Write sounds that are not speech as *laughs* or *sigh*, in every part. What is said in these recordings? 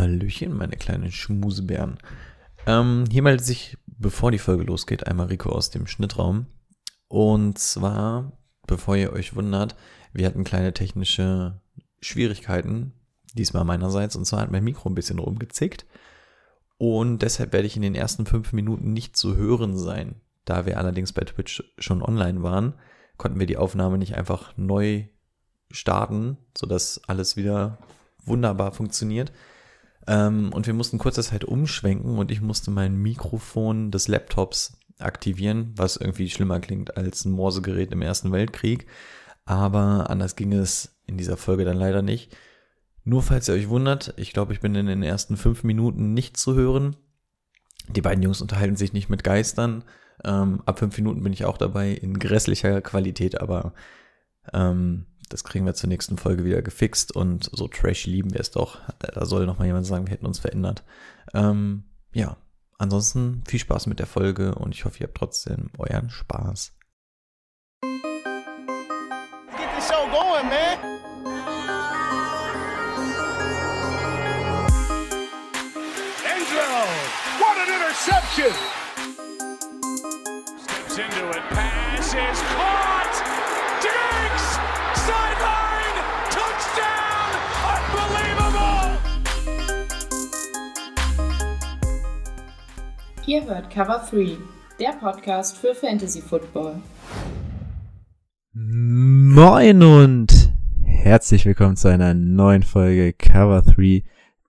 Hallöchen, meine kleinen Schmusebären. Ähm, hier meldet sich, bevor die Folge losgeht, einmal Rico aus dem Schnittraum. Und zwar, bevor ihr euch wundert, wir hatten kleine technische Schwierigkeiten, diesmal meinerseits. Und zwar hat mein Mikro ein bisschen rumgezickt. Und deshalb werde ich in den ersten fünf Minuten nicht zu hören sein. Da wir allerdings bei Twitch schon online waren, konnten wir die Aufnahme nicht einfach neu starten, sodass alles wieder wunderbar funktioniert. Ähm, und wir mussten kurzer Zeit umschwenken und ich musste mein Mikrofon des Laptops aktivieren, was irgendwie schlimmer klingt als ein Morsegerät im Ersten Weltkrieg. Aber anders ging es in dieser Folge dann leider nicht. Nur falls ihr euch wundert, ich glaube, ich bin in den ersten fünf Minuten nicht zu hören. Die beiden Jungs unterhalten sich nicht mit Geistern. Ähm, ab fünf Minuten bin ich auch dabei in grässlicher Qualität, aber ähm, das kriegen wir zur nächsten Folge wieder gefixt und so trash lieben wir es doch. Da soll noch mal jemand sagen, wir hätten uns verändert. Ähm, ja, ansonsten viel Spaß mit der Folge und ich hoffe, ihr habt trotzdem euren Spaß. Get the show going, man. Enzo, what an interception! Steps into it, pass is caught! Ihr hört Cover 3, der Podcast für Fantasy Football. Moin und herzlich willkommen zu einer neuen Folge Cover 3,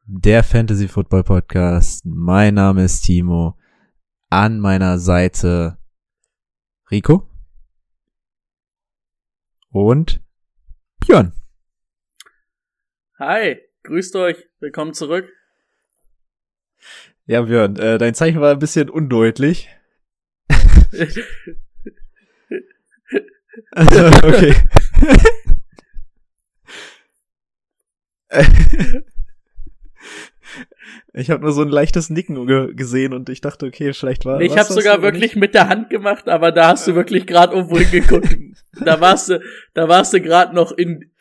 der Fantasy Football Podcast. Mein Name ist Timo. An meiner Seite Rico und Björn. Hi, grüßt euch, willkommen zurück. Ja, Björn, äh, dein Zeichen war ein bisschen undeutlich. Also, okay. ich habe nur so ein leichtes Nicken ge gesehen und ich dachte, okay, vielleicht war. ich war's habe sogar wirklich nicht? mit der Hand gemacht, aber da hast du wirklich gerade irgendwo hingeguckt. da warst du, da warst du gerade noch in,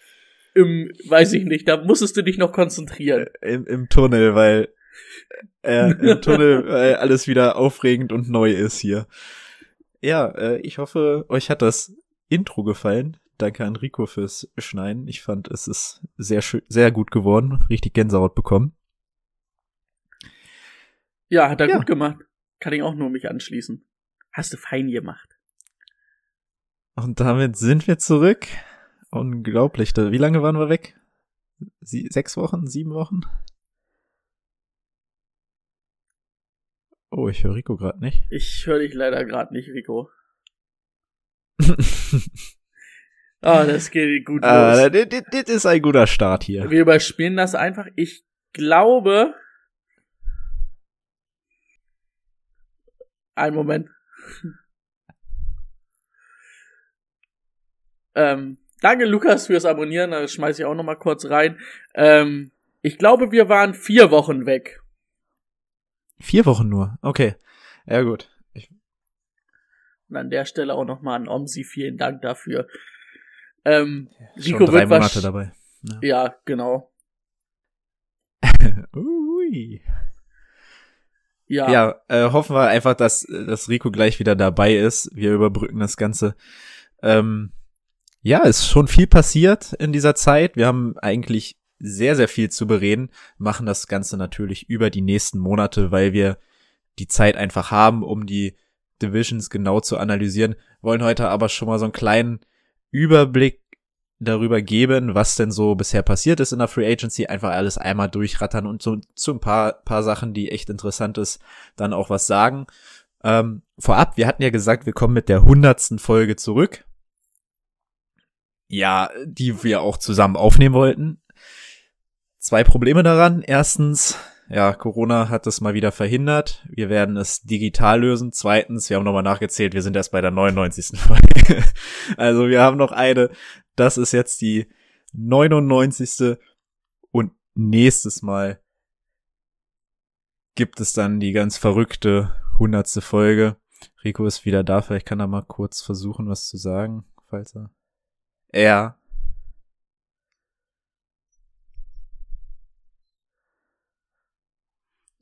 im, weiß ich nicht, da musstest du dich noch konzentrieren. im, im Tunnel, weil äh, im Tunnel weil *laughs* alles wieder aufregend und neu ist hier. Ja, äh, ich hoffe, euch hat das Intro gefallen. Danke an Rico fürs Schneiden. Ich fand, es ist sehr schön, sehr gut geworden. Richtig Gänsehaut bekommen. Ja, hat er Ja. gut gemacht. Kann ich auch nur mich anschließen. Hast du fein gemacht. Und damit sind wir zurück. Unglaublich. Wie lange waren wir weg? Sie sechs Wochen? Sieben Wochen? Oh, ich höre Rico gerade nicht. Ich höre dich leider gerade nicht, Rico. *laughs* Ah, das geht gut Ah, los. das, das, das ist ein guter Start hier. Wir überspielen das einfach. Ich glaube. Ein Moment. *laughs* ähm, danke Lukas fürs Abonnieren, das schmeiße ich auch noch mal kurz rein. Ähm, ich glaube, wir waren vier Wochen weg. Vier Wochen nur. Okay. Ja, gut. Ich, Und an der Stelle auch noch mal an Omsi, vielen Dank dafür. Ähm, schon Rico drei wird Monate dabei. Ja, genau. *laughs* Ui. Ja, Ja, äh, hoffen wir einfach, dass, dass Rico gleich wieder dabei ist. Wir überbrücken das Ganze. Ähm, ja, ist schon viel passiert in dieser Zeit. Wir haben eigentlich sehr, sehr viel zu bereden, machen das Ganze natürlich über die nächsten Monate, weil wir die Zeit einfach haben, um die Divisions genau zu analysieren. Wollen heute aber schon mal so einen kleinen Überblick darüber geben, was denn so bisher passiert ist in der Free Agency, einfach alles einmal durchrattern und so zu ein paar, paar Sachen, die echt interessant ist, dann auch was sagen. Ähm, vorab, wir hatten ja gesagt, wir kommen mit der hundertsten Folge zurück. Ja, die wir auch zusammen aufnehmen wollten. Zwei Probleme daran. Erstens, ja, Corona hat es mal wieder verhindert. Wir werden es digital lösen. Zweitens, wir haben nochmal nachgezählt, wir sind erst bei der 99. *laughs* Folge. Also wir haben noch eine. Das ist jetzt die 99. Und nächstes Mal gibt es dann die ganz verrückte 100. Folge. Rico ist wieder da. Vielleicht kann er mal kurz versuchen, was zu sagen, falls er. Ja.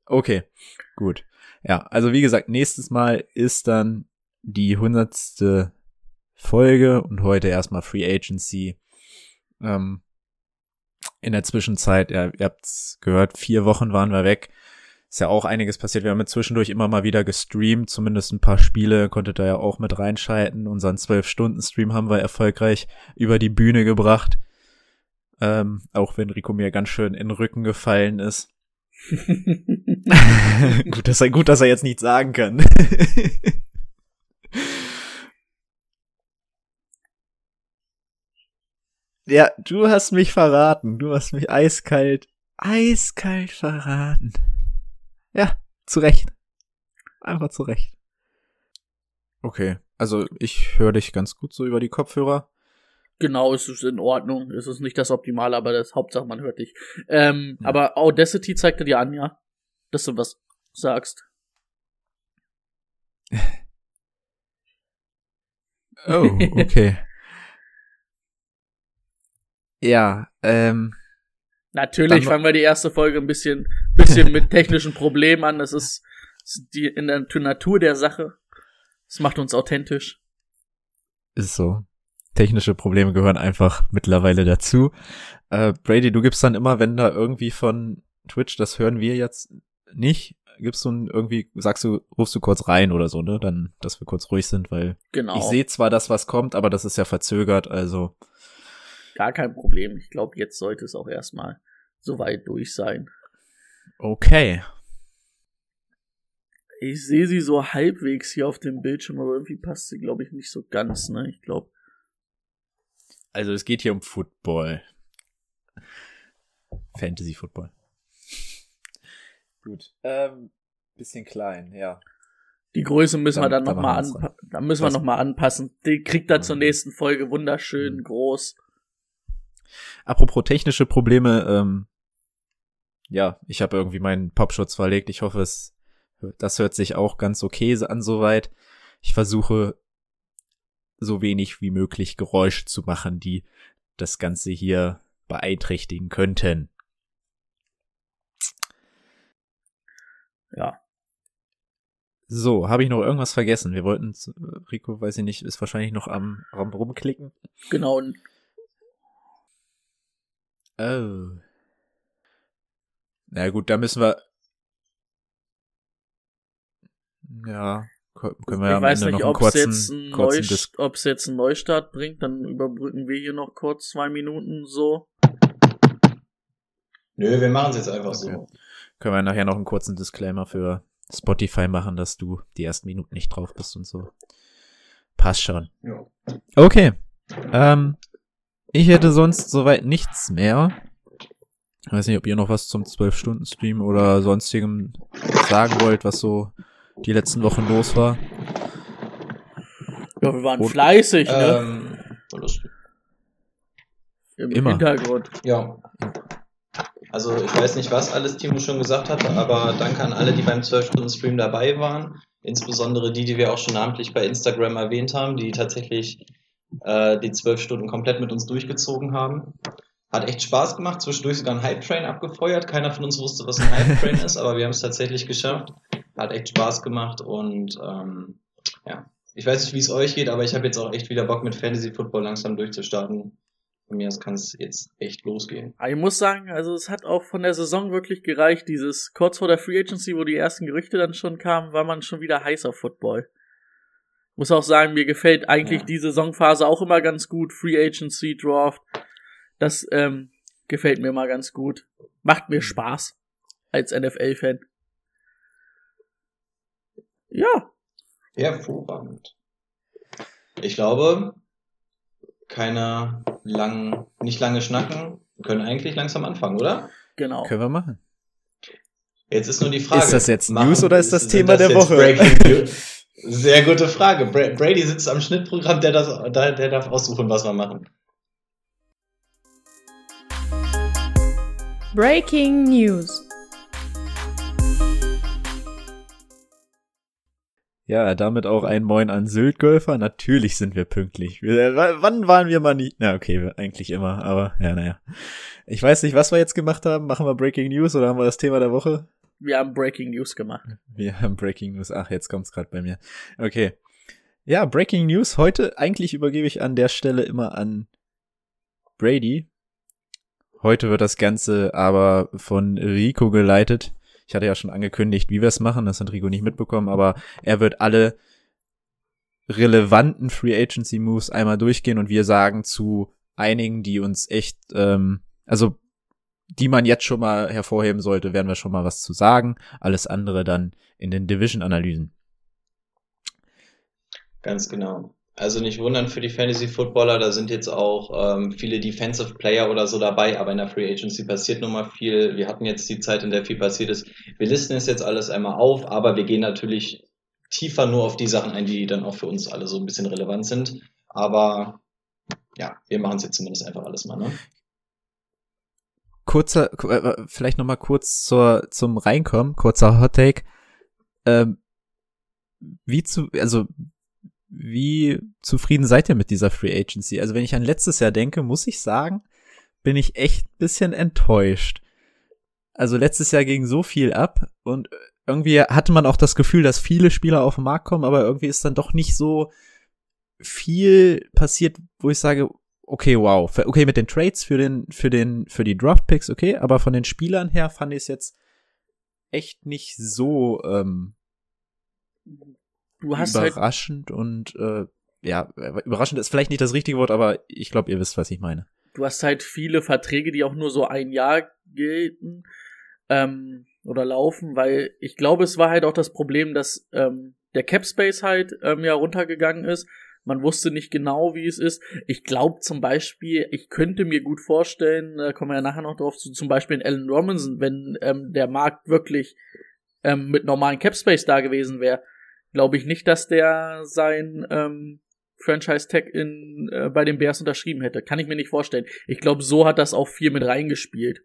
Okay, gut. Ja, also wie gesagt, nächstes Mal ist dann die hundertste Folge und heute erstmal Free Agency. Ähm, in der Zwischenzeit, ja, ihr habt's gehört, vier Wochen waren wir weg. Ist ja auch einiges passiert. Wir haben mit zwischendurch immer mal wieder gestreamt, zumindest ein paar Spiele, konntet ihr ja auch mit reinschalten. Unseren 12-Stunden-Stream haben wir erfolgreich über die Bühne gebracht. Ähm, auch wenn Rico mir ganz schön in den Rücken gefallen ist. *laughs* *laughs* gut, dass er, gut, dass er jetzt nichts sagen kann. *laughs* ja, du hast mich verraten. Du hast mich eiskalt, eiskalt verraten. Ja, zu Recht. Einfach zu Recht. Okay, also ich höre dich ganz gut so über die Kopfhörer. Genau, es ist in Ordnung. Es ist nicht das Optimale, aber das Hauptsache, man hört dich. Ähm, ja. Aber Audacity zeigte dir an, ja, dass du was sagst. *laughs* Oh, okay. ja, ähm. Natürlich fangen wir die erste Folge ein bisschen, bisschen *laughs* mit technischen Problemen an. Das ist, ist die in der Natur der Sache. Das macht uns authentisch. Ist so technische Probleme gehören einfach mittlerweile dazu. Äh, Brady, du gibst dann immer, wenn da irgendwie von Twitch, das hören wir jetzt nicht, gibst du irgendwie, sagst du, rufst du kurz rein oder so, ne? Dann, dass wir kurz ruhig sind, weil genau. ich sehe zwar das, was kommt, aber das ist ja verzögert, also. Gar kein Problem. Ich glaube, jetzt sollte es auch erstmal soweit durch sein. Okay. Ich sehe sie so halbwegs hier auf dem Bildschirm, aber irgendwie passt sie, glaube ich, nicht so ganz, ne? Ich glaube, also es geht hier um Football. Fantasy Football. Gut. Ähm, bisschen klein, ja. Die Größe müssen dann, wir dann nochmal anpassen. Da müssen wir nochmal anpassen. Die kriegt er zur nächsten Folge wunderschön mhm. groß. Apropos technische Probleme, ähm, ja, ich habe irgendwie meinen Popschutz verlegt. Ich hoffe, es, das hört sich auch ganz okay an soweit. Ich versuche so wenig wie möglich Geräusche zu machen, die das Ganze hier beeinträchtigen könnten. Ja. So, habe ich noch irgendwas vergessen? Wir wollten, Rico, weiß ich nicht, ist wahrscheinlich noch am, am rumklicken. Genau. Oh. Na gut, da müssen wir. Ja, können wir ich weiß nicht, ob es jetzt, jetzt einen Neustart bringt, dann überbrücken wir hier noch kurz zwei Minuten so. Nö, wir machen es jetzt einfach okay. so. Können wir nachher noch einen kurzen Disclaimer für Spotify machen, dass du die ersten Minuten nicht drauf bist und so. Passt schon. Ja. Okay. Ähm, ich hätte sonst soweit nichts mehr. Ich weiß nicht, ob ihr noch was zum 12-Stunden-Stream oder sonstigem sagen wollt, was so die letzten Wochen los war? Ja, wir waren Und, fleißig, ne? Ähm, Im Immer. Hintergrund. Ja. Also ich weiß nicht, was alles Timo schon gesagt hat, aber danke an alle, die beim 12-Stunden-Stream dabei waren. Insbesondere die, die wir auch schon namentlich bei Instagram erwähnt haben, die tatsächlich äh, die 12 Stunden komplett mit uns durchgezogen haben. Hat echt Spaß gemacht, zwischendurch sogar ein Hype-Train abgefeuert. Keiner von uns wusste, was ein Hype-Train *laughs* ist, aber wir haben es tatsächlich geschafft. Hat echt Spaß gemacht und ähm, ja, ich weiß nicht, wie es euch geht, aber ich habe jetzt auch echt wieder Bock mit Fantasy Football langsam durchzustarten. Von mir aus kann es jetzt echt losgehen. Ich muss sagen, also es hat auch von der Saison wirklich gereicht. Dieses kurz vor der Free Agency, wo die ersten Gerüchte dann schon kamen, war man schon wieder heiß auf Football. Muss auch sagen, mir gefällt eigentlich ja. die Saisonphase auch immer ganz gut. Free Agency, Draft. Das ähm, gefällt mir mal ganz gut. Macht mir Spaß als NFL-Fan. Ja. Hervorragend. Ich glaube, keine lang, nicht lange schnacken. Wir können eigentlich langsam anfangen, oder? Genau. Können wir machen. Jetzt ist nur die Frage. Ist das jetzt machen, News oder ist das Thema das der Woche? *laughs* Sehr gute Frage. Brady sitzt am Schnittprogramm, der, das, der darf aussuchen, was wir machen. Breaking News. Ja, damit auch ein Moin an Sylt-Golfer. Natürlich sind wir pünktlich. Wir, wann waren wir mal nicht? Na, okay, eigentlich immer, aber ja, naja. Ich weiß nicht, was wir jetzt gemacht haben. Machen wir Breaking News oder haben wir das Thema der Woche? Wir haben Breaking News gemacht. Wir haben Breaking News. Ach, jetzt kommt's gerade bei mir. Okay. Ja, Breaking News. Heute eigentlich übergebe ich an der Stelle immer an Brady. Heute wird das Ganze aber von Rico geleitet. Ich hatte ja schon angekündigt, wie wir es machen. Das hat Rico nicht mitbekommen, aber er wird alle relevanten Free Agency Moves einmal durchgehen und wir sagen zu einigen, die uns echt, ähm, also die man jetzt schon mal hervorheben sollte, werden wir schon mal was zu sagen. Alles andere dann in den Division-Analysen. Ganz genau. Also nicht wundern für die Fantasy-Footballer, da sind jetzt auch ähm, viele Defensive Player oder so dabei, aber in der Free Agency passiert nun mal viel. Wir hatten jetzt die Zeit, in der viel passiert ist. Wir listen es jetzt alles einmal auf, aber wir gehen natürlich tiefer nur auf die Sachen ein, die dann auch für uns alle so ein bisschen relevant sind. Aber ja, wir machen es jetzt zumindest einfach alles mal, ne? Kurzer, äh, vielleicht noch mal kurz zur, zum Reinkommen, kurzer Hot Take. Ähm, wie zu, also wie zufrieden seid ihr mit dieser Free Agency? Also wenn ich an letztes Jahr denke, muss ich sagen, bin ich echt ein bisschen enttäuscht. Also letztes Jahr ging so viel ab und irgendwie hatte man auch das Gefühl, dass viele Spieler auf den Markt kommen, aber irgendwie ist dann doch nicht so viel passiert, wo ich sage, okay, wow, okay, mit den Trades für den, für den, für die Draft Picks, okay, aber von den Spielern her fand ich es jetzt echt nicht so ähm, du hast halt überraschend halt, und äh, ja, überraschend ist vielleicht nicht das richtige Wort, aber ich glaube, ihr wisst, was ich meine. Du hast halt viele Verträge, die auch nur so ein Jahr gelten ähm, oder laufen, weil ich glaube, es war halt auch das Problem, dass ähm, der Cap Space halt ähm, ja runtergegangen ist. Man wusste nicht genau, wie es ist. Ich glaube zum Beispiel, ich könnte mir gut vorstellen, da kommen wir ja nachher noch drauf, zu, zum Beispiel in Allen Robinson, wenn ähm, der Markt wirklich ähm, mit normalen Cap Space da gewesen wäre, glaube ich nicht, dass der sein ähm, Franchise-Tag in äh, bei den Bears unterschrieben hätte. Kann ich mir nicht vorstellen. Ich glaube, so hat das auch viel mit reingespielt.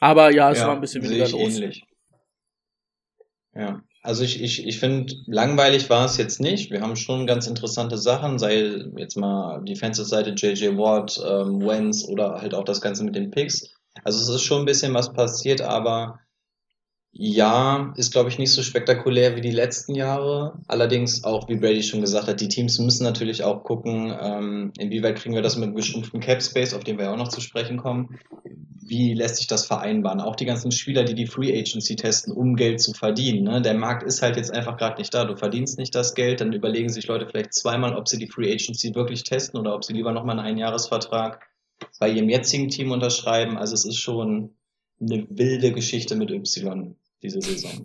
Aber ja, es ja, war ein bisschen weniger los. Ähnlich. Ja, also ich, ich, ich finde, langweilig war es jetzt nicht. Wir haben schon ganz interessante Sachen, sei jetzt mal Defensive-Seite JJ Watt, ähm, Wenz oder halt auch das Ganze mit den Picks. Also es ist schon ein bisschen was passiert, aber ja, ist glaube ich nicht so spektakulär wie die letzten Jahre. Allerdings auch, wie Brady schon gesagt hat, die Teams müssen natürlich auch gucken, ähm, inwieweit kriegen wir das mit einem geschrumpften Cap Space, auf den wir auch noch zu sprechen kommen. Wie lässt sich das vereinbaren? Auch die ganzen Spieler, die die Free Agency testen, um Geld zu verdienen. Ne? Der Markt ist halt jetzt einfach gerade nicht da. Du verdienst nicht das Geld, dann überlegen sich Leute vielleicht zweimal, ob sie die Free Agency wirklich testen oder ob sie lieber nochmal einen Einjahresvertrag bei ihrem jetzigen Team unterschreiben. Also es ist schon eine wilde Geschichte mit Y diese Saison.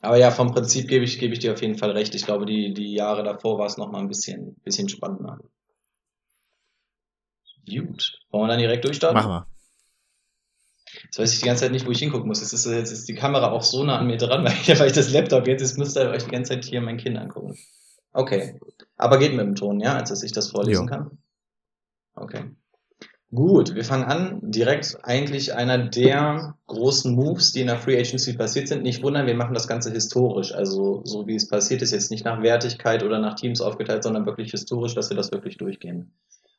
Aber ja, vom Prinzip gebe ich, gebe ich dir auf jeden Fall recht. Ich glaube, die, die Jahre davor war es nochmal ein bisschen, bisschen spannender. Gut. Wollen wir dann direkt durchstarten? Machen wir. Jetzt weiß ich die ganze Zeit nicht, wo ich hingucken muss. Jetzt ist, jetzt ist die Kamera auch so nah an mir dran, *laughs* weil ich, weil ich das Laptop jetzt, jetzt müsst ihr euch die ganze Zeit hier mein Kind angucken. Okay. Aber geht mit dem Ton, ja, als dass ich das vorlesen jo. kann? Okay. Gut, wir fangen an. Direkt eigentlich einer der großen Moves, die in der Free Agency passiert sind. Nicht wundern, wir machen das Ganze historisch. Also so wie es passiert ist, jetzt nicht nach Wertigkeit oder nach Teams aufgeteilt, sondern wirklich historisch, dass wir das wirklich durchgehen.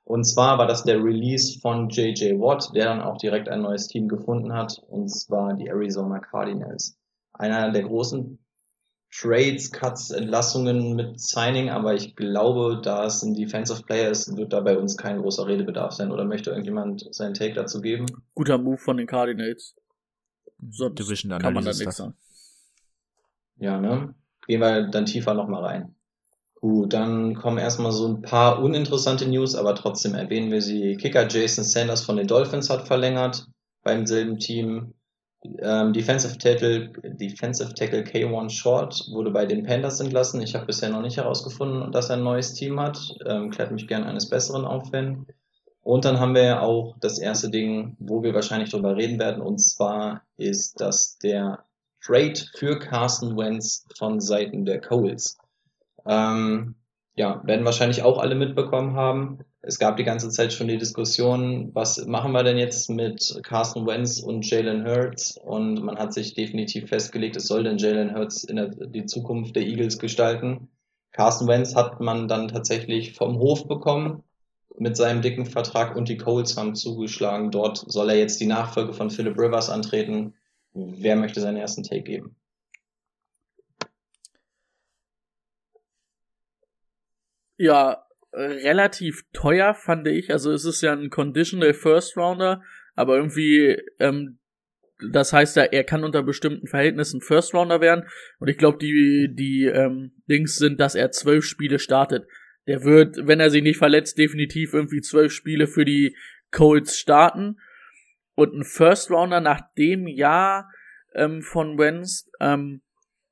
Und zwar war das der Release von JJ Watt, der dann auch direkt ein neues Team gefunden hat, und zwar die Arizona Cardinals. Einer der großen Trades, Cuts, Entlassungen mit Signing, aber ich glaube, da es ein Defensive Player ist, wird da bei uns kein großer Redebedarf sein. Oder möchte irgendjemand seinen Take dazu geben? Guter Move von den Cardinals. Sonst Division kann man da nichts sagen. Ja, ne? Gehen wir dann tiefer nochmal rein. Gut, dann kommen erstmal so ein paar uninteressante News, aber trotzdem erwähnen wir sie. Kicker Jason Sanders von den Dolphins hat verlängert beim selben Team. Ähm, Defensive Tackle, Defensive Tackle K1 Short wurde bei den Panthers entlassen. Ich habe bisher noch nicht herausgefunden, dass er ein neues Team hat. Ähm, klärt mich gern eines Besseren auf, wenn. Und dann haben wir auch das erste Ding, wo wir wahrscheinlich drüber reden werden, und zwar ist das der Trade für Carson Wentz von Seiten der Coles. Ähm, ja, werden wahrscheinlich auch alle mitbekommen haben es gab die ganze Zeit schon die Diskussion, was machen wir denn jetzt mit Carson Wentz und Jalen Hurts? Und man hat sich definitiv festgelegt, es soll denn Jalen Hurts in der, die Zukunft der Eagles gestalten. Carson Wentz hat man dann tatsächlich vom Hof bekommen. mit seinem dicken Vertrag und die Colts haben zugeschlagen. Dort soll er jetzt die Nachfolge von Philip Rivers antreten. Wer möchte seinen ersten Take geben? Ja, relativ teuer fand ich. Also es ist ja ein Conditional First Rounder, aber irgendwie, ähm, das heißt ja, er kann unter bestimmten Verhältnissen First Rounder werden. Und ich glaube, die, die ähm, Dings sind, dass er zwölf Spiele startet. Der wird, wenn er sich nicht verletzt, definitiv irgendwie zwölf Spiele für die Colts starten. Und ein First Rounder nach dem Jahr ähm, von Wenz, ähm,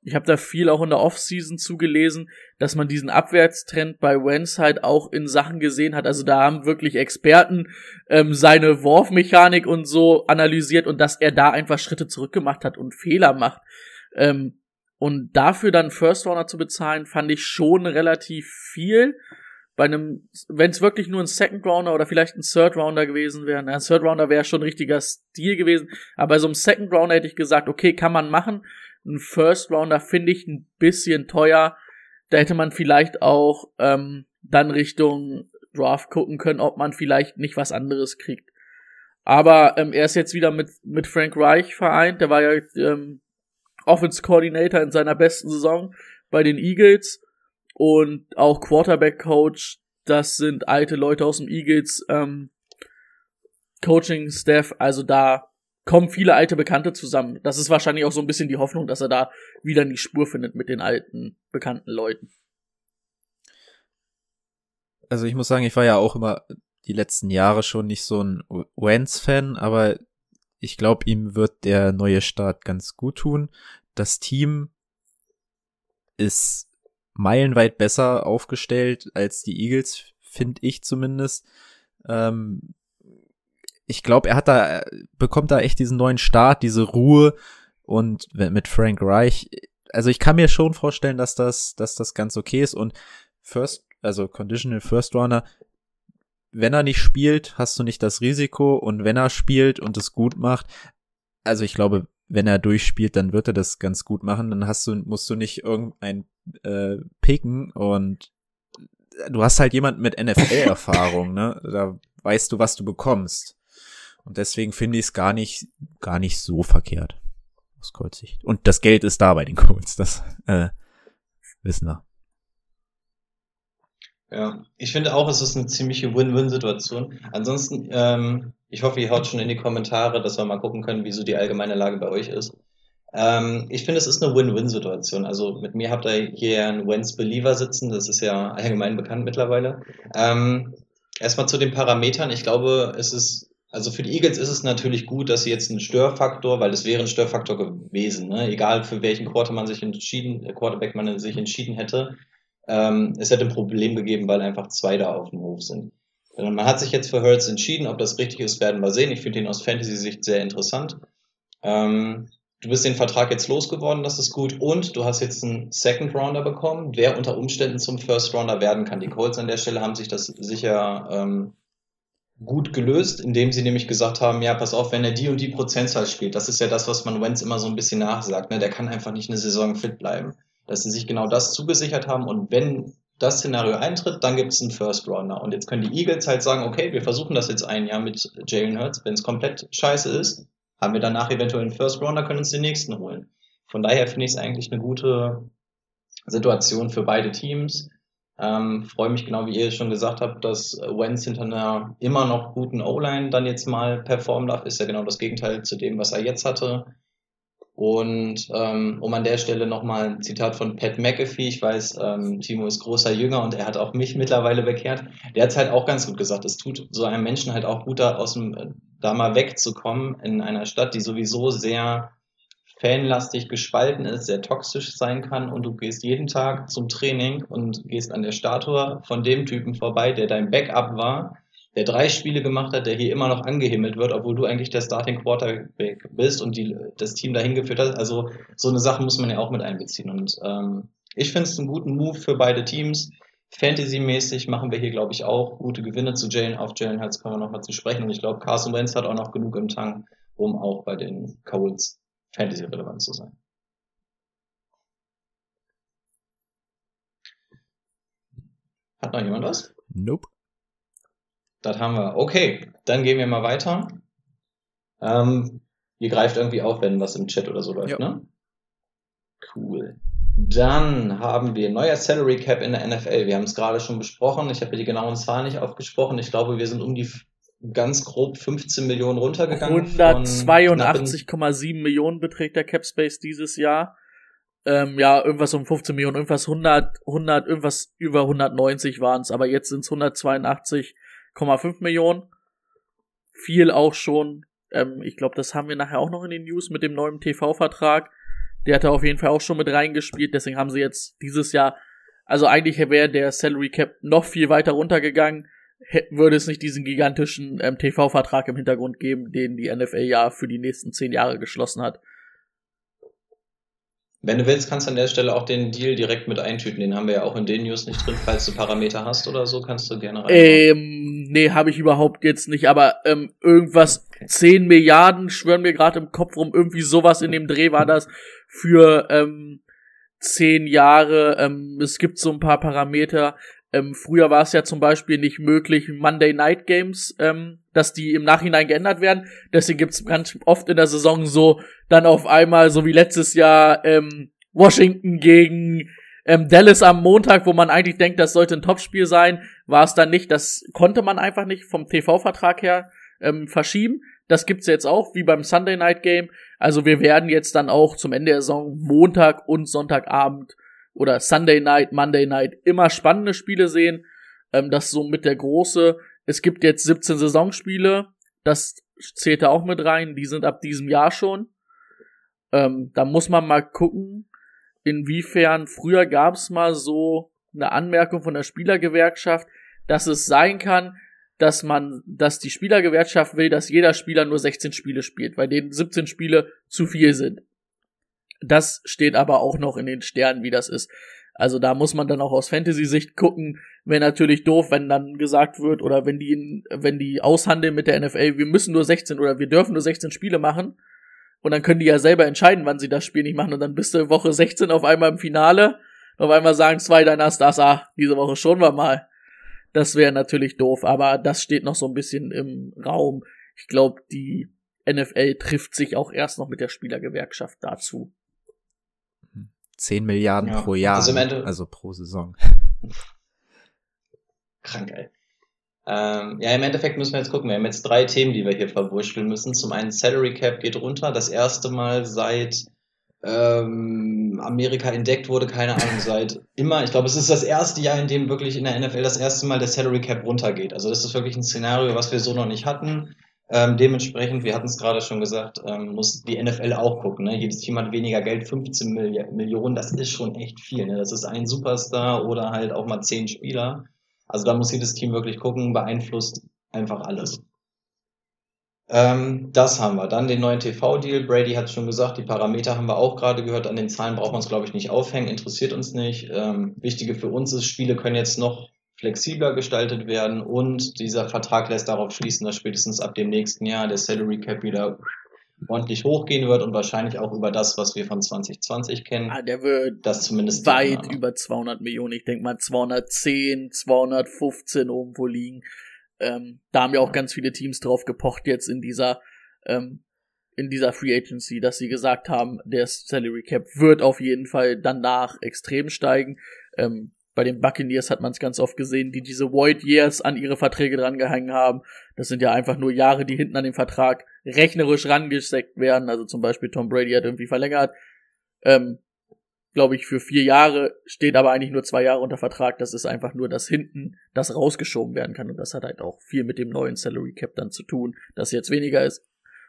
ich habe da viel auch in der Offseason zugelesen, dass man diesen Abwärtstrend bei Wenz halt auch in Sachen gesehen hat. Also da haben wirklich Experten ähm, seine Worfmechanik und so analysiert und dass er da einfach Schritte zurückgemacht hat und Fehler macht. Ähm, und dafür dann First Rounder zu bezahlen, fand ich schon relativ viel. Bei einem, wenn es wirklich nur ein Second Rounder oder vielleicht ein Third Rounder gewesen wäre, ein Third Rounder wäre schon ein richtiger Stil gewesen. Aber bei so einem Second Rounder hätte ich gesagt, okay, kann man machen ein First Rounder finde ich ein bisschen teuer. Da hätte man vielleicht auch ähm, dann Richtung Draft gucken können, ob man vielleicht nicht was anderes kriegt. Aber ähm, er ist jetzt wieder mit, mit Frank Reich vereint. Der war ja ähm, Offense Coordinator in seiner besten Saison bei den Eagles und auch Quarterback Coach. Das sind alte Leute aus dem Eagles ähm, Coaching Staff. Also da kommen viele alte Bekannte zusammen. Das ist wahrscheinlich auch so ein bisschen die Hoffnung, dass er da wieder in die Spur findet mit den alten, bekannten Leuten. Also ich muss sagen, ich war ja auch immer die letzten Jahre schon nicht so ein Wentz-Fan, aber ich glaube, ihm wird der neue Start ganz gut tun. Das Team ist meilenweit besser aufgestellt als die Eagles, finde ich zumindest. Ähm, ich glaube, er hat da, bekommt da echt diesen neuen Start, diese Ruhe und mit Frank Reich. Also ich kann mir schon vorstellen, dass das, dass das ganz okay ist und First, also Conditional First Runner, wenn er nicht spielt, hast du nicht das Risiko und wenn er spielt und es gut macht, also ich glaube, wenn er durchspielt, dann wird er das ganz gut machen. Dann hast du, musst du nicht irgendein äh, picken und du hast halt jemand mit NFL-Erfahrung, ne? Da weißt du, was du bekommst. Und deswegen finde ich es gar nicht, gar nicht so verkehrt. Aus Colts Sicht. Und das Geld ist da bei den Colts, das äh, wissen wir. Ja, ich finde auch, es ist eine ziemliche Win-Win-Situation. Ansonsten, ähm, ich hoffe, ihr haut schon in die Kommentare, dass wir mal gucken können, wieso die allgemeine Lage bei euch ist. Ähm, ich finde, es ist eine Win-Win-Situation. Also mit mir habt ihr hier einen Wentz-Believer sitzen, das ist ja allgemein bekannt mittlerweile. Ähm, erstmal zu den Parametern. Ich glaube, es ist also für die Eagles ist es natürlich gut, dass sie jetzt einen Störfaktor, weil es wäre ein Störfaktor gewesen, ne? egal für welchen Quarter man sich entschieden, äh, Quarterback man sich entschieden hätte. Ähm, es hätte ein Problem gegeben, weil einfach zwei da auf dem Hof sind. Und man hat sich jetzt für Hurts entschieden, ob das richtig ist, werden wir sehen. Ich finde ihn aus Fantasy-Sicht sehr interessant. Ähm, du bist den Vertrag jetzt losgeworden, das ist gut. Und du hast jetzt einen Second Rounder bekommen, der unter Umständen zum First Rounder werden kann. Die Colts an der Stelle haben sich das sicher ähm, gut gelöst, indem sie nämlich gesagt haben, ja, pass auf, wenn er die und die Prozentzahl spielt, das ist ja das, was man Wenz immer so ein bisschen nachsagt, ne? der kann einfach nicht eine Saison fit bleiben. Dass sie sich genau das zugesichert haben und wenn das Szenario eintritt, dann gibt es einen First Runner. Und jetzt können die Eagles halt sagen, okay, wir versuchen das jetzt ein Jahr mit Jalen Hurts. Wenn es komplett scheiße ist, haben wir danach eventuell einen First Runner, können uns den nächsten holen. Von daher finde ich es eigentlich eine gute Situation für beide Teams. Ähm, Freue mich genau, wie ihr schon gesagt habt, dass Wenz hinter einer immer noch guten O-Line dann jetzt mal performen darf. Ist ja genau das Gegenteil zu dem, was er jetzt hatte. Und ähm, um an der Stelle nochmal ein Zitat von Pat McAfee. Ich weiß, ähm, Timo ist großer Jünger und er hat auch mich mittlerweile bekehrt. Der hat es halt auch ganz gut gesagt. Es tut so einem Menschen halt auch gut, da aus dem, da mal wegzukommen in einer Stadt, die sowieso sehr fanlastig gespalten ist, sehr toxisch sein kann und du gehst jeden Tag zum Training und gehst an der Statue von dem Typen vorbei, der dein Backup war, der drei Spiele gemacht hat, der hier immer noch angehimmelt wird, obwohl du eigentlich der Starting Quarterback bist und die, das Team dahin geführt hat. Also so eine Sache muss man ja auch mit einbeziehen. Und ähm, ich finde es einen guten Move für beide Teams. Fantasy-mäßig machen wir hier, glaube ich, auch gute Gewinne zu Jalen. Auf Jalen Hurts kommen wir nochmal zu sprechen. Und ich glaube, Carson Wentz hat auch noch genug im Tank, um auch bei den Colts Fantasy-relevant zu sein. Hat noch jemand was? Nope. das haben wir. Okay, dann gehen wir mal weiter. Ähm, ihr greift irgendwie auf, wenn was im Chat oder so läuft, Ja. ne? Cool. Dann haben wir neuer Salary Cap in der NFL. Wir haben es gerade schon besprochen. Ich habe die genauen Zahlen nicht aufgesprochen. Ich glaube, wir sind um die ganz grob 15 Millionen runtergegangen. von knappen- 182,7 Millionen beträgt der Cap Space dieses Jahr. Ähm, ja, irgendwas um 15 Millionen, irgendwas 100, 100, irgendwas über 190 waren es, aber jetzt sind es 182,5 Millionen. Viel auch schon. Ähm, ich glaube, das haben wir nachher auch noch in den News mit dem neuen TV-Vertrag. Der hat da auf jeden Fall auch schon mit reingespielt, deswegen haben sie jetzt dieses Jahr, also eigentlich wäre der Salary Cap noch viel weiter runtergegangen, würde es nicht diesen gigantischen ähm, TV-Vertrag im Hintergrund geben, den die NFL ja für die nächsten zehn Jahre geschlossen hat. Wenn du willst, kannst du an der Stelle auch den Deal direkt mit eintüten. Den haben wir ja auch in den News nicht drin. Falls du Parameter hast oder so, kannst du gerne rein. Ähm, nee, habe ich überhaupt jetzt nicht, aber ähm, irgendwas 10 Milliarden schwören mir gerade im Kopf rum, irgendwie sowas in dem Dreh war das für ähm, 10 Jahre. Ähm, es gibt so ein paar Parameter. Ähm, früher war es ja zum Beispiel nicht möglich, Monday Night Games, ähm, dass die im Nachhinein geändert werden. Deswegen gibt's ganz oft in der Saison so dann auf einmal, so wie letztes Jahr, ähm, Washington gegen ähm, Dallas am Montag, wo man eigentlich denkt, das sollte ein Topspiel sein, war es dann nicht. Das konnte man einfach nicht vom TV-Vertrag her ähm, verschieben. Das gibt's jetzt auch, wie beim Sunday Night Game. Also wir werden jetzt dann auch zum Ende der Saison Montag und Sonntagabend oder Sunday Night, Monday Night immer spannende Spiele sehen. Ähm, das ist so mit der große. Es gibt jetzt 17 Saisonspiele. Das zählt da auch mit rein. Die sind ab diesem Jahr schon. Ähm, da muss man mal gucken, inwiefern früher gab es mal so eine Anmerkung von der Spielergewerkschaft, dass es sein kann, dass man, dass die Spielergewerkschaft will, dass jeder Spieler nur 16 Spiele spielt, weil denen 17 Spiele zu viel sind. Das steht aber auch noch in den Sternen, wie das ist. Also da muss man dann auch aus Fantasy-Sicht gucken. Wäre natürlich doof, wenn dann gesagt wird oder wenn die, wenn die aushandeln mit der NFL, wir müssen nur 16 oder wir dürfen nur 16 Spiele machen. Und dann können die ja selber entscheiden, wann sie das Spiel nicht machen. Und dann bist du Woche 16 auf einmal im Finale. Und auf einmal sagen zwei deiner Stars, ah, diese Woche schon wir mal. Das wäre natürlich doof, aber das steht noch so ein bisschen im Raum. Ich glaube, die NFL trifft sich auch erst noch mit der Spielergewerkschaft dazu. 10 Milliarden Ja, pro Jahr, also ne? Ende- also pro Saison. *laughs* Krank, ey. Ähm, ja, im Endeffekt müssen wir jetzt gucken. Wir haben jetzt drei Themen, die wir hier verwurschteln müssen. Zum einen Salary Cap geht runter. Das erste Mal seit ähm, Amerika entdeckt wurde, keine Ahnung, seit *laughs* immer. Ich glaube, es ist das erste Jahr, in dem wirklich in der NFL das erste Mal der Salary Cap runtergeht. Also das ist wirklich ein Szenario, was wir so noch nicht hatten. Ähm, dementsprechend, wir hatten es gerade schon gesagt, ähm, muss die NFL auch gucken. Ne? Jedes Team hat weniger Geld, 15 Milli Millionen, das ist schon echt viel. Ne? Das ist ein Superstar oder halt auch mal zehn Spieler. Also da muss jedes Team wirklich gucken, beeinflusst einfach alles. Ähm, das haben wir. Dann den neuen TV-Deal. Brady hat schon gesagt, die Parameter haben wir auch gerade gehört. An den Zahlen braucht man es, glaube ich, nicht aufhängen, interessiert uns nicht. Ähm, Wichtige für uns ist, Spiele können jetzt noch flexibler gestaltet werden und dieser Vertrag lässt darauf schließen, dass spätestens ab dem nächsten Jahr der Salary Cap wieder ordentlich hochgehen wird und wahrscheinlich auch über das, was wir von 2020 kennen. Ah, der wird Das zumindest weit über 200 Millionen. Ich denke mal 210, 215 irgendwo liegen. Ähm, da haben ja auch ganz viele Teams drauf gepocht jetzt in dieser ähm, in dieser Free Agency, dass sie gesagt haben, der Salary Cap wird auf jeden Fall danach extrem steigen. Ähm, bei den Buccaneers hat man es ganz oft gesehen, die diese Void Years an ihre Verträge drangehangen haben. Das sind ja einfach nur Jahre, die hinten an den Vertrag rechnerisch rangesteckt werden. Also zum Beispiel Tom Brady hat irgendwie verlängert. Ähm, glaube ich, für vier Jahre, steht aber eigentlich nur zwei Jahre unter Vertrag. Das ist einfach nur, dass hinten das rausgeschoben werden kann. Und das hat halt auch viel mit dem neuen Salary Cap dann zu tun, dass jetzt weniger ist.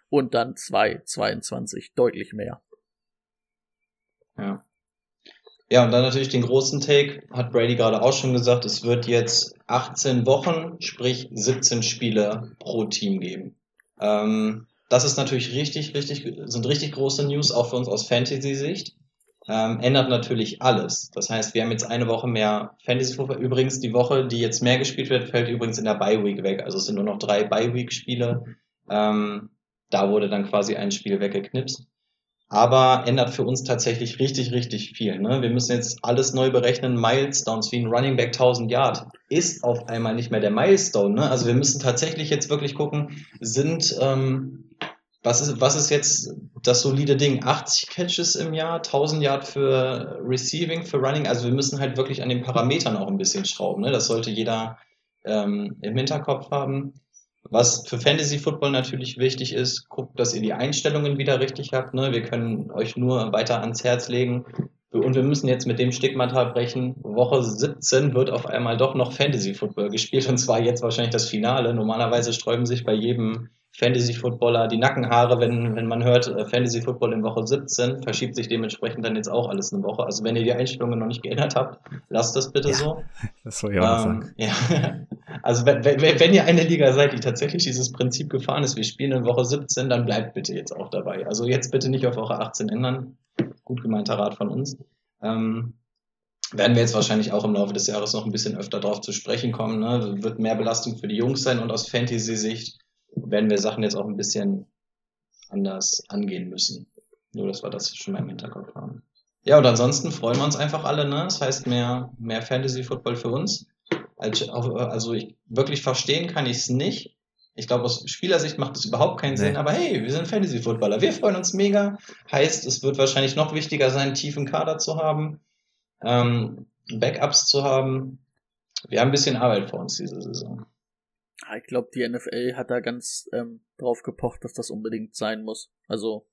Und dann 2,22 deutlich mehr. Ja. Ja, und dann natürlich den großen Take, hat Brady gerade auch schon gesagt, es wird jetzt 18 Wochen, sprich 17 Spiele pro Team geben. Ähm, das ist natürlich richtig, richtig, sind richtig große News, auch für uns aus Fantasy-Sicht. Ähm, ändert natürlich alles. Das heißt, wir haben jetzt eine Woche mehr Fantasy-Football. Übrigens, die Woche, die jetzt mehr gespielt wird, fällt übrigens in der Bye-Week weg. Also es sind nur noch drei Bye-Week-Spiele. Ähm, da wurde dann quasi ein Spiel weggeknipst. Aber ändert für uns tatsächlich richtig, richtig viel. Ne? Wir müssen jetzt alles neu berechnen. Milestones wie ein Running Back 1000 Yard ist auf einmal nicht mehr der Milestone. Ne? Also wir müssen tatsächlich jetzt wirklich gucken, sind, ähm, was ist, was ist jetzt das solide Ding? 80 Catches im Jahr, 1000 Yard für Receiving, für Running. Also wir müssen halt wirklich an den Parametern auch ein bisschen schrauben. Ne? Das sollte jeder ähm, im Hinterkopf haben. Was für Fantasy Football natürlich wichtig ist, guckt, dass ihr die Einstellungen wieder richtig habt. Ne? Wir können euch nur weiter ans Herz legen. Und wir müssen jetzt mit dem Stigmata brechen. Woche 17 wird auf einmal doch noch Fantasy Football gespielt und zwar jetzt wahrscheinlich das Finale. Normalerweise sträuben sich bei jedem Fantasy-Footballer die Nackenhaare, wenn, wenn man hört, äh, Fantasy-Football in Woche 17, verschiebt sich dementsprechend dann jetzt auch alles eine Woche. Also wenn ihr die Einstellungen noch nicht geändert habt, lasst das bitte Ja, so. Das soll ich auch Ähm, sagen. ja. *laughs* Also wenn, wenn, wenn ihr eine Liga seid, die tatsächlich dieses Prinzip gefahren ist, wir spielen in Woche 17, dann bleibt bitte jetzt auch dabei. Also jetzt bitte nicht auf Woche 18 ändern. Gut gemeinter Rat von uns. Ähm, werden wir jetzt wahrscheinlich auch im Laufe des Jahres noch ein bisschen öfter drauf zu sprechen kommen. Ne? Wird mehr Belastung für die Jungs sein und aus Fantasy-Sicht werden wir Sachen jetzt auch ein bisschen anders angehen müssen. Nur, dass wir das schon mal im Hinterkopf haben. Ja, und ansonsten freuen wir uns einfach alle, ne? Das heißt mehr, mehr Fantasy-Football für uns. Also, ich, wirklich verstehen kann ich es nicht. Ich glaube, aus Spielersicht macht es überhaupt keinen Nee. Sinn, aber hey, wir sind Fantasy-Footballer. Wir freuen uns mega. Heißt, es wird wahrscheinlich noch wichtiger sein, einen tiefen Kader zu haben, ähm, Backups zu haben. Wir haben ein bisschen Arbeit vor uns diese Saison. Ah, Ich glaube, die NFL hat da ganz ähm, drauf gepocht, dass das unbedingt sein muss. Also,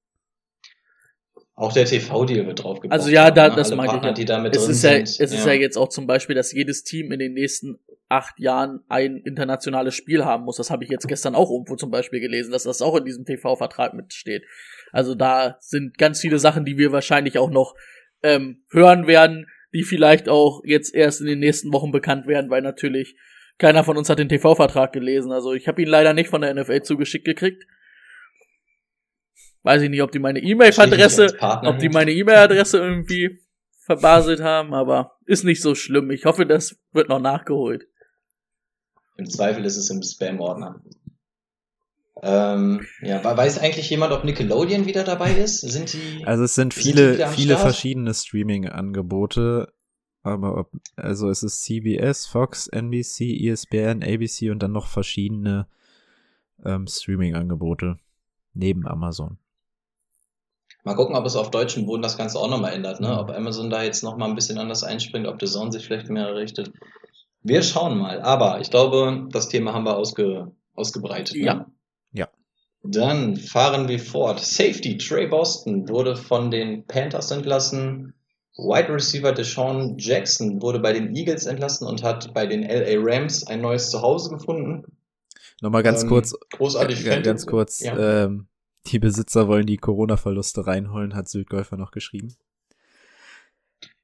Auch der TV-Deal wird drauf gepocht also ja, da, ne? das meine ich. Ja. die da mit Es ist ja, sind. es ist ja jetzt auch zum Beispiel, dass jedes Team in den nächsten acht Jahren ein internationales Spiel haben muss. Das habe ich jetzt gestern auch irgendwo zum Beispiel gelesen, dass das auch in diesem TV-Vertrag mitsteht. Also da sind ganz viele Sachen, die wir wahrscheinlich auch noch ähm, hören werden, die vielleicht auch jetzt erst in den nächsten Wochen bekannt werden, weil natürlich keiner von uns hat den TV-Vertrag gelesen. Also ich habe ihn leider nicht von der NFL zugeschickt gekriegt. Weiß ich nicht, ob die meine E-Mail-Adresse, ob die meine E-Mail-Adresse irgendwie verbaselt haben, aber ist nicht so schlimm. Ich hoffe, das wird noch nachgeholt. Im Zweifel ist es im Spam-Ordner. Ähm, ja, we- weiß eigentlich jemand, ob Nickelodeon wieder dabei ist? Sind die. Also es sind Sind viele, am viele Start? verschiedene Streaming-Angebote, aber ob, also es ist CBS, Fox, NBC, ESPN, ABC und dann noch verschiedene ähm, Streaming-Angebote neben Amazon. Mal gucken, ob es auf deutschem Boden das Ganze auch nochmal ändert, ne? Mhm. Ob Amazon da jetzt nochmal ein bisschen anders einspringt, ob The Zone sich vielleicht mehr richtet. Wir schauen mal. Aber ich glaube, das Thema haben wir ausge, ausgebreitet. Ja. Ne? Ja. Dann fahren wir fort. Safety Trey Boston wurde von den Panthers entlassen. Wide Receiver Deshaun Jackson wurde bei den Eagles entlassen und hat bei den LA Rams ein neues Zuhause gefunden. Nochmal ganz Ähm, kurz, Großartig. äh, ganz kurz, Ja. ähm, die Besitzer wollen die Corona-Verluste reinholen, hat Südgolfer noch geschrieben.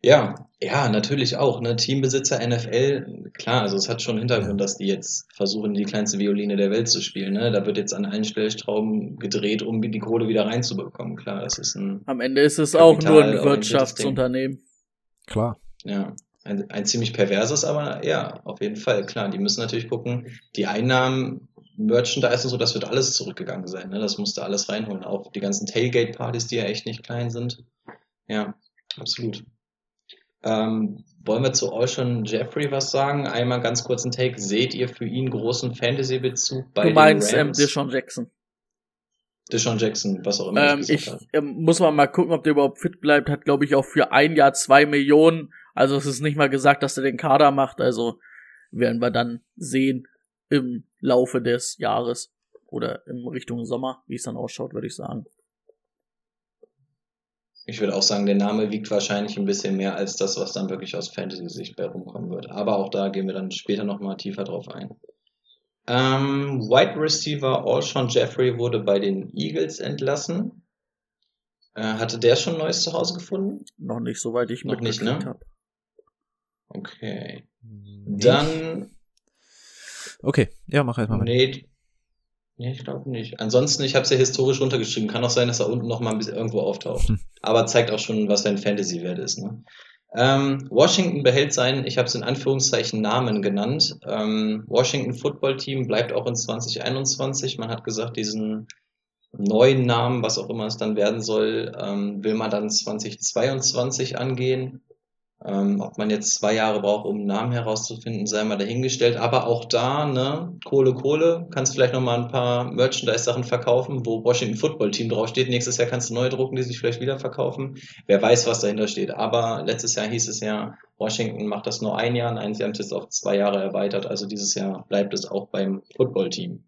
Ja, ja, natürlich auch. Ne? Teambesitzer NFL, klar, also es hat schon Hintergrund, dass die jetzt versuchen, die kleinste Violine der Welt zu spielen. Ne? Da wird jetzt an allen Stellschrauben gedreht, um die Kohle wieder reinzubekommen. Klar, das ist ein, Am Ende ist es auch nur ein Wirtschaftsunternehmen. Klar. ja, ein, ein ziemlich perverses, aber ja, auf jeden Fall, klar. Die müssen natürlich gucken, die Einnahmen, Merchandise und so, das wird alles zurückgegangen sein. Ne? Das musste alles reinholen. Auch die ganzen Tailgate-Partys, die ja echt nicht klein sind. Ja, absolut. Ähm, wollen wir zu Ocean Jeffrey was sagen? Einmal ganz kurz ein Take. Seht ihr für ihn großen Fantasy-Bezug bei Du meinst den ähm, Rams? Deshaun Jackson. Deshaun Jackson, was auch immer Ähm, ich ähm, muss mal mal gucken, ob der überhaupt fit bleibt. Hat, glaube ich, auch für ein Jahr zwei Millionen. Also es ist nicht mal gesagt, dass er den Kader macht. Also werden wir dann sehen im Laufe des Jahres oder in Richtung Sommer, wie es dann ausschaut, würde ich sagen. Ich würde auch sagen, der Name wiegt wahrscheinlich ein bisschen mehr als das, was dann wirklich aus Fantasy-Sicht bei rumkommen wird. Aber auch da gehen wir dann später nochmal tiefer drauf ein. Ähm, Wide Receiver Alshon Jeffrey wurde bei den Eagles entlassen. Äh, hatte der schon neues Zuhause gefunden? Noch nicht, soweit ich Noch nicht, ne? hab. Okay. Nee. Dann Okay, ja, mach erstmal. Nee, nee ich glaube nicht. Ansonsten, ich habe es ja historisch runtergeschrieben. Kann auch sein, dass er unten noch mal ein bisschen irgendwo auftaucht. Hm. *laughs* Aber zeigt auch schon, was sein Fantasy-Wert ist. Ne? Ähm, Washington behält seinen, ich habe es in Anführungszeichen Namen genannt. Ähm, Washington Football Team bleibt auch in 2021. Man hat gesagt, diesen neuen Namen, was auch immer es dann werden soll, ähm, will man dann 2022 angehen. Ähm, ob man jetzt zwei Jahre braucht, um einen Namen herauszufinden, sei mal dahingestellt. Aber auch da, ne, Kohle, Kohle, kannst vielleicht noch mal ein paar Merchandise-Sachen verkaufen, wo Washington Football Team draufsteht. Nächstes Jahr kannst du neue drucken, die sich vielleicht wieder verkaufen. Wer weiß, was dahinter steht. Aber letztes Jahr hieß es ja, Washington macht das nur ein Jahr, nein, sie haben es jetzt auf zwei Jahre erweitert. Also dieses Jahr bleibt es auch beim Football Team.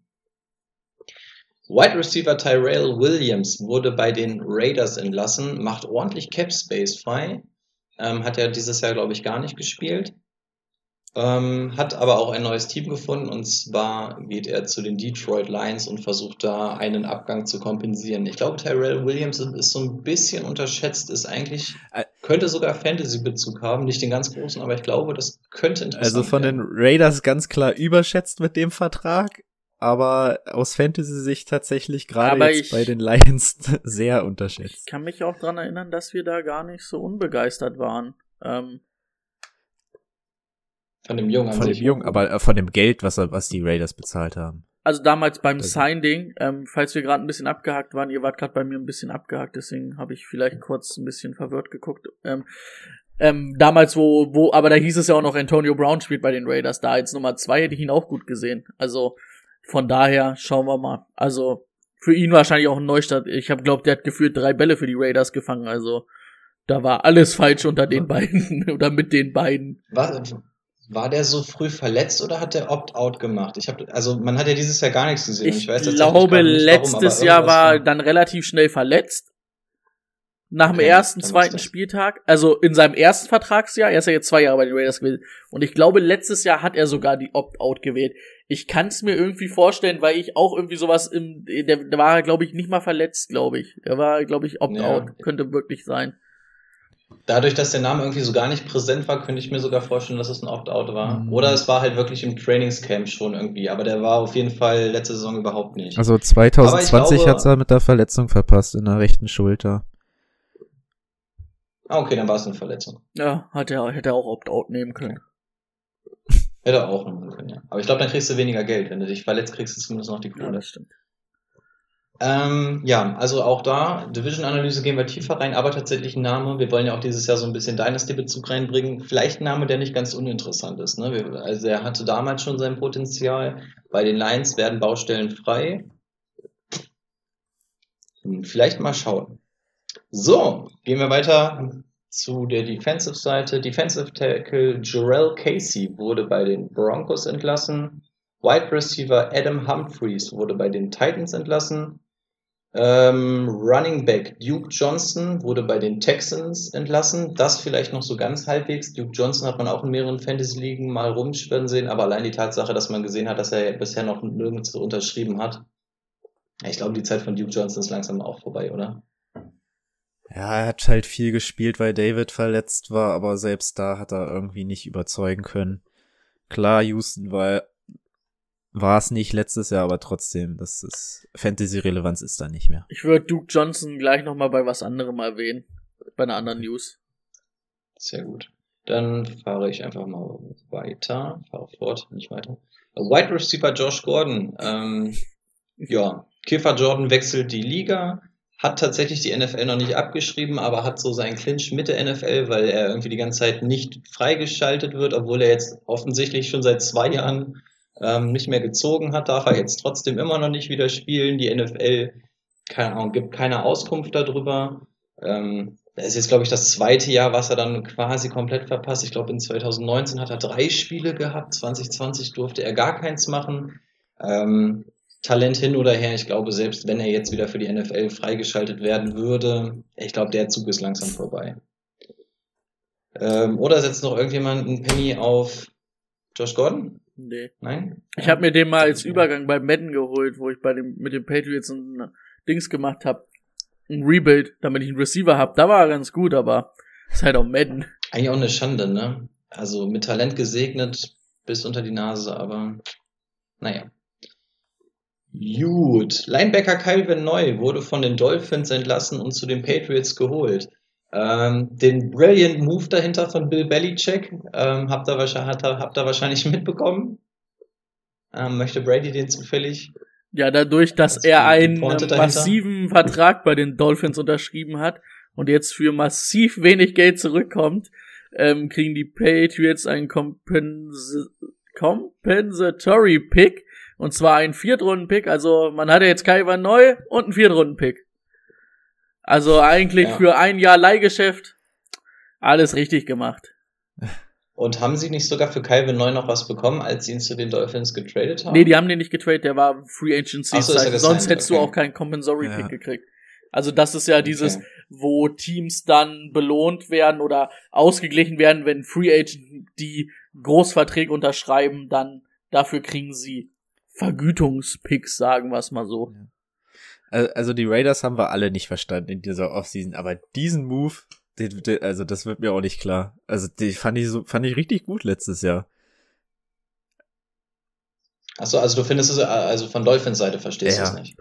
Wide Receiver Tyrell Williams wurde bei den Raiders entlassen, macht ordentlich Cap Space frei ähm, hat er dieses Jahr, glaube ich, gar nicht gespielt. Ähm, hat aber auch ein neues Team gefunden und zwar geht er zu den Detroit Lions und versucht da einen Abgang zu kompensieren. Ich glaube, Tyrell Williams ist so ein bisschen unterschätzt, ist eigentlich, könnte sogar Fantasy-Bezug haben, nicht den ganz großen, aber ich glaube, das könnte interessant Also von werden. den Raiders ganz klar überschätzt mit dem Vertrag, aber aus Fantasy-Sicht tatsächlich gerade jetzt ich- bei den Lions *laughs* sehr Ich unterschätzt. kann mich auch dran erinnern, dass wir da gar nicht so unbegeistert waren. Ähm, Von dem Jungen an Von dem. Jungen, aber äh, von dem Geld, was, er- was die Raiders bezahlt haben. also damals beim Also- Signing, ähm, falls wir gerade ein bisschen abgehakt waren, ihr wart gerade bei mir ein bisschen abgehakt, deswegen habe ich vielleicht kurz ein bisschen verwirrt geguckt. Ähm, ähm, damals, wo, wo, aber da hieß es ja auch noch, Antonio Brown spielt bei den Raiders. Da als Nummer zwei hätte ich ihn auch gut gesehen. Also von daher schauen wir mal. Also für ihn wahrscheinlich auch ein Neustart. Ich habe glaubt, der hat gefühlt drei Bälle für die Raiders gefangen. Also da war alles falsch unter den beiden *laughs* oder mit den beiden. War, war der so früh verletzt oder hat der Opt-out gemacht? Ich habe, also man hat ja dieses Jahr gar nichts gesehen. und Ich, weiß glaube, nicht, letztes Jahr war dann relativ schnell verletzt. Nach dem Okay, ersten, zweiten Spieltag, also in seinem ersten Vertragsjahr, er ist ja jetzt zwei Jahre bei den Raiders gewesen. Und ich glaube, letztes Jahr hat er sogar die Opt-out gewählt. Ich kann es mir irgendwie vorstellen, weil ich auch irgendwie sowas im, der, der war, glaube ich, nicht mal verletzt, glaube ich. Der war, glaube ich, Opt-out. Ja. Könnte wirklich sein. Dadurch, dass der Name irgendwie so gar nicht präsent war, könnte ich mir sogar vorstellen, dass es ein Opt-out war. Mhm. Oder es war halt wirklich im Trainingscamp schon irgendwie, aber der war auf jeden Fall letzte Saison überhaupt nicht. Also 2020 Aber ich glaube- hat's er mit der Verletzung verpasst in der rechten Schulter. ah, okay, dann war es eine Verletzung. Ja, hat er, hätte er auch Opt-out nehmen können. Hätte auch machen können, ja. Aber ich glaube, dann kriegst du weniger Geld. Wenn du dich verletzt, kriegst du zumindest noch die Ja, Kohle. das stimmt. Ähm, ja, also auch da, Division-Analyse gehen wir tiefer rein, aber tatsächlich ein Name. Wir wollen ja auch dieses Jahr so ein bisschen Dynasty-Bezug reinbringen. Vielleicht ein Name, der nicht ganz uninteressant ist. Ne? Wir, also er hatte damals schon sein Potenzial. Bei den Lions werden Baustellen frei. Hm, Vielleicht mal schauen. So, gehen wir weiter zu der Defensive-Seite. Defensive Tackle Jarrell Casey wurde bei den Broncos entlassen. Wide Receiver Adam Humphreys wurde bei den Titans entlassen. Ähm, Running Back Duke Johnson wurde bei den Texans entlassen. Das vielleicht noch so ganz halbwegs. Duke Johnson hat man auch in mehreren Fantasy-Ligen mal rumschwirren sehen, aber allein die Tatsache, dass man gesehen hat, dass er bisher noch nirgends unterschrieben hat. Ich glaube, die Zeit von Duke Johnson ist langsam auch vorbei, oder? Ja, er hat halt viel gespielt, weil David verletzt war, aber selbst da hat er irgendwie nicht überzeugen können. Klar, Houston war war es nicht letztes Jahr, aber trotzdem, das ist Fantasy-Relevanz ist da nicht mehr. Ich würde Duke Johnson gleich nochmal bei was anderem erwähnen. Bei einer anderen News. Sehr gut. Dann fahre ich einfach mal weiter. Fahre fort, nicht weiter. Wide Receiver Josh Gordon. Ähm, *laughs* ja, Kiefer Jordan wechselt die Liga. Hat tatsächlich die NFL noch nicht abgeschrieben, aber hat so seinen Clinch mit der NFL, weil er irgendwie die ganze Zeit nicht freigeschaltet wird, obwohl er jetzt offensichtlich schon seit zwei Jahren ähm, nicht mehr gezogen hat, darf er jetzt trotzdem immer noch nicht wieder spielen. Die NFL, keine Ahnung, gibt keine Auskunft darüber. Ähm, das ist jetzt, glaube ich, das zweite Jahr, was er dann quasi komplett verpasst. Ich glaube, in 2019 hat er drei Spiele gehabt, 2020 durfte er gar keins machen. Ähm, Talent hin oder her, ich glaube, selbst wenn er jetzt wieder für die NFL freigeschaltet werden würde, ich glaube, der Zug ist langsam vorbei. Ähm, oder setzt noch irgendjemand einen Penny auf Josh Gordon? Nee. Nein? Ich habe mir den mal als Übergang bei Madden geholt, wo ich bei dem mit den Patriots ein Dings gemacht habe. Ein Rebuild, damit ich einen Receiver hab. Da war er ganz gut, aber ist halt auch Madden. Eigentlich auch eine Schande, ne? Also mit Talent gesegnet bis unter die Nase, aber naja. Gut. Linebacker Calvin Neu wurde von den Dolphins entlassen und zu den Patriots geholt. Ähm, den Brilliant Move dahinter von Bill Belichick ähm, habt, ihr wahrscheinlich, habt, ihr, wahrscheinlich *laughs* mitbekommen. Ähm, möchte Brady den zufällig Ja, dadurch, dass Das er einen massiven Vertrag bei den Dolphins unterschrieben hat und jetzt für massiv wenig Geld zurückkommt, ähm, kriegen die Patriots einen Compens Compensatory Pick und zwar einen Viertrunden-Pick. Also man hat ja jetzt Kaiwa neu und einen Viertrunden-Pick. Also eigentlich Ja. für ein Jahr Leihgeschäft alles richtig gemacht. Und haben sie nicht sogar für Calvin Neu noch was bekommen, als sie ihn zu den Dolphins getradet haben? Nee, die haben den nicht getradet, der war Free Agency. So, Sonst hättest du okay. auch keinen Compensatory Pick Ja. gekriegt. Also das ist ja dieses, Okay. wo Teams dann belohnt werden oder ausgeglichen werden, wenn Free Agent die Großverträge unterschreiben, dann dafür kriegen sie Vergütungspicks, sagen wir es mal so. Al- Also die Raiders haben wir alle nicht verstanden in dieser Offseason, aber diesen Move, den, den, also das wird mir auch nicht klar. Also die fand ich so, fand ich richtig gut letztes Jahr. Achso, also du findest es, äh, also von Dolphins Seite verstehst Ja. du es nicht.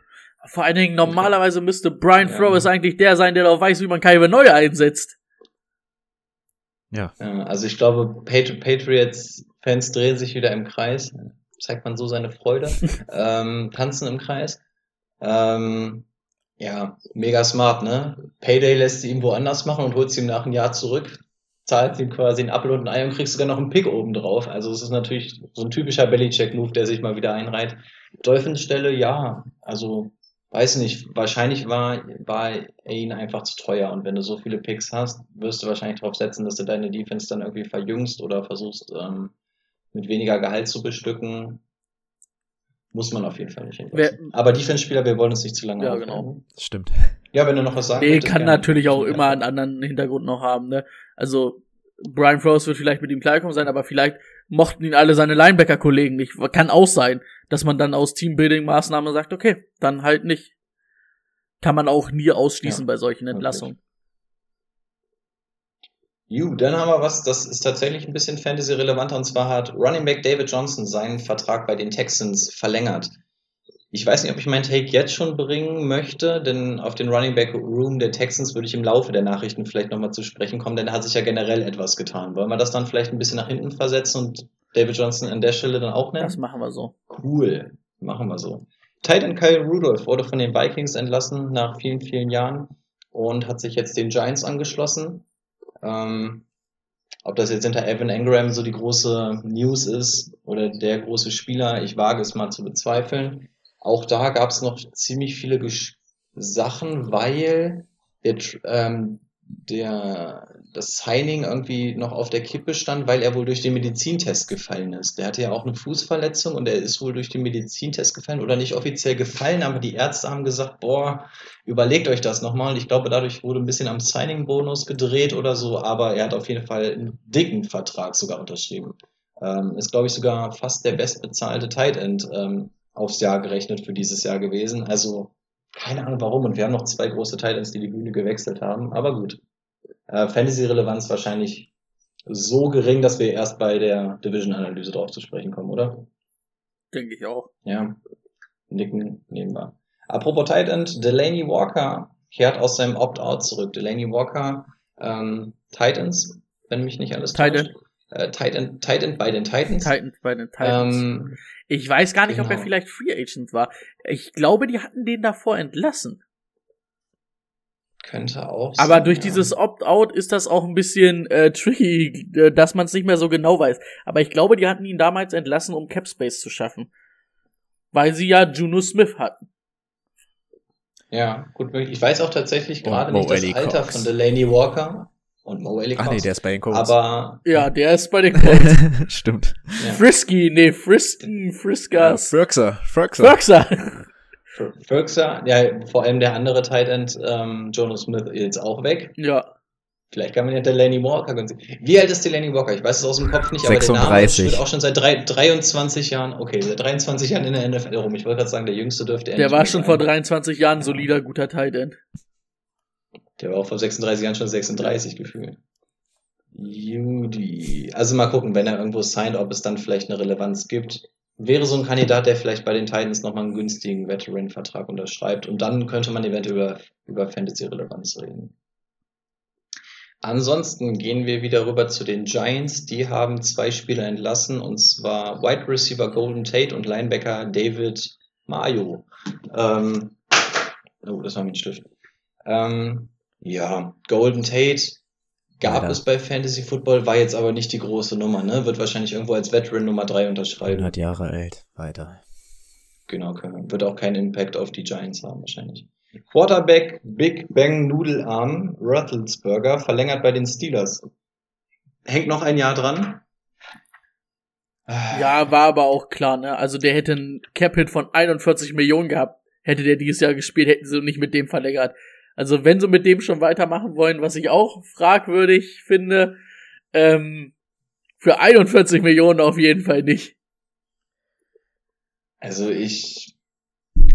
Vor allen Dingen, normalerweise müsste Brian Ja. Flores eigentlich der sein, der doch weiß, wie man Kyrie neu einsetzt. Ja. Ja, also ich glaube, Patri Patriots-Fans drehen sich wieder im Kreis. Zeigt man so seine Freude. *laughs* ähm, tanzen im Kreis. Ähm, ja, mega smart, ne? Payday lässt sie ihm woanders machen und holt sie ihm nach einem Jahr zurück. Zahlt ihm quasi ein Apfel und ein Ei und kriegst sogar noch einen Pick oben drauf. Also es ist natürlich so ein typischer Belichick-Move, der sich mal wieder einreiht. Dolphins Stelle, ja, also weiß nicht, wahrscheinlich war, war er ihnen einfach zu teuer und wenn du so viele Picks hast, wirst du wahrscheinlich darauf setzen, dass du deine Defense dann irgendwie verjüngst oder versuchst ähm, mit weniger Gehalt zu bestücken. Muss man auf jeden Fall nicht hinlassen. Wer- Aber Defense-Spieler, wir wollen uns nicht zu lange Ja, aufhalten. genau. Stimmt. Ja, wenn du noch was sagen Nee, möchtest, kann natürlich auch immer einen anderen Hintergrund noch haben, ne? Also, Brian Flores wird vielleicht mit ihm klarkommen sein, aber vielleicht mochten ihn alle seine Linebacker-Kollegen nicht. Kann auch sein, dass man dann aus Teambuilding-Maßnahmen sagt, okay, dann halt nicht. Kann man auch nie ausschließen Ja, bei solchen wirklich. Ju, dann haben wir was, das ist tatsächlich ein bisschen Fantasy-relevanter, und zwar hat Running Back David Johnson seinen Vertrag bei den Texans verlängert. Ich weiß nicht, ob ich meinen Take jetzt schon bringen möchte, denn auf den Running Back Room der Texans würde ich im Laufe der Nachrichten vielleicht nochmal zu sprechen kommen, denn da hat sich ja generell etwas getan. Wollen wir das dann vielleicht ein bisschen nach hinten versetzen und David Johnson an der Stelle dann auch nennen? Das machen wir so. Cool, machen wir so. Titan Kyle Rudolph wurde von den Vikings entlassen nach vielen, vielen Jahren und hat sich jetzt den Giants angeschlossen. Ähm, ob das jetzt hinter Evan Engram so die große News ist oder der große Spieler, ich wage es mal zu bezweifeln. Auch da gab es noch ziemlich viele Gesch Sachen, weil der, ähm, der, das Signing irgendwie noch auf der Kippe stand, weil er wohl durch den Medizintest gefallen ist. Der hatte ja auch eine Fußverletzung und er ist wohl durch den Medizintest gefallen oder nicht offiziell gefallen, aber die Ärzte haben gesagt, boah, überlegt euch das nochmal. Und ich glaube, dadurch wurde ein bisschen am Signing-Bonus gedreht oder so, aber er hat auf jeden Fall einen dicken Vertrag sogar unterschrieben. Ähm, ist, glaube ich, sogar fast der bestbezahlte Tight End ähm, aufs Jahr gerechnet für dieses Jahr gewesen. Also keine Ahnung warum. Und wir haben noch zwei große Titans, die die Bühne gewechselt haben. Aber gut. Äh, Fantasy-Relevanz wahrscheinlich so gering, dass wir erst bei der Division-Analyse drauf zu sprechen kommen, oder? Denke ich auch. Ja. Nicken nehmen wir. Apropos Tight End, Delaney Walker kehrt aus seinem Opt-out zurück. Delaney Walker, ähm, Titans, wenn mich nicht alles täuscht. End. Äh, Tight End, Tight End bei den Titans. Titans bei den Titans. Ähm, ich weiß gar nicht, ob er genau. vielleicht Free Agent war. Ich glaube, die hatten den davor entlassen. könnte auch Aber sein, durch ja. dieses Opt-out ist das auch ein bisschen äh, tricky, äh, dass man es nicht mehr so genau weiß. Aber ich glaube, die hatten ihn damals entlassen, um Cap Space zu schaffen. Weil sie ja Juno Smith hatten. Ja, gut möglich. Ich weiß auch tatsächlich gerade nicht das Alter Cox. von Delaney Walker und Mo Alley Ach nee, Cox. der ist bei den Colts. aber Ja, der ist bei den Colts. *laughs* Stimmt. ja. Frisky, nee, Frisken, Friskas. Ferkser. Ferkser. Fer- Ferguson, ja, vor allem der andere Tight End, ähm, Jonas Smith, jetzt auch weg. Ja, Vielleicht kann man ja Delaney Walker günstigen. Wie alt ist Delaney Walker? Ich weiß es aus dem Kopf nicht, aber der Name 36. wird auch schon seit drei, 23 Jahren, okay, seit 23 Jahren in der NFL rum. Ich wollte gerade sagen, der Jüngste dürfte er der war schon sein. vor 23 Jahren ein solider, guter Tight End. Der war auch vor 36 Jahren schon 36 gefühlt. Judy. Also mal gucken, wenn er irgendwo signed, ob es dann vielleicht eine Relevanz gibt. Wäre so ein Kandidat, der vielleicht bei den Titans nochmal einen günstigen Veteran-Vertrag unterschreibt. Und dann könnte man eventuell über, über Fantasy-Relevanz reden. Ansonsten gehen wir wieder rüber zu den Giants. Die haben zwei Spieler entlassen, und zwar Wide Receiver Golden Tate und Linebacker David Mayo. Ähm, oh, das war mein Stift. Ähm, ja, Golden Tate gab Leider. es bei Fantasy Football, war jetzt aber nicht die große Nummer, ne? Wird wahrscheinlich irgendwo als Veteran Nummer 3 unterschreiben. 100 Jahre alt, weiter. Genau, können- wird auch keinen Impact auf die Giants haben, wahrscheinlich. Quarterback Big Bang Nudelarm Roethlisberger verlängert bei den Steelers. Hängt noch ein Jahr dran. Ja, war aber auch klar, ne? Also der hätte einen Cap-Hit von 41 Millionen gehabt. Hätte der dieses Jahr gespielt, hätten sie nicht mit dem verlängert. Also wenn sie mit dem schon weitermachen wollen, was ich auch fragwürdig finde, ähm, für 41 Millionen auf jeden Fall nicht. Also ich.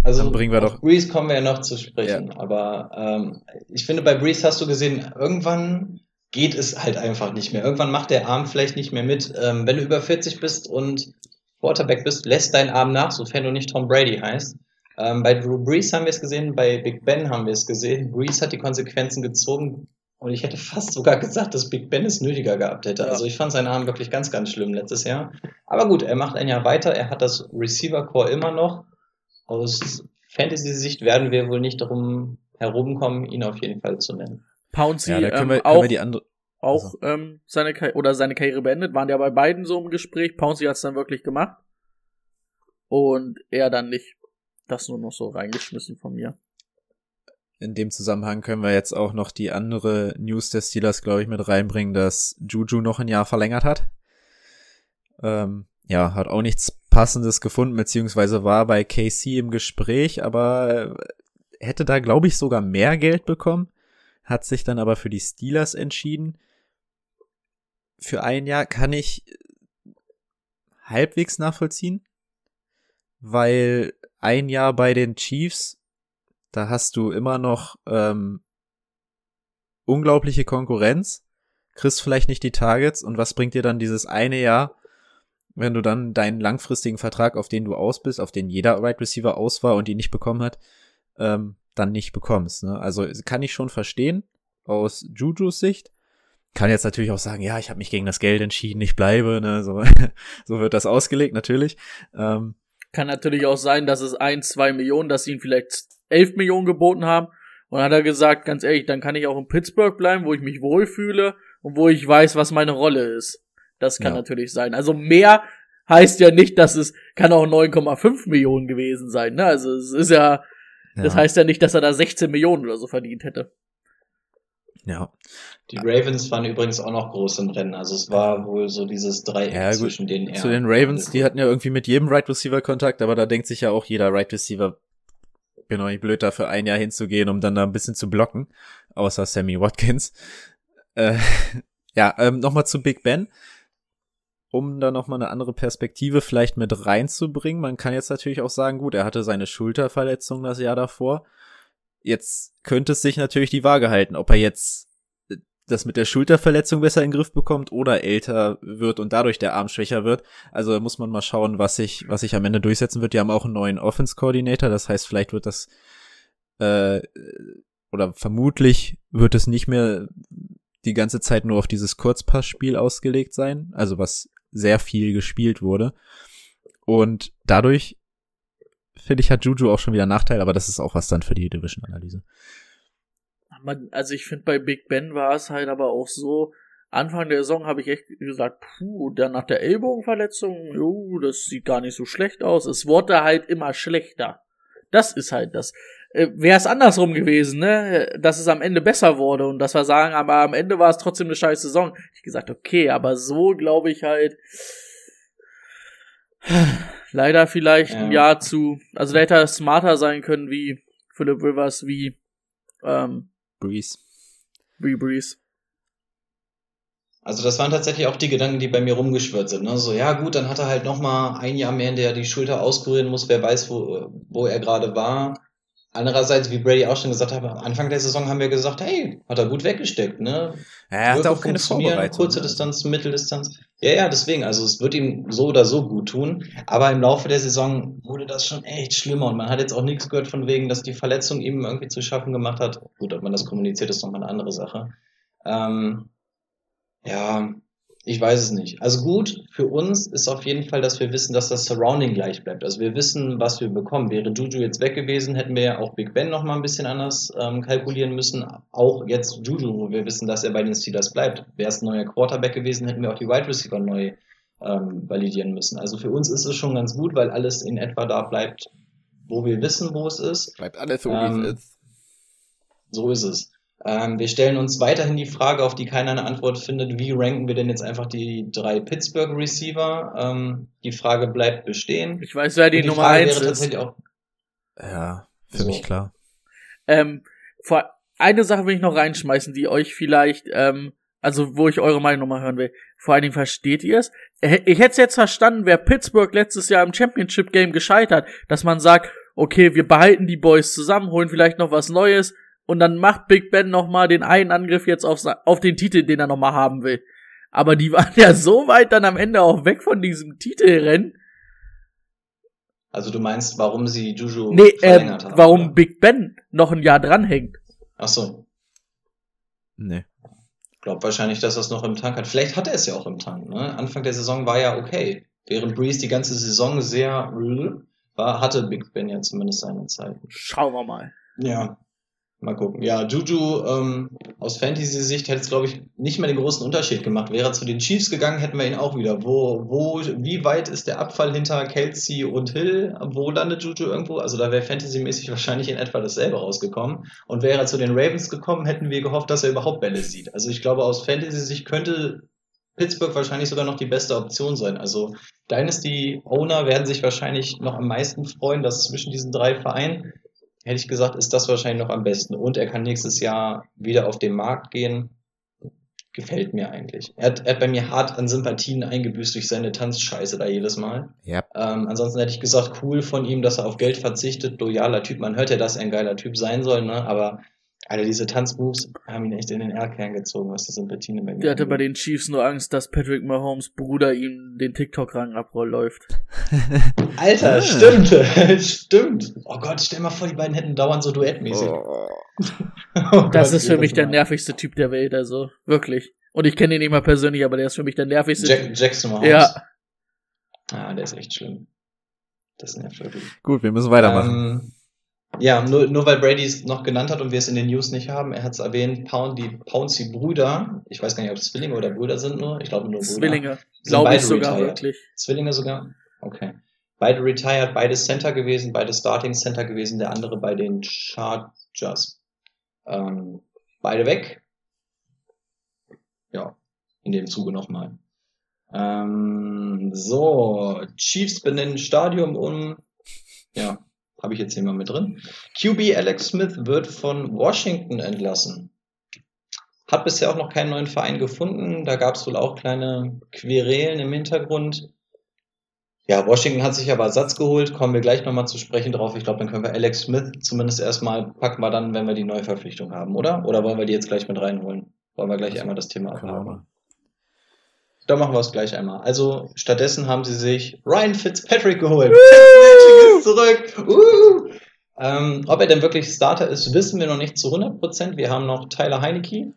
Also Dann bringen wir auf doch- Breeze kommen wir ja noch zu sprechen, aber ähm, ich finde, bei Breeze hast du gesehen, irgendwann geht es halt einfach nicht mehr. Irgendwann macht der Arm vielleicht nicht mehr mit. Ähm, wenn du über 40 bist und Quarterback bist, lässt dein Arm nach, sofern du nicht Tom Brady heißt. Ähm, bei Drew Brees haben wir es gesehen, bei Big Ben haben wir es gesehen. Breeze hat die Konsequenzen gezogen und ich hätte fast sogar gesagt, dass Big Ben es nötiger gehabt hätte. Ja. Also ich fand seinen Arm wirklich ganz, ganz schlimm letztes Jahr. Aber gut, er macht ein Jahr weiter, er hat das Receiver-Core immer noch. Aus Fantasy-Sicht werden wir wohl nicht darum herumkommen, ihn auf jeden Fall zu nennen. Pouncy Ja, da können ähm, wir, können auch, wir die andere. auch ähm, seine Karri oder seine Karriere beendet, waren ja bei beiden so im Gespräch. Pouncy hat es dann wirklich gemacht. Und er dann nicht. Das nur noch so reingeschmissen von mir. In dem Zusammenhang können wir jetzt auch noch die andere News des Steelers, glaube ich, mit reinbringen, dass Juju noch ein Jahr verlängert hat. Ähm, ja, hat auch nichts Passendes gefunden, beziehungsweise war bei KC im Gespräch, aber äh, hätte da, glaube ich, sogar mehr Geld bekommen, hat sich dann aber für die Steelers entschieden. Für ein Jahr kann ich halbwegs nachvollziehen, weil ein Jahr bei den Chiefs, da hast du immer noch ähm, unglaubliche Konkurrenz, kriegst vielleicht nicht die Targets und was bringt dir dann dieses eine Jahr, wenn du dann deinen langfristigen Vertrag, auf den du aus bist, auf den jeder Right Receiver aus war und ihn nicht bekommen hat, ähm, dann nicht bekommst. Ne? Also kann ich schon verstehen aus Jujus Sicht. Kann jetzt natürlich auch sagen, ja, ich habe mich gegen das Geld entschieden, ich bleibe. Ne? So, *laughs* so wird das ausgelegt, natürlich. Ähm, Kann natürlich auch sein, dass es ein, zwei Millionen, dass sie ihn vielleicht elf Millionen geboten haben. Und dann hat er gesagt, ganz ehrlich, dann kann ich auch in Pittsburgh bleiben, wo ich mich wohlfühle und wo ich weiß, was meine Rolle ist. Das kann Ja. natürlich sein. Also mehr heißt ja nicht, dass es kann auch 9,5 Millionen gewesen sein. Ne? Also es ist ja, das ja, heißt ja nicht, dass er da 16 Millionen oder so verdient hätte. Ja. Die Ravens waren übrigens auch noch groß im Rennen. Also es war wohl so dieses Dreieck Ja, zwischen denen. Zu den Ravens, die hatten ja irgendwie mit jedem Right Receiver Kontakt, aber da denkt sich ja auch jeder Right Receiver, bin doch nicht blöd, da für ein Jahr hinzugehen, um dann da ein bisschen zu blocken, außer Sammy Watkins. Äh, *laughs* ja, ähm, nochmal zu Big Ben, um da nochmal eine andere Perspektive vielleicht mit reinzubringen. Man kann jetzt natürlich auch sagen, gut, er hatte seine Schulterverletzung das Jahr davor. Jetzt könnte es sich natürlich die Waage halten, ob er jetzt äh, das mit der Schulterverletzung besser in den Griff bekommt oder älter wird und dadurch der Arm schwächer wird. Also da muss man mal schauen, was sich, was sich am Ende durchsetzen wird. Die haben auch einen neuen Offense-Coordinator, das heißt, vielleicht wird das äh, oder vermutlich wird es nicht mehr die ganze Zeit nur auf dieses Kurzpassspiel ausgelegt sein, also was sehr viel gespielt wurde. Und dadurch, finde ich, hat Juju auch schon wieder Nachteil, aber das ist auch was dann für die Division-Analyse. Also ich finde bei Big Ben war es halt aber auch so, Anfang der Saison habe ich echt gesagt, puh, dann nach der Ellbogenverletzung, jo, das sieht gar nicht so schlecht aus. Es wurde halt immer schlechter. Das ist halt das. Äh, Wäre es andersrum gewesen, ne, dass es am Ende besser wurde und dass wir sagen, aber am Ende war es trotzdem eine scheiß Saison. Ich gesagt, okay, aber so glaube ich halt leider vielleicht ein Ja. Jahr zu, also da hätte er smarter sein können wie Philip Rivers, wie ähm, Breeze. wie Breeze. Also das waren tatsächlich auch die Gedanken, die bei mir rumgeschwirrt sind. Ne? So, ja gut, dann hat er halt noch mal ein Jahr mehr, in der er die Schulter auskurieren muss. Wer weiß, wo, wo er gerade war. Andererseits, wie Brady auch schon gesagt hat, am Anfang der Saison haben wir gesagt, hey, hat er gut weggesteckt. Ne? Ja, er Würfe auch keine Vorbereitung. Kurze ne? Distanz, Mitteldistanz. Ja, ja, deswegen. Also es wird ihm so oder so gut tun. Aber im Laufe der Saison wurde das schon echt schlimmer. Und man hat jetzt auch nichts gehört von wegen, dass die Verletzung ihm irgendwie zu schaffen gemacht hat. Gut, ob man das kommuniziert, ist nochmal eine andere Sache. Ähm, ja, Ich weiß es nicht. Also gut, für uns ist auf jeden Fall, dass wir wissen, dass das Surrounding gleich bleibt. Also wir wissen, was wir bekommen. Wäre Juju jetzt weg gewesen, hätten wir ja auch Big Ben noch mal ein bisschen anders ähm, kalkulieren müssen. Auch jetzt Juju, wo wir wissen, dass er bei den Steelers bleibt. Wäre es ein neuer Quarterback gewesen, hätten wir auch die Wide Receiver neu ähm, validieren müssen. Also für uns ist es schon ganz gut, weil alles in etwa da bleibt, wo wir wissen, wo es ist. Bleibt alles so, Ähm, wie es ist. So ist es. Ähm, wir stellen uns weiterhin die Frage, auf die keiner eine Antwort findet, wie ranken wir denn jetzt einfach die drei Pittsburgh Receiver? Ähm, die Frage bleibt bestehen. Ich weiß, wer die, die Nummer Frage eins wäre ist. Ja, für So. mich klar. Ähm, vor, eine Sache will ich noch reinschmeißen, die euch vielleicht, ähm, also wo ich eure Meinung nochmal hören will. Vor allen Dingen versteht ihr es? Äh, Ich hätte es jetzt verstanden, wer Pittsburgh letztes Jahr im Championship Game gescheitert, dass man sagt, okay, wir behalten die Boys zusammen, holen vielleicht noch was Neues und dann macht Big Ben nochmal den einen Angriff jetzt auf, auf den Titel, den er nochmal haben will. Aber die *laughs* waren ja so weit dann am Ende auch weg von diesem Titelrennen. also du meinst, warum sie Juju Nee, ähm, verlängert haben? warum oder? Big Ben noch ein Jahr dranhängt. Ach so. Nee. Glaub wahrscheinlich, dass er es noch im Tank hat. Vielleicht hat er es ja auch im Tank. Ne? Anfang der Saison war ja okay. Während Breeze die ganze Saison sehr war, hatte Big Ben ja zumindest seine Zeit. Schauen wir mal. Ja, mal gucken. Ja, Juju ähm, aus Fantasy-Sicht hätte es, glaube ich, nicht mehr den großen Unterschied gemacht. Wäre er zu den Chiefs gegangen, hätten wir ihn auch wieder. Wo, wo, wie weit ist der Abfall hinter Kelsey und Hill? Wo landet Juju irgendwo? Also da wäre Fantasy-mäßig wahrscheinlich in etwa dasselbe rausgekommen. Und wäre er zu den Ravens gekommen, hätten wir gehofft, dass er überhaupt Bälle sieht. Also ich glaube, aus Fantasy-Sicht könnte Pittsburgh wahrscheinlich sogar noch die beste Option sein. Also Dynasty-Owner werden sich wahrscheinlich noch am meisten freuen, dass zwischen diesen drei Vereinen hätte ich gesagt, ist das wahrscheinlich noch am besten. Und er kann nächstes Jahr wieder auf den Markt gehen. Gefällt mir eigentlich. Er hat, er hat bei mir hart an Sympathien eingebüßt durch seine Tanzscheiße da jedes Mal. Ja. Ähm, ansonsten hätte ich gesagt, cool von ihm, dass er auf Geld verzichtet. Loyaler Typ. Man hört ja, dass er ein geiler Typ sein soll, ne? Aber Alter, diese Tanzmoves haben ihn echt in den Erdkern gezogen, was die Sympathien bei mir Der hatte bei den Chiefs nur Angst, dass Patrick Mahomes Bruder ihm den TikTok-Rang abläuft. *laughs* Alter, stimmt, *laughs* stimmt. Oh Gott, stell mal vor, die beiden hätten dauernd so duettmäßig. Oh. *laughs* Oh Das Gott, ist für mich der Mal. nervigste Typ der Welt, also wirklich. Und ich kenne ihn nicht mal persönlich, aber der ist für mich der nervigste Typ. Jack, Jackson Mahomes. Ja, Ah, der ist echt schlimm. Das nervt wirklich. Gut, wir müssen weitermachen. Ähm, ja, nur, nur weil Brady es noch genannt hat und wir es in den News nicht haben, er hat es erwähnt, Pound, die Pouncy-Brüder, ich weiß gar nicht, ob es Zwillinge oder Brüder sind nur, ich glaube nur Brüder. Zwillinge. Glaube ich sogar retired. wirklich. Zwillinge sogar? Okay. Beide retired, beide Center gewesen, beide Starting Center gewesen, der andere bei den Chargers. Ähm, beide weg. Ja, in dem Zuge nochmal. Ähm, so, Chiefs benennen Stadion um. Ja, habe ich jetzt hier mal mit drin. QB Alex Smith wird von Washington entlassen. Hat bisher auch noch keinen neuen Verein gefunden. Da gab es wohl auch kleine Querelen im Hintergrund. Ja, Washington hat sich aber Ersatz geholt. Kommen wir gleich nochmal zu sprechen drauf. Ich glaube, dann können wir Alex Smith zumindest erstmal packen wir dann, wenn wir die Neuverpflichtung haben, oder? Oder wollen wir die jetzt gleich mit reinholen? Wollen wir gleich einmal das Thema abhaken? Dann machen wir es gleich einmal. Also stattdessen haben sie sich Ryan Fitzpatrick geholt. Fitzmagic ist zurück. Uh! Ähm, ob er denn wirklich Starter ist, wissen wir noch nicht zu 100%. Wir haben noch Tyler Heineke,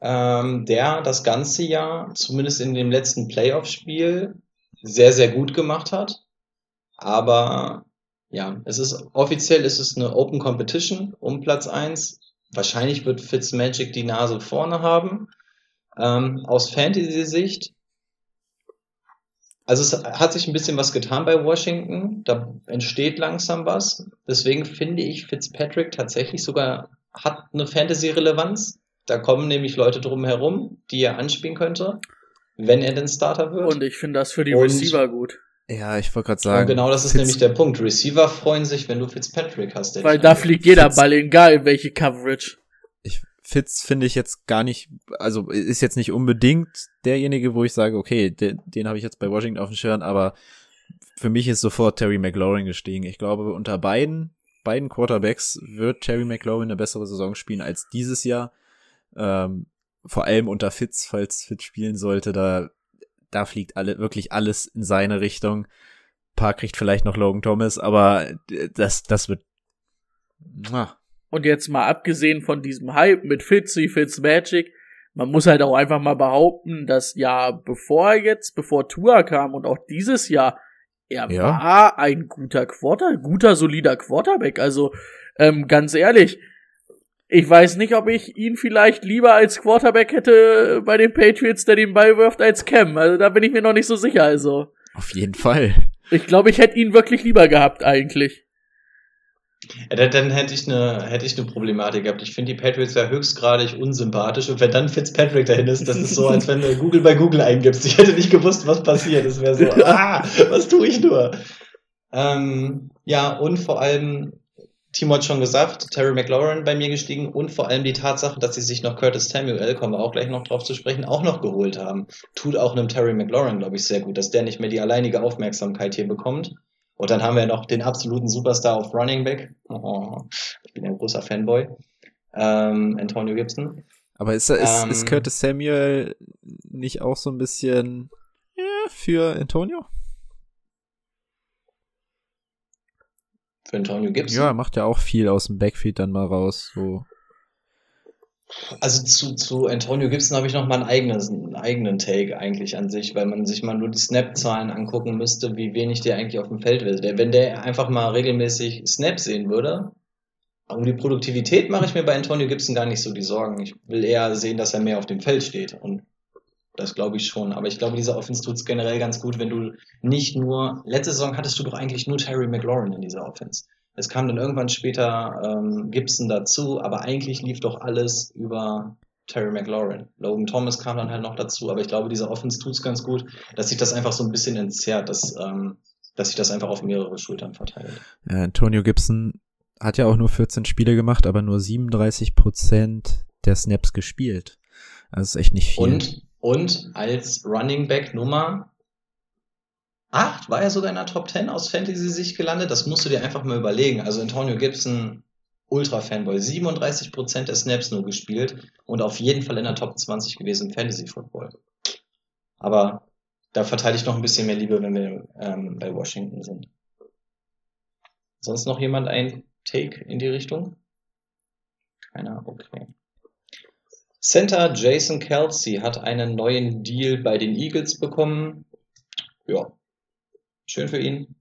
ähm, der das ganze Jahr, zumindest in dem letzten Playoff-Spiel, sehr, sehr gut gemacht hat. Aber ja, es ist offiziell ist es eine Open Competition um Platz 1. Wahrscheinlich wird Fitzmagic die Nase vorne haben. Ähm, aus Fantasy-Sicht, also es hat sich ein bisschen was getan bei Washington, da entsteht langsam was. Deswegen finde ich Fitzpatrick tatsächlich sogar hat eine Fantasy-Relevanz. Da kommen nämlich Leute drum herum, die er anspielen könnte, wenn er denn Starter wird. Und ich finde das für die Und- Receiver gut. Ja, ich wollte gerade sagen. Und genau das ist Fitz- nämlich der Punkt. Receiver freuen sich, wenn du Fitzpatrick hast. der Weil da fliegt jeder Fitz- Ball, egal in welche Coverage. Fitz finde ich jetzt gar nicht, also ist jetzt nicht unbedingt derjenige, wo ich sage, okay, den, den habe ich jetzt bei Washington auf dem Schirm, aber für mich ist sofort Terry McLaurin gestiegen. Ich glaube, unter beiden, beiden Quarterbacks wird Terry McLaurin eine bessere Saison spielen als dieses Jahr. Ähm, vor allem unter Fitz, falls Fitz spielen sollte, da, da fliegt alle, wirklich alles in seine Richtung. Paar kriegt vielleicht noch Logan Thomas, aber das, das wird, Mua. Und jetzt mal abgesehen von diesem Hype mit Fitzy, Fitzmagic, man muss halt auch einfach mal behaupten, dass ja, bevor er jetzt, bevor Tua kam und auch dieses Jahr, er Ja. war ein guter Quarter, guter, solider Quarterback. Also, ähm, ganz ehrlich, ich weiß nicht, ob ich ihn vielleicht lieber als Quarterback hätte bei den Patriots, der den Ball wirft, als Cam. Also, da bin ich mir noch nicht so sicher. Also, Auf jeden Fall. ich glaube, ich hätte ihn wirklich lieber gehabt, eigentlich. Ja, dann, hätte ich eine hätte ich eine Problematik gehabt. Ich finde die Patriots ja höchstgradig unsympathisch und wenn dann Fitzpatrick dahin ist, das ist so, als wenn du *laughs* Google bei Google eingibst. Ich hätte nicht gewusst, was passiert. Das wäre so, ah, was tue ich nur? Ähm, ja, und vor allem, Timo hat schon gesagt, Terry McLaurin bei mir gestiegen und vor allem die Tatsache, dass sie sich noch Curtis Samuel, kommen wir auch gleich noch drauf zu sprechen, auch noch geholt haben. Tut auch einem Terry McLaurin, glaube ich, sehr gut, dass der nicht mehr die alleinige Aufmerksamkeit hier bekommt. Und dann haben wir noch den absoluten Superstar auf Running Back. Oh, ich bin ja ein großer Fanboy. Ähm, Antonio Gibson. Aber ist, ist, Ähm. ist Curtis Samuel nicht auch so ein bisschen ja, für Antonio? Für Antonio Gibson. Ja, er macht ja auch viel aus dem Backfield dann mal raus. So. Also zu, zu Antonio Gibson habe ich noch mal einen eigenen, einen eigenen Take eigentlich an sich, weil man sich mal nur die Snap-Zahlen angucken müsste, wie wenig der eigentlich auf dem Feld will. Der, wenn der einfach mal regelmäßig Snaps sehen würde, um die Produktivität mache ich mir bei Antonio Gibson gar nicht so die Sorgen. Ich will eher sehen, dass er mehr auf dem Feld steht. Und das glaube ich schon. Aber ich glaube, dieser Offense tut es generell ganz gut, wenn du nicht nur. Letzte Saison hattest du doch eigentlich nur Terry McLaurin in dieser Offense. Es kam dann irgendwann später ähm, Gibson dazu, aber eigentlich lief doch alles über Terry McLaurin. Logan Thomas kam dann halt noch dazu, aber ich glaube, dieser Offense tut es ganz gut, dass sich das einfach so ein bisschen entzerrt, dass, ähm, dass sich das einfach auf mehrere Schultern verteilt. Ja, Antonio Gibson hat ja auch nur 14 Spiele gemacht, aber nur 37 Prozent der Snaps gespielt. Also ist echt nicht viel. Und, und als Running Back Nummer 8 war er sogar in der Top 10 aus Fantasy-Sicht gelandet. Das musst du dir einfach mal überlegen. Also Antonio Gibson, Ultra-Fanboy, 37% der Snaps nur gespielt und auf jeden Fall in der Top 20 gewesen im Fantasy-Football. Aber da verteile ich noch ein bisschen mehr Liebe, wenn wir ähm, bei Washington sind. Sonst noch jemand ein Take in die Richtung? Keiner? Okay. Center Jason Kelsey hat einen neuen Deal bei den Eagles bekommen. Ja, schön für ihn.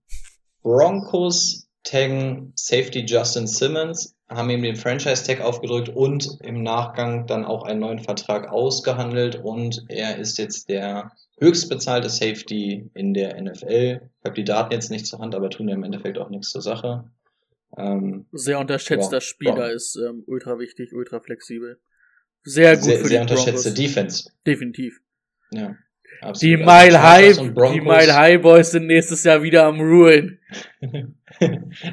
Broncos taggen Safety Justin Simmons, haben ihm den Franchise-Tag aufgedrückt und im Nachgang dann auch einen neuen Vertrag ausgehandelt und er ist jetzt der höchstbezahlte Safety in der NFL. Ich habe die Daten jetzt nicht zur Hand, aber tun ja im Endeffekt auch nichts zur Sache. Ähm, Sehr unterschätzter Ja, Spieler ja. ist ähm, ultra wichtig, ultra flexibel. Sehr gut sehr, für sehr die unterschätzte Broncos. Defense. Definitiv. Ja, Die absolut. Mile Also High, die Mile High Boys sind nächstes Jahr wieder am Ruin. *laughs*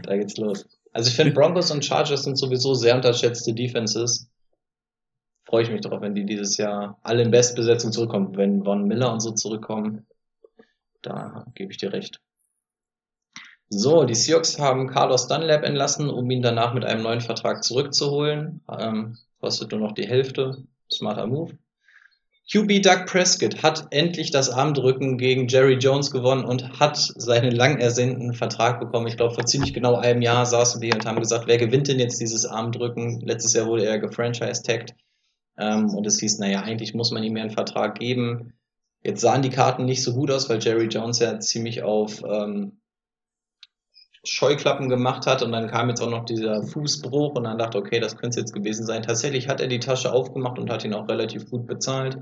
da geht's los. Also ich finde Broncos und Chargers sind sowieso sehr unterschätzte Defenses. Freue ich mich drauf, wenn die dieses Jahr alle in Bestbesetzung zurückkommen. Wenn Von Miller und so zurückkommen, da gebe ich dir recht. So, die Seahawks haben Carlos Dunlap entlassen, um ihn danach mit einem neuen Vertrag zurückzuholen. Ähm, kostet nur noch die Hälfte. Smarter Move. QB Doug Prescott hat endlich das Armdrücken gegen Jerry Jones gewonnen und hat seinen lang ersehnten Vertrag bekommen. Ich glaube, vor ziemlich genau einem Jahr saßen wir und haben gesagt, wer gewinnt denn jetzt dieses Armdrücken? Letztes Jahr wurde er gefranchise-tagged. Ähm, und es hieß, naja, eigentlich muss man ihm mehr einen Vertrag geben. Jetzt sahen die Karten nicht so gut aus, weil Jerry Jones ja ziemlich auf ähm, Scheuklappen gemacht hat und dann kam jetzt auch noch dieser Fußbruch und dann dachte, okay, das könnte es jetzt gewesen sein. Tatsächlich hat er die Tasche aufgemacht und hat ihn auch relativ gut bezahlt.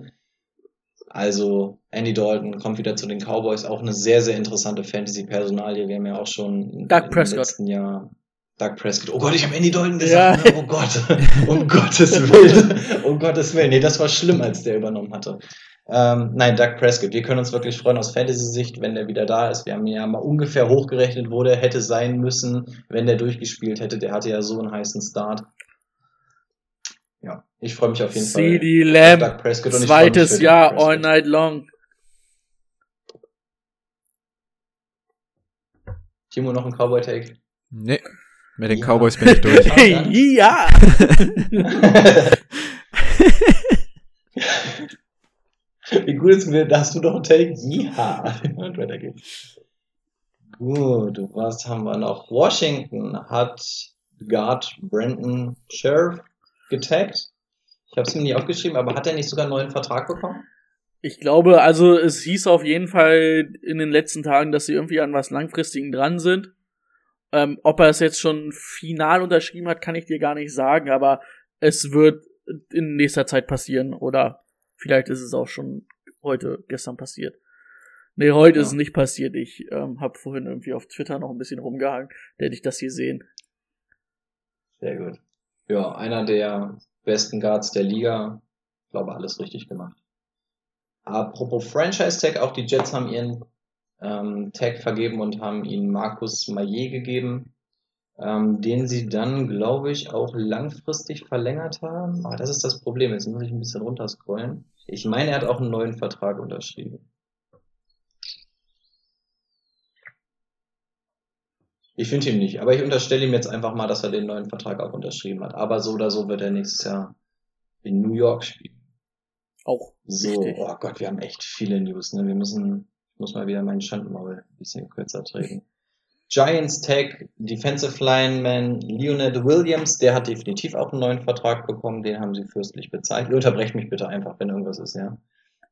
Also Andy Dalton kommt wieder zu den Cowboys, auch eine sehr, sehr interessante Fantasy-Personalie. Wir haben ja auch schon Doug im Prescott. letzten Jahr Doug Prescott. Oh Gott, ich habe Andy Dalton gesagt. Ja. Ne? Oh Gott, um Gottes Willen. Um Gottes Willen. Nee, das war schlimm, als der übernommen hatte. Ähm, nein, Doug Prescott. Wir können uns wirklich freuen aus Fantasy-Sicht, wenn der wieder da ist. Wir haben ja mal ungefähr hochgerechnet, wo der hätte sein müssen, wenn der durchgespielt hätte. Der hatte ja so einen heißen Start. Ja, ich freue mich auf jeden Fall. CD auf Lamb, Doug Prescott zweites Jahr all night long. Timo, noch ein Cowboy-Take? Nee, mit den Ja. Cowboys bin ich *laughs* durch. Hey, *laughs* ja! *laughs* Wie gut ist mir, da du doch einen Take? Ja. Und weiter geht's. Gut, was haben wir noch? Washington hat Guard Brandon Sheriff getaggt. Ich habe es mir nicht aufgeschrieben, aber hat er nicht sogar einen neuen Vertrag bekommen? Ich glaube, also es hieß auf jeden Fall in den letzten Tagen, dass sie irgendwie an was Langfristigen dran sind. Ähm, ob er es jetzt schon final unterschrieben hat, kann ich dir gar nicht sagen, aber es wird in nächster Zeit passieren oder vielleicht ist es auch schon heute, gestern passiert. Nee, heute Ja. ist es nicht passiert. Ich ähm, habe vorhin irgendwie auf Twitter noch ein bisschen rumgehangen. Da hätte ich das hier sehen. Sehr gut. Ja, einer der besten Guards der Liga. Ich glaube, alles richtig gemacht. Apropos Franchise Tag, auch die Jets haben ihren ähm, Tag vergeben und haben ihn Markus Maillet gegeben, ähm, den sie dann, glaube ich, auch langfristig verlängert haben. Ah, das ist das Problem. Jetzt muss ich ein bisschen runterscrollen. Ich meine, er hat auch einen neuen Vertrag unterschrieben. Ich finde ihn nicht, aber ich unterstelle ihm jetzt einfach mal, dass er den neuen Vertrag auch unterschrieben hat. Aber so oder so wird er nächstes Jahr in New York spielen. Auch So, Richtig. oh Gott, wir haben echt viele News, ne? Wir müssen, ich muss mal wieder meinen Schandmaul ein bisschen kürzer treten. Giants Tag, Defensive Lineman Leonard Williams, der hat definitiv auch einen neuen Vertrag bekommen, den haben sie fürstlich bezahlt. Ihr unterbrecht mich bitte einfach, wenn irgendwas ist, ja.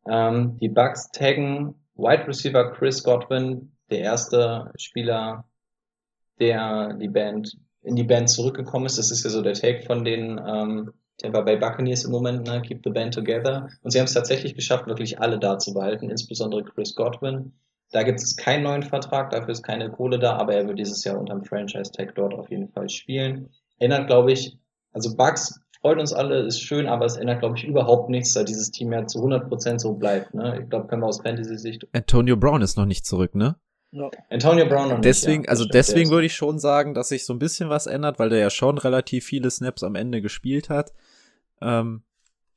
Ähm, die Bucks taggen Wide Receiver Chris Godwin, der erste Spieler, der die Band, in die Band zurückgekommen ist. Das ist ja so der Tag von den ähm, Tampa Bay Buccaneers im Moment, ne? Keep the Band Together. Und sie haben es tatsächlich geschafft, wirklich alle da zu behalten, insbesondere Chris Godwin. Da gibt es keinen neuen Vertrag, dafür ist keine Kohle da, aber er wird dieses Jahr unterm Franchise-Tag dort auf jeden Fall spielen. Erinnert, glaube ich, also Bucks freut uns alle, ist schön, aber es ändert, glaube ich, überhaupt nichts, da dieses Team ja zu 100% so bleibt. Ne? Ich glaube, können wir aus Fantasy-Sicht. Antonio Brown ist noch nicht zurück, ne? ja. Antonio Brown noch nicht, Deswegen, ja, das also stimmt, deswegen würde ich schon sagen, dass sich so ein bisschen was ändert, weil der ja schon relativ viele Snaps am Ende gespielt hat. Ähm,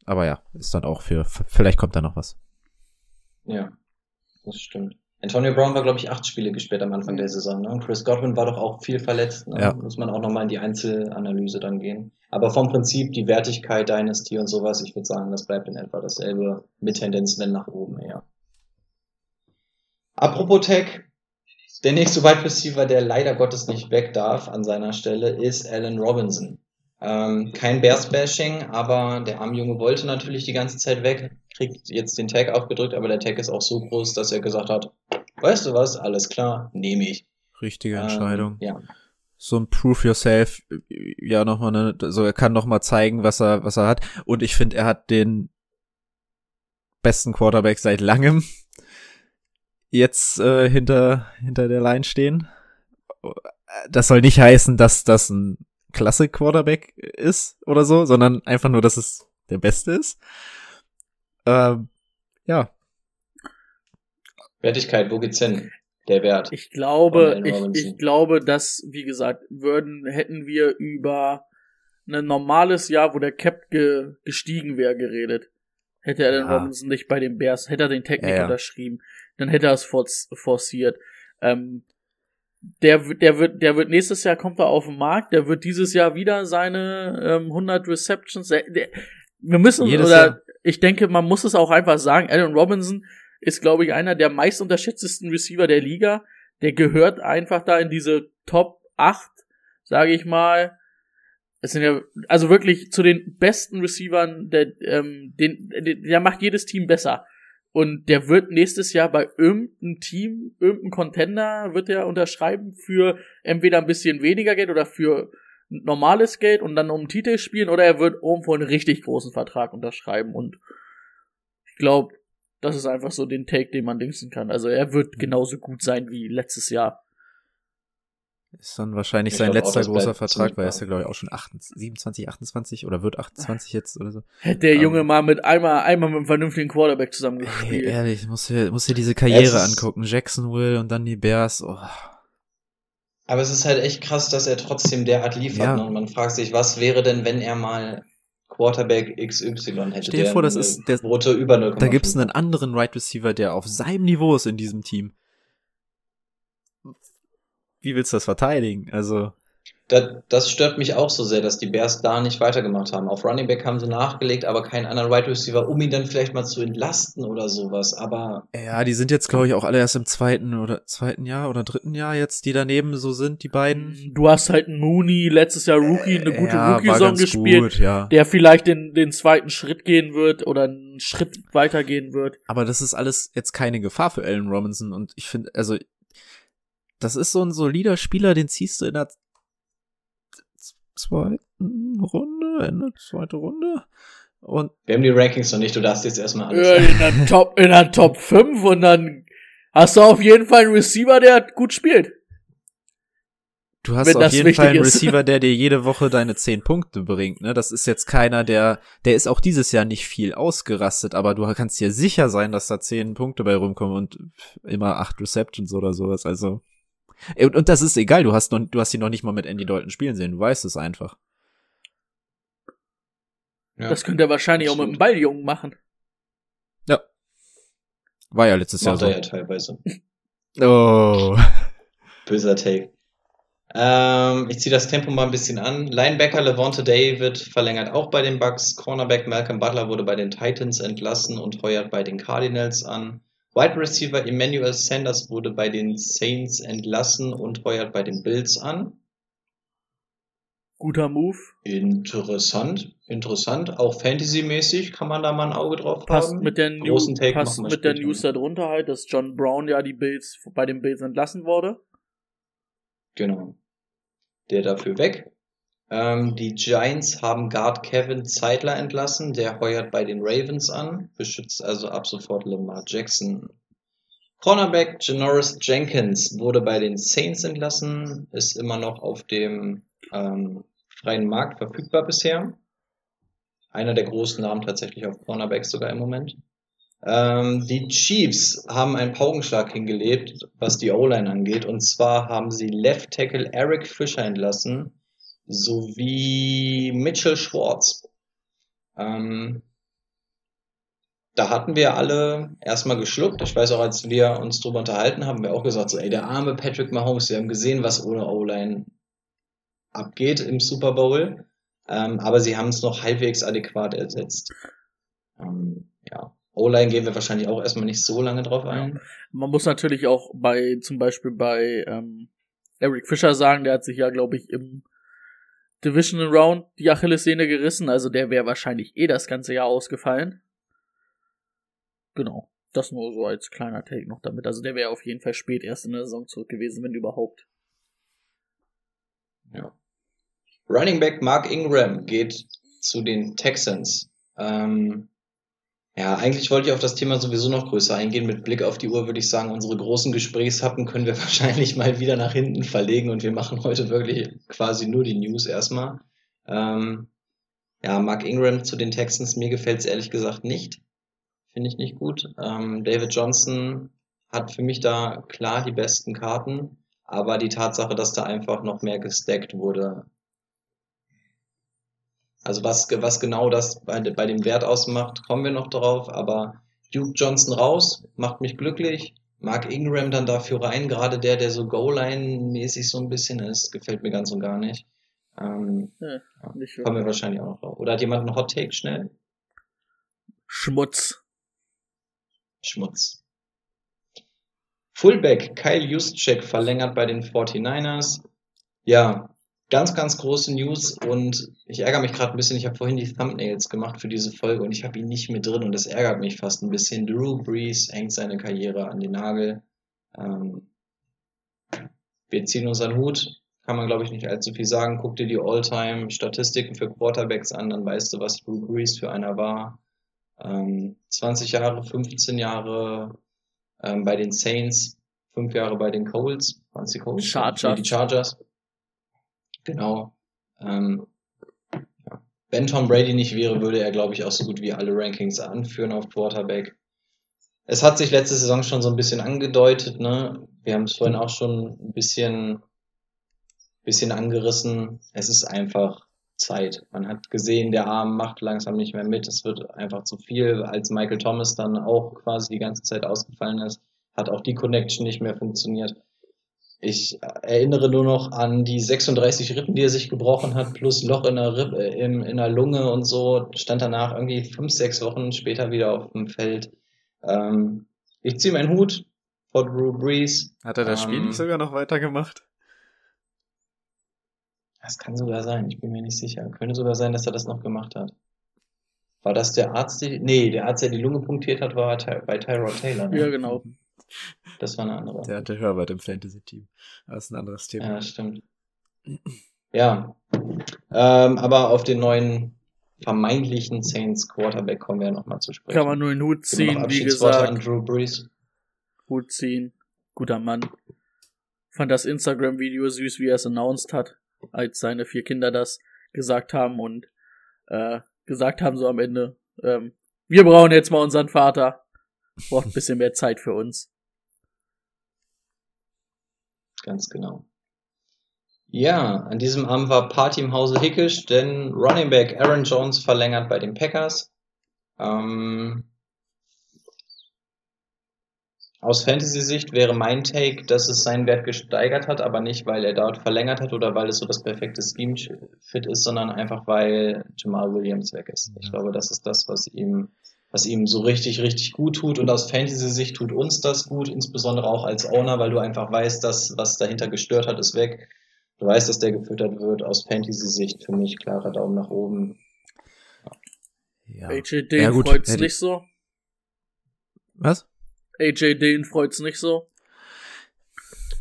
aber ja, ist dann auch für, vielleicht kommt da noch was. Ja, das stimmt. Antonio Brown war, glaube ich, acht Spiele gesperrt am Anfang der Saison. Ne? Und Chris Godwin war doch auch viel verletzt. Ne? Ja. Muss man auch nochmal in die Einzelanalyse dann gehen. Aber vom Prinzip, die Wertigkeit, Dynasty und sowas, ich würde sagen, das bleibt in etwa dasselbe mit Tendenz, wenn nach oben eher. Apropos Tech, der nächste Wide Receiver, der leider Gottes nicht weg darf an seiner Stelle, ist Allen Robinson. Ähm, kein Bears-Bashing, aber der arme Junge wollte natürlich die ganze Zeit weg, kriegt jetzt den Tag aufgedrückt, aber der Tag ist auch so groß, dass er gesagt hat, weißt du was, alles klar, nehme ich. Richtige Entscheidung. Ähm, ja, So ein Proof Yourself, ja nochmal, ne, so er kann noch mal zeigen, was er, was er hat. Und ich finde, er hat den besten Quarterback seit langem *laughs* jetzt äh, hinter hinter der Line stehen. Das soll nicht heißen, dass das ein klasse Quarterback ist oder so, sondern einfach nur, dass es der Beste ist. Ähm, ja, Wertigkeit, wo geht's hin? Der Wert. Ich glaube, ich, ich glaube, dass, wie gesagt, würden, hätten wir über ein normales Jahr, wo der Cap ge, gestiegen wäre, geredet. Hätte Allen Ja. Robinson nicht bei den Bears, hätte er den Tag Ja, ja. unterschrieben, dann hätte er es forciert. Ähm, der, wird- der wird, der wird nächstes Jahr kommt er auf den Markt, der wird dieses Jahr wieder seine ähm, 100 Receptions. Der, der, wir müssen Jedes oder Jahr. ich denke, man muss es auch einfach sagen. Allen Robinson ist, glaube ich, einer der meist unterschätztesten Receiver der Liga. Der gehört einfach da in diese Top 8, sage ich mal. Es sind ja, also wirklich zu den besten Receivern, der, ähm, den, der macht jedes Team besser. Und der wird nächstes Jahr bei irgendeinem Team, irgendeinem Contender, wird er unterschreiben für entweder ein bisschen weniger Geld oder für normales Geld und dann um einen Titel spielen oder er wird irgendwo einen richtig großen Vertrag unterschreiben und ich glaube, das ist einfach so den Take, den man dingsen kann. Also er wird genauso gut sein wie letztes Jahr. Ist dann wahrscheinlich Ich sein letzter großer Vertrag, weil er ist ja, glaube ich, auch schon 28, 27, 28 oder wird 28 jetzt oder so. Hätte der Ähm. Junge mal mit einmal, einmal mit einem vernünftigen Quarterback Ey, zusammengespielt. ehrlich, muss dir, muss dir diese Karriere Es angucken. Jacksonville und dann die Bears. Oh. Aber es ist halt echt krass, dass er trotzdem derart liefert. Ja. Ne? Und man fragt sich, was wäre denn, wenn er mal Quarterback XY hätte? Stell dir der vor, das ist der- über 0,5. Da gibt's einen anderen Right Receiver, der auf seinem Niveau ist in diesem Team. Wie willst du das verteidigen? Also, Das, das stört mich auch so sehr, dass die Bears da nicht weitergemacht haben. Auf Running Back haben sie nachgelegt, aber keinen anderen Wide Receiver, um ihn dann vielleicht mal zu entlasten oder sowas. Aber Ja, die sind jetzt, glaube ich, auch alle erst im zweiten oder zweiten Jahr oder dritten Jahr jetzt, die daneben so sind, die beiden. Du hast halt einen Mooney, letztes Jahr Rookie, eine gute Ja, ganz gespielt, Gut, ja. der vielleicht den, den zweiten Schritt gehen wird oder einen Schritt weitergehen wird. Aber das ist alles jetzt keine Gefahr für Allen Robinson und ich finde, also, das ist so ein solider Spieler, den ziehst du in der zweiten Runde, Ende zweite Runde. Und wir haben die Rankings noch nicht, du darfst jetzt erstmal alles in der Top, in der Top 5 und dann hast du auf jeden Fall einen Receiver, der gut spielt. du hast Wenn auf jeden Fall einen ist. Receiver, der dir jede Woche deine zehn Punkte bringt. Ne? Das ist jetzt keiner, der, der ist auch dieses Jahr nicht viel ausgerastet, aber du kannst dir sicher sein, dass da zehn Punkte bei rumkommen und immer acht Receptions oder sowas. Also und, und das ist egal. Du hast noch, du hast ihn noch nicht mal mit Andy Dalton spielen sehen. Du weißt es einfach. Ja. Das könnte er wahrscheinlich auch mit dem Balljungen machen. Ja. War ja letztes Macht Jahr er ja teilweise. so. *laughs* Oh. *laughs* Böser Take. Ähm, ich ziehe das Tempo mal ein bisschen an. Linebacker Levante David verlängert auch bei den Bucks. Cornerback Malcolm Butler wurde bei den Titans entlassen und heuert bei den Cardinals an. Wide Receiver Emmanuel Sanders wurde bei den Saints entlassen und heuert bei den Bills an. Guter Move. Interessant, interessant. Auch Fantasy-mäßig kann man da mal ein Auge drauf Passt haben. mit der, New, Großen Take passt mit der. News darunter halt, dass John Brown ja die Bills bei den Bills entlassen wurde. Genau. Der dafür weg. Ähm, die Giants haben Guard Kevin Zeitler entlassen. Der heuert bei den Ravens an. Beschützt also ab sofort Lamar Jackson. Cornerback Janoris Jenkins wurde bei den Saints entlassen. Ist immer noch auf dem ähm, freien Markt verfügbar bisher. Einer der großen Namen tatsächlich auf Cornerback sogar im Moment. Ähm, die Chiefs haben einen Paukenschlag hingelegt, was die O-Line angeht. Und zwar haben sie Left Tackle Eric Fischer entlassen, sowie Mitchell Schwartz. Ähm, da hatten wir alle erstmal geschluckt. Ich weiß auch, als wir uns drüber unterhalten haben, wir auch gesagt, so, ey, der arme Patrick Mahomes, wir haben gesehen, was ohne O-Line abgeht im Super Bowl. Ähm, aber sie haben es noch halbwegs adäquat ersetzt. Ähm, ja. O-Line gehen wir wahrscheinlich auch erstmal nicht so lange drauf ein. Man muss natürlich auch bei, zum Beispiel bei ähm, Eric Fischer sagen, der hat sich ja, glaube ich, im Divisional Round die Achillessehne gerissen, also der wäre wahrscheinlich eh das ganze Jahr ausgefallen. Genau. Das nur so als kleiner Take noch damit. Also der wäre auf jeden Fall spät erst in der Saison zurück gewesen, wenn überhaupt. Ja. Running Back Mark Ingram geht zu den Texans. Ähm, ja, eigentlich wollte ich auf das Thema sowieso noch größer eingehen. Mit Blick auf die Uhr würde ich sagen, unsere großen Gesprächshappen können wir *laughs* wahrscheinlich mal wieder nach hinten verlegen und wir machen heute wirklich quasi nur die News erstmal. Ähm, ja, Mark Ingram zu den Texans, mir gefällt es ehrlich gesagt nicht. Finde ich nicht gut. Ähm, David Johnson hat für mich da klar die besten Karten, aber die Tatsache, dass da einfach noch mehr gestackt wurde, also was, was genau das bei, bei dem Wert ausmacht, kommen wir noch drauf, aber Duke Johnson raus, macht mich glücklich. Mark Ingram dann dafür rein, gerade der, der so Goal-Line-mäßig so ein bisschen ist, gefällt mir ganz und gar nicht. Ähm, Ja, nicht kommen wir wahrscheinlich auch noch drauf. Oder hat jemand einen Hot Take schnell? Schmutz. Schmutz. Fullback Kyle Juszczyk verlängert bei den 49ers. Ja, ganz, ganz große News und ich ärgere mich gerade ein bisschen. Ich habe vorhin die Thumbnails gemacht für diese Folge und ich habe ihn nicht mit drin und das ärgert mich fast ein bisschen. Drew Brees hängt seine Karriere an den Nagel. Ähm, wir ziehen unseren Hut. Kann man, glaube ich, nicht allzu viel sagen. Guck dir die All-Time-Statistiken für Quarterbacks an, dann weißt du, was Drew Brees für einer war. Ähm, 20 Jahre, 15 Jahre ähm, bei den Saints, 5 Jahre bei den Colts. Waren es die Colts? Chargers. Nee, die Chargers. Genau. Ähm, ja. Wenn Tom Brady nicht wäre, würde er, glaube ich, auch so gut wie alle Rankings anführen auf Quarterback. Es hat sich letzte Saison schon so ein bisschen angedeutet, ne? Wir haben es vorhin auch schon ein bisschen, bisschen angerissen. Es ist einfach Zeit. Man hat gesehen, der Arm macht langsam nicht mehr mit. Es wird einfach zu viel. Als Michael Thomas dann auch quasi die ganze Zeit ausgefallen ist, hat auch die Connection nicht mehr funktioniert. Ich erinnere nur noch an die 36 Rippen, die er sich gebrochen hat, plus Loch in der, Rippe, in, in der Lunge und so. Stand danach irgendwie fünf, sechs Wochen später wieder auf dem Feld. Ähm, ich ziehe meinen Hut vor Drew Brees. Hat er das Spiel Ähm, nicht sogar noch weitergemacht? Das kann sogar sein, ich bin mir nicht sicher. Könnte sogar sein, dass er das noch gemacht hat. War das der Arzt, die, nee, der Arzt, der die Lunge punktiert hat, war bei Tyrod Taylor. Ne? Ja, genau. Das war eine andere. Der hatte Herbert im Fantasy-Team. Das ist ein anderes Thema. Ja, das stimmt. Ja. Ähm, aber auf den neuen vermeintlichen Saints Quarterback kommen wir nochmal zu sprechen. Kann man nur den Hut ziehen, wie Abschiedsworte an gesagt. Drew Brees. Hut ziehen. Guter Mann. Fand das Instagram-Video süß, wie er es announced hat, als seine vier Kinder das gesagt haben und äh, gesagt haben so am Ende, ähm, wir brauchen jetzt mal unseren Vater. Braucht ein bisschen mehr Zeit für uns. Ganz genau. Ja, an diesem Abend war Party im Hause Hickisch, denn Running Back Aaron Jones verlängert bei den Packers. Ähm, aus Fantasy-Sicht wäre mein Take, dass es seinen Wert gesteigert hat, aber nicht, weil er dort verlängert hat oder weil es so das perfekte Scheme-Fit ist, sondern einfach, weil Jamal Williams weg ist. Ich glaube, das ist das, was ihm, was ihm so richtig, richtig gut tut. Und aus Fantasy-Sicht tut uns das gut, insbesondere auch als Owner, weil du einfach weißt, dass was dahinter gestört hat, ist weg. Du weißt, dass der gefüttert wird. Aus Fantasy-Sicht für mich klarer Daumen nach oben. Ja. AJ Ja, Dane gut, freut's hätte nicht so. Was? AJ Dane freut's nicht so.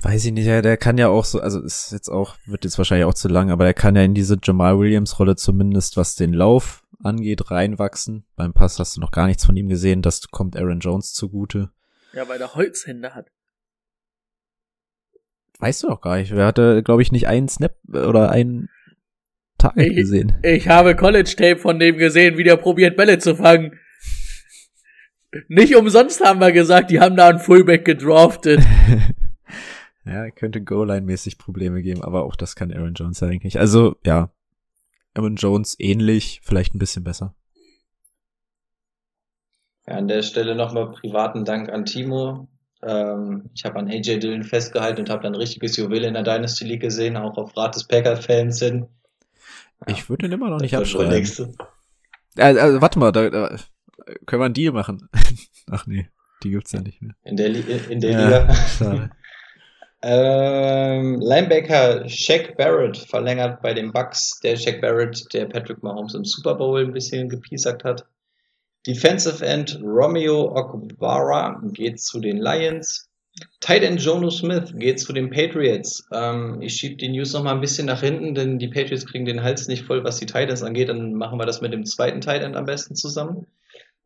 Weiß ich nicht, ja, der kann ja auch so, also ist jetzt auch, wird jetzt wahrscheinlich auch zu lang, aber der kann ja in diese Jamal Williams Rolle zumindest, was den Lauf angeht, reinwachsen. Beim Pass hast du noch gar nichts von ihm gesehen, das kommt Aaron Jones zugute. Ja, weil er Holzhände hat. Weißt du doch gar nicht. Er hatte, glaube ich, nicht einen Snap äh, oder einen Target Ich- gesehen. Ich habe College-Tape von dem gesehen, wie der probiert, Bälle zu fangen. Nicht umsonst haben wir gesagt, die haben da einen Fullback gedraftet. *laughs* ja, könnte Goal-Line-mäßig Probleme geben, aber auch das kann Aaron Jones ja eigentlich. Also, ja. Aaron Jones ähnlich, vielleicht ein bisschen besser. Ja, an der Stelle nochmal privaten Dank an Timo. Ähm, ich habe an AJ Dillon festgehalten und habe dann richtiges Juwel in der Dynasty League gesehen, auch auf Rat des Packer-Fans hin. Ich würde ihn immer noch nicht abschreiben. Äh, also, warte mal, da, da können wir einen Deal machen. *laughs* Ach nee, die gibt's ja nicht mehr. In der, Li in der Ja, Liga. schade. *laughs* Ähm, Linebacker Shaq Barrett verlängert bei den Bucks. Der Shaq Barrett, der Patrick Mahomes im Super Bowl ein bisschen gepiesackt hat. Defensive End Romeo Okwara geht zu den Lions. Tight End Jono Smith geht zu den Patriots. Ähm, ich schiebe die News noch mal ein bisschen nach hinten, denn die Patriots kriegen den Hals nicht voll, was die Tight Ends angeht. Dann machen wir das mit dem zweiten Tight End am besten zusammen.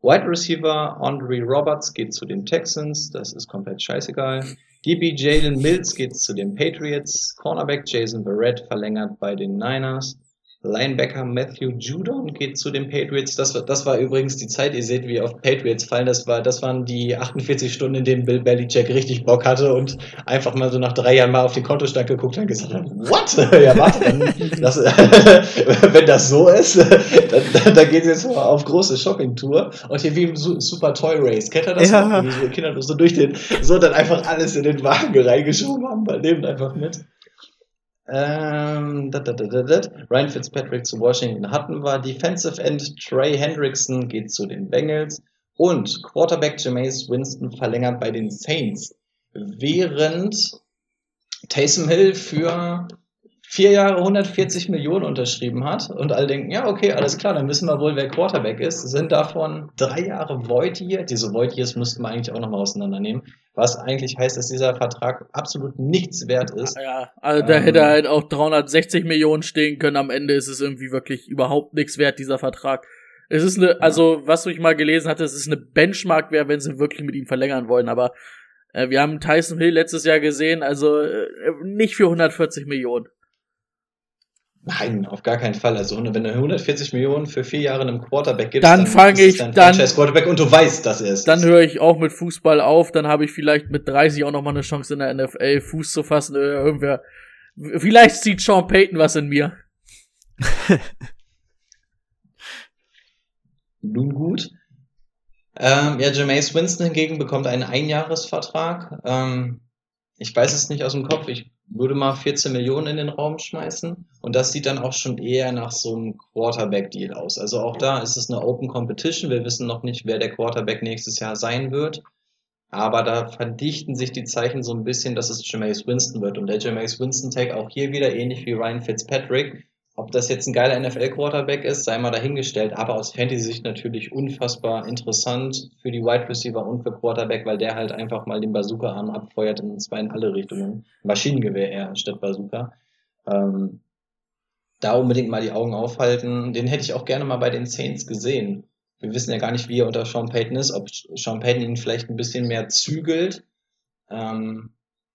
Wide Receiver Andre Roberts geht zu den Texans. Das ist komplett scheißegal. DB Jalen Mills geht zu den Patriots. Cornerback Jason Barrett verlängert bei den Niners. Linebacker Matthew Judon geht zu den Patriots. Das war, das war übrigens die Zeit, ihr seht, wie auf Patriots fallen. Das war, das waren die 48 Stunden, in denen Bill Belichick richtig Bock hatte und einfach mal so nach drei Jahren mal auf den Kontostand geguckt hat und gesagt hat, what? *laughs* ja, warte, dann, das, *laughs* wenn das so ist, *laughs* dann, dann, geht es jetzt mal auf große Shoppingtour und hier wie im Su- Super Toy Race. Kennt ihr das? Ja. Wie so Kinder so durch den, so dann einfach alles in den Wagen reingeschoben haben, bei dem einfach mit. Ähm, dat, dat, dat. Ryan Fitzpatrick zu Washington hatten wir. Defensive End Trey Hendrickson geht zu den Bengals. Und Quarterback Jameis Winston verlängert bei den Saints. Während Taysom Hill für vier Jahre 140 Millionen unterschrieben hat und alle denken, ja, okay, alles klar, dann wissen wir wohl, wer Quarterback ist, sind davon drei Jahre Void Year. Diese Void Years müssten wir eigentlich auch nochmal auseinandernehmen, was eigentlich heißt, dass dieser Vertrag absolut nichts wert ist. Ja, also da Ähm. hätte halt auch 360 Millionen stehen können. Am Ende ist es irgendwie wirklich überhaupt nichts wert, dieser Vertrag. Es ist eine, also was ich mal gelesen hatte, es ist eine Benchmark wert, wenn sie wirklich mit ihm verlängern wollen. Aber äh, wir haben Tyson Hill letztes Jahr gesehen, also äh, nicht für 140 Millionen. Nein, auf gar keinen Fall. Also wenn du 140 Millionen für vier Jahre einem Quarterback gibst, Dann fang ist es ich- dann- Franchise-Quarterback und du weißt, dass er es Dann ist. höre ich auch mit Fußball auf, dann habe ich vielleicht mit 30 auch noch mal eine Chance in der NFL Fuß zu fassen. Äh, irgendwer, vielleicht sieht Sean Payton was in mir. *laughs* Nun gut. Ähm, ja, Jameis Winston hingegen bekommt einen Einjahresvertrag. Ähm, ich weiß es nicht aus dem Kopf, ich würde mal 14 Millionen in den Raum schmeißen. Und das sieht dann auch schon eher nach so einem Quarterback-Deal aus. Also auch da ist es eine Open Competition, wir wissen noch nicht, wer der Quarterback nächstes Jahr sein wird, aber da verdichten sich die Zeichen so ein bisschen, dass es Jameis Winston wird. Und der Jameis Winston-Tag auch hier wieder ähnlich wie Ryan Fitzpatrick ob das jetzt ein geiler NFL-Quarterback ist, sei mal dahingestellt, aber aus Fantasy-Sicht natürlich unfassbar interessant für die Wide Receiver und für Quarterback, weil der halt einfach mal den Bazooka-Arm abfeuert und zwar in alle Richtungen. Maschinengewehr eher statt Bazooka. Ähm, da unbedingt mal die Augen aufhalten. Den hätte ich auch gerne mal bei den Saints gesehen. Wir wissen ja gar nicht, wie er unter Sean Payton ist, ob Sean Payton ihn vielleicht ein bisschen mehr zügelt. Ähm,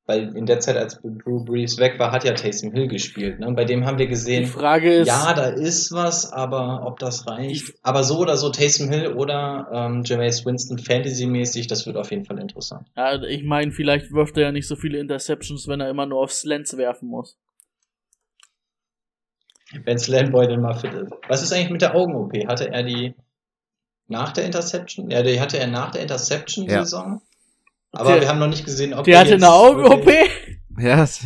weil in der Zeit, als Drew Brees weg war, hat ja Taysom Hill gespielt. Ne? Bei dem haben wir gesehen, Die Frage ist, ja, da ist was, aber ob das reicht. Aber so oder so, Taysom Hill oder ähm, Jameis Winston Fantasy-mäßig, das wird auf jeden Fall interessant. ja, ich meine, vielleicht wirft er ja nicht so viele Interceptions, wenn er immer nur auf Slants werfen muss. Wenn Slandboy denn mal fit ist. Was ist eigentlich mit der Augen-OP? Hatte er die nach der Interception? Ja, die hatte er nach der Interception-Saison. Aber Der- wir haben noch nicht gesehen, ob Der er hatte jetzt eine Augen-OP? Ja, Hast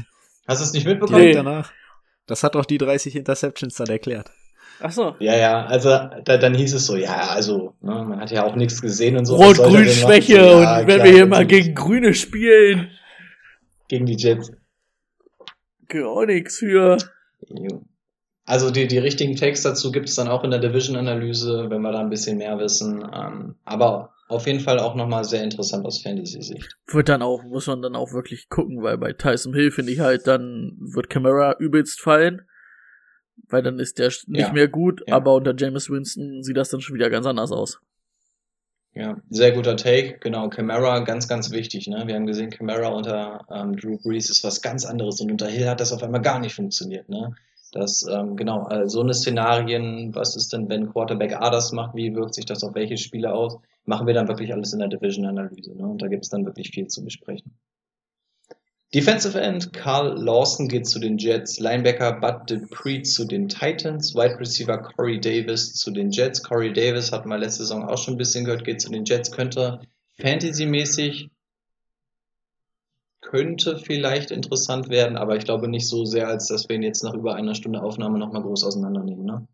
du es nicht mitbekommen? direkt danach. Das hat doch die 30 Interceptions dann erklärt. Achso. Ja, ja, also da, dann hieß es so, ja, also, ne, man hat ja auch nichts gesehen und so. der? Rot-Grün-Schwäche So, ja, und wenn klar, wir hier mal gegen Grüne spielen, gegen die Jets. auch nix für. Also die, die richtigen Takes dazu gibt es dann auch in der Division-Analyse, wenn wir da ein bisschen mehr wissen. Ähm, aber auf jeden Fall auch nochmal sehr interessant aus Fantasy-Sicht. Wird dann auch, muss man dann auch wirklich gucken, weil bei Tyson Hill finde ich halt, dann wird Camara übelst fallen. Weil dann ist der nicht Ja. mehr gut, Ja. aber unter Jameis Winston sieht das dann schon wieder ganz anders aus. Ja, sehr guter Take. Genau, Camara, ganz, ganz wichtig. Ne? Wir haben gesehen, Camara unter ähm, Drew Brees ist was ganz anderes und unter Hill hat das auf einmal gar nicht funktioniert. Ne? Das, ähm, genau, äh, so eine Szenarien, was ist denn, wenn Quarterback A das macht, wie wirkt sich das auf welche Spiele aus, machen wir dann wirklich alles in der Division-Analyse. Ne? Und da gibt es dann wirklich viel zu besprechen. Defensive End, Carl Lawson geht zu den Jets, Linebacker Bud Dupree zu den Titans, Wide Receiver Corey Davis zu den Jets. Corey Davis hat mal letzte Saison auch schon ein bisschen gehört, geht zu den Jets, könnte Fantasy-mäßig könnte vielleicht interessant werden, aber ich glaube nicht so sehr, als dass wir ihn jetzt nach über einer Stunde Aufnahme nochmal groß auseinandernehmen. Ne?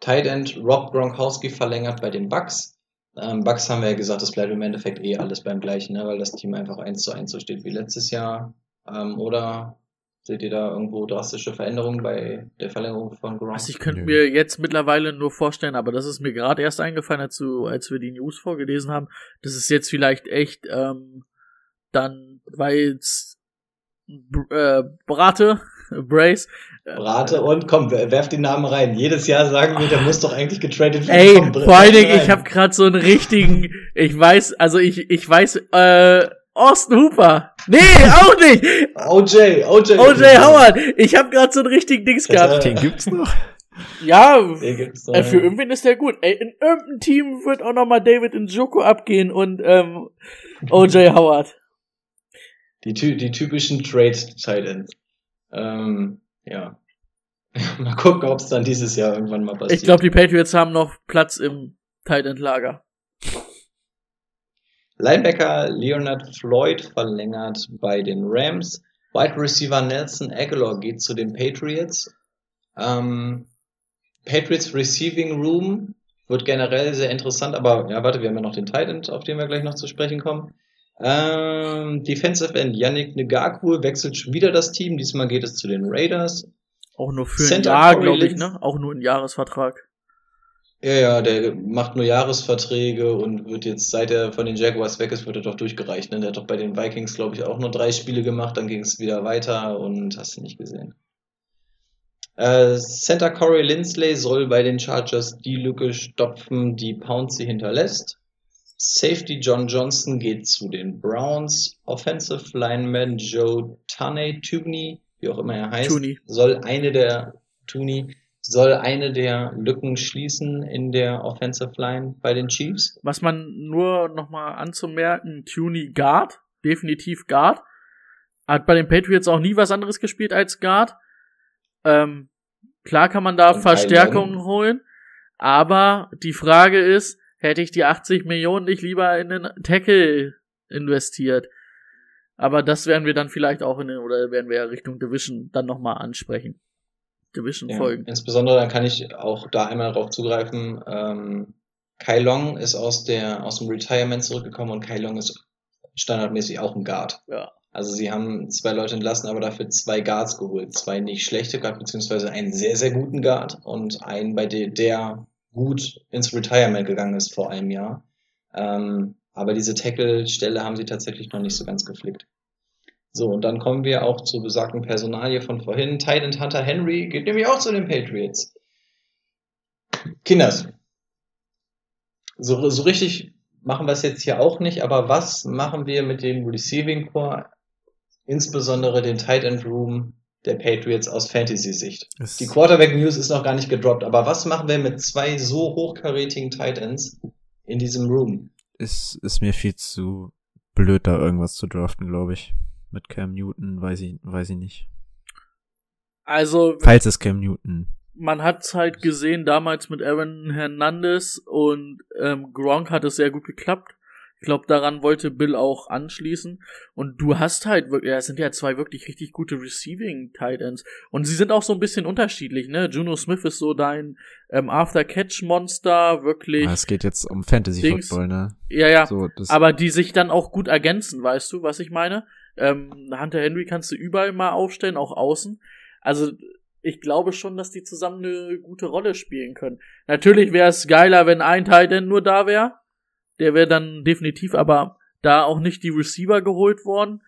Tight End Rob Gronkowski verlängert bei den Bucks. Ähm, Bucks haben wir ja gesagt, das bleibt im Endeffekt eh alles beim gleichen, ne? weil das Team einfach eins zu eins so steht wie letztes Jahr. Ähm, oder seht ihr da irgendwo drastische Veränderungen bei der Verlängerung von Gronk? Also ich könnte mir jetzt mittlerweile nur vorstellen, aber das ist mir gerade erst eingefallen, als, du, als wir die News vorgelesen haben, das ist jetzt vielleicht echt ähm, dann, weil Br- äh, Brate, *laughs* Brace, äh, Rate und komm, wer- werft den Namen rein. Jedes Jahr sagen wir, der muss doch eigentlich getradet werden. Ey, Komm, vor allen Dingen, ich habe gerade so einen richtigen, ich weiß, also ich, ich weiß, äh, Austin Hooper. Nee, auch nicht. OJ, OJ. OJ Howard. Ich habe gerade so einen richtigen Dings Das, gehabt. Den gibt's noch? Ja, Den gibt's noch, äh, für irgendwen ist der gut. Ey, in irgendeinem Team wird auch noch mal David Njoku abgehen und ähm, OJ *laughs* Howard. Die, die typischen Trade-Titans. Ähm, ja. *laughs* mal gucken, ob es dann dieses Jahr irgendwann mal passiert. Ich glaube, die Patriots haben noch Platz im Tight End Lager. Linebacker Leonard Floyd verlängert bei den Rams. Wide Receiver Nelson Aguilar geht zu den Patriots. Ähm, Patriots Receiving Room wird generell sehr interessant, aber ja, warte, wir haben ja noch den Tight End, auf den wir gleich noch zu sprechen kommen. Ähm, Defensive End Yannick Ngakwe wechselt schon wieder das Team. Diesmal geht es zu den Raiders. Auch nur für ein Center Jahr, Corey glaube ich, ne? Auch nur ein Jahresvertrag. Ja, ja, der macht nur Jahresverträge und wird jetzt, seit er von den Jaguars weg ist, wird er doch durchgereicht. Ne? Der hat doch bei den Vikings, glaube ich, auch nur drei Spiele gemacht, dann ging es wieder weiter und hast du nicht gesehen. Äh, Center Corey Lindsley soll bei den Chargers die Lücke stopfen, die Pouncy hinterlässt. Safety John Johnson geht zu den Browns. Offensive Lineman Joe Taney Tubney, wie auch immer er heißt, Tooney. soll eine der Tooney soll eine der Lücken schließen in der Offensive Line bei den Chiefs. Was man nur noch mal anzumerken, Tuny Guard, definitiv Guard. Hat bei den Patriots auch nie was anderes gespielt als Guard. Ähm, klar kann man da Und Verstärkungen holen, aber die Frage ist, hätte ich die 80 Millionen nicht lieber in den Tackle investiert. Aber das werden wir dann vielleicht auch in den, oder werden wir ja Richtung Division dann nochmal ansprechen. Division Ja, folgen. insbesondere dann kann ich auch da einmal darauf zugreifen. Ähm, Kai Long ist aus der aus dem Retirement zurückgekommen und Kai Long ist standardmäßig auch ein Guard. Ja. Also sie haben zwei Leute entlassen, aber dafür zwei Guards geholt. Zwei nicht schlechte Guards, beziehungsweise einen sehr, sehr guten Guard und einen, bei dem der gut ins Retirement gegangen ist vor einem Jahr. Ähm, aber diese Tackle-Stelle haben sie tatsächlich noch nicht so ganz geflickt. So, und dann kommen wir auch zur besagten Personalie von vorhin. Titan Hunter Henry geht nämlich auch zu den Patriots. Kinders. So, so richtig machen wir es jetzt hier auch nicht, aber was machen wir mit dem Receiving Core, insbesondere den Tight End Room der Patriots aus Fantasy-Sicht? Die Quarterback News ist noch gar nicht gedroppt, aber was machen wir mit zwei so hochkarätigen Tight Ends in diesem Room? Ist, ist mir viel zu blöd, da irgendwas zu draften, glaube ich. Mit Cam Newton, weiß ich, weiß ich nicht. Also, Falls es Cam Newton. man hat's halt gesehen damals mit Aaron Hernandez und ähm, Gronk hat es sehr gut geklappt. Ich glaube, daran wollte Bill auch anschließen. Und du hast halt wirklich, ja, es sind ja zwei wirklich richtig gute Receiving Tight Ends. Und sie sind auch so ein bisschen unterschiedlich, ne? Juno Smith ist so dein ähm, After-Catch-Monster, wirklich. Ah, es geht jetzt um Fantasy Dings. Football, ne? ja, ja. So, aber die sich dann auch gut ergänzen, weißt du, was ich meine? Ähm, Hunter Henry kannst du überall mal aufstellen, auch außen. Also ich glaube schon, dass die zusammen eine gute Rolle spielen können. Natürlich wäre es geiler, wenn ein Tight End nur da wäre. Der wäre dann definitiv, aber da auch nicht die Receiver geholt worden,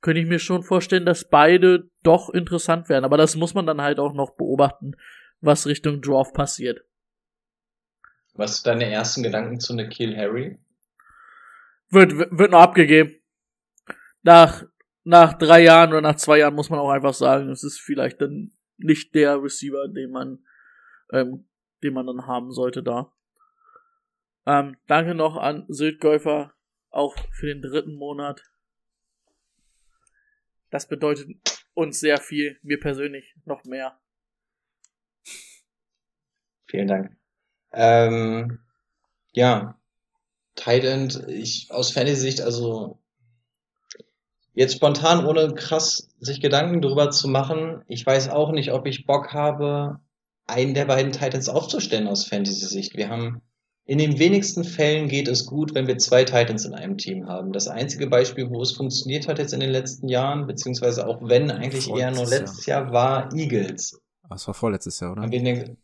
könnte ich mir schon vorstellen, dass beide doch interessant wären. Aber das muss man dann halt auch noch beobachten, was Richtung Draft passiert. Was sind deine ersten Gedanken zu Nikhil Harry? Wird, wird noch abgegeben. Nach, nach drei Jahren oder nach zwei Jahren muss man auch einfach sagen, es ist vielleicht dann nicht der Receiver, den man, ähm, den man dann haben sollte da. Ähm, danke noch an Südgolfer, auch für den dritten Monat. Das bedeutet uns sehr viel, mir persönlich noch mehr. Vielen Dank. Ähm, ja, End, ich aus Fantasy-Sicht, also jetzt spontan, ohne krass sich Gedanken drüber zu machen, ich weiß auch nicht, ob ich Bock habe, einen der beiden Titans aufzustellen aus Fantasy-Sicht. Wir haben in den wenigsten Fällen geht es gut, wenn wir zwei Titans in einem Team haben. Das einzige Beispiel, wo es funktioniert hat jetzt in den letzten Jahren, beziehungsweise auch wenn eigentlich eher nur Vorletztes letztes Jahr, war Eagles. das war vorletztes Jahr, oder? Den,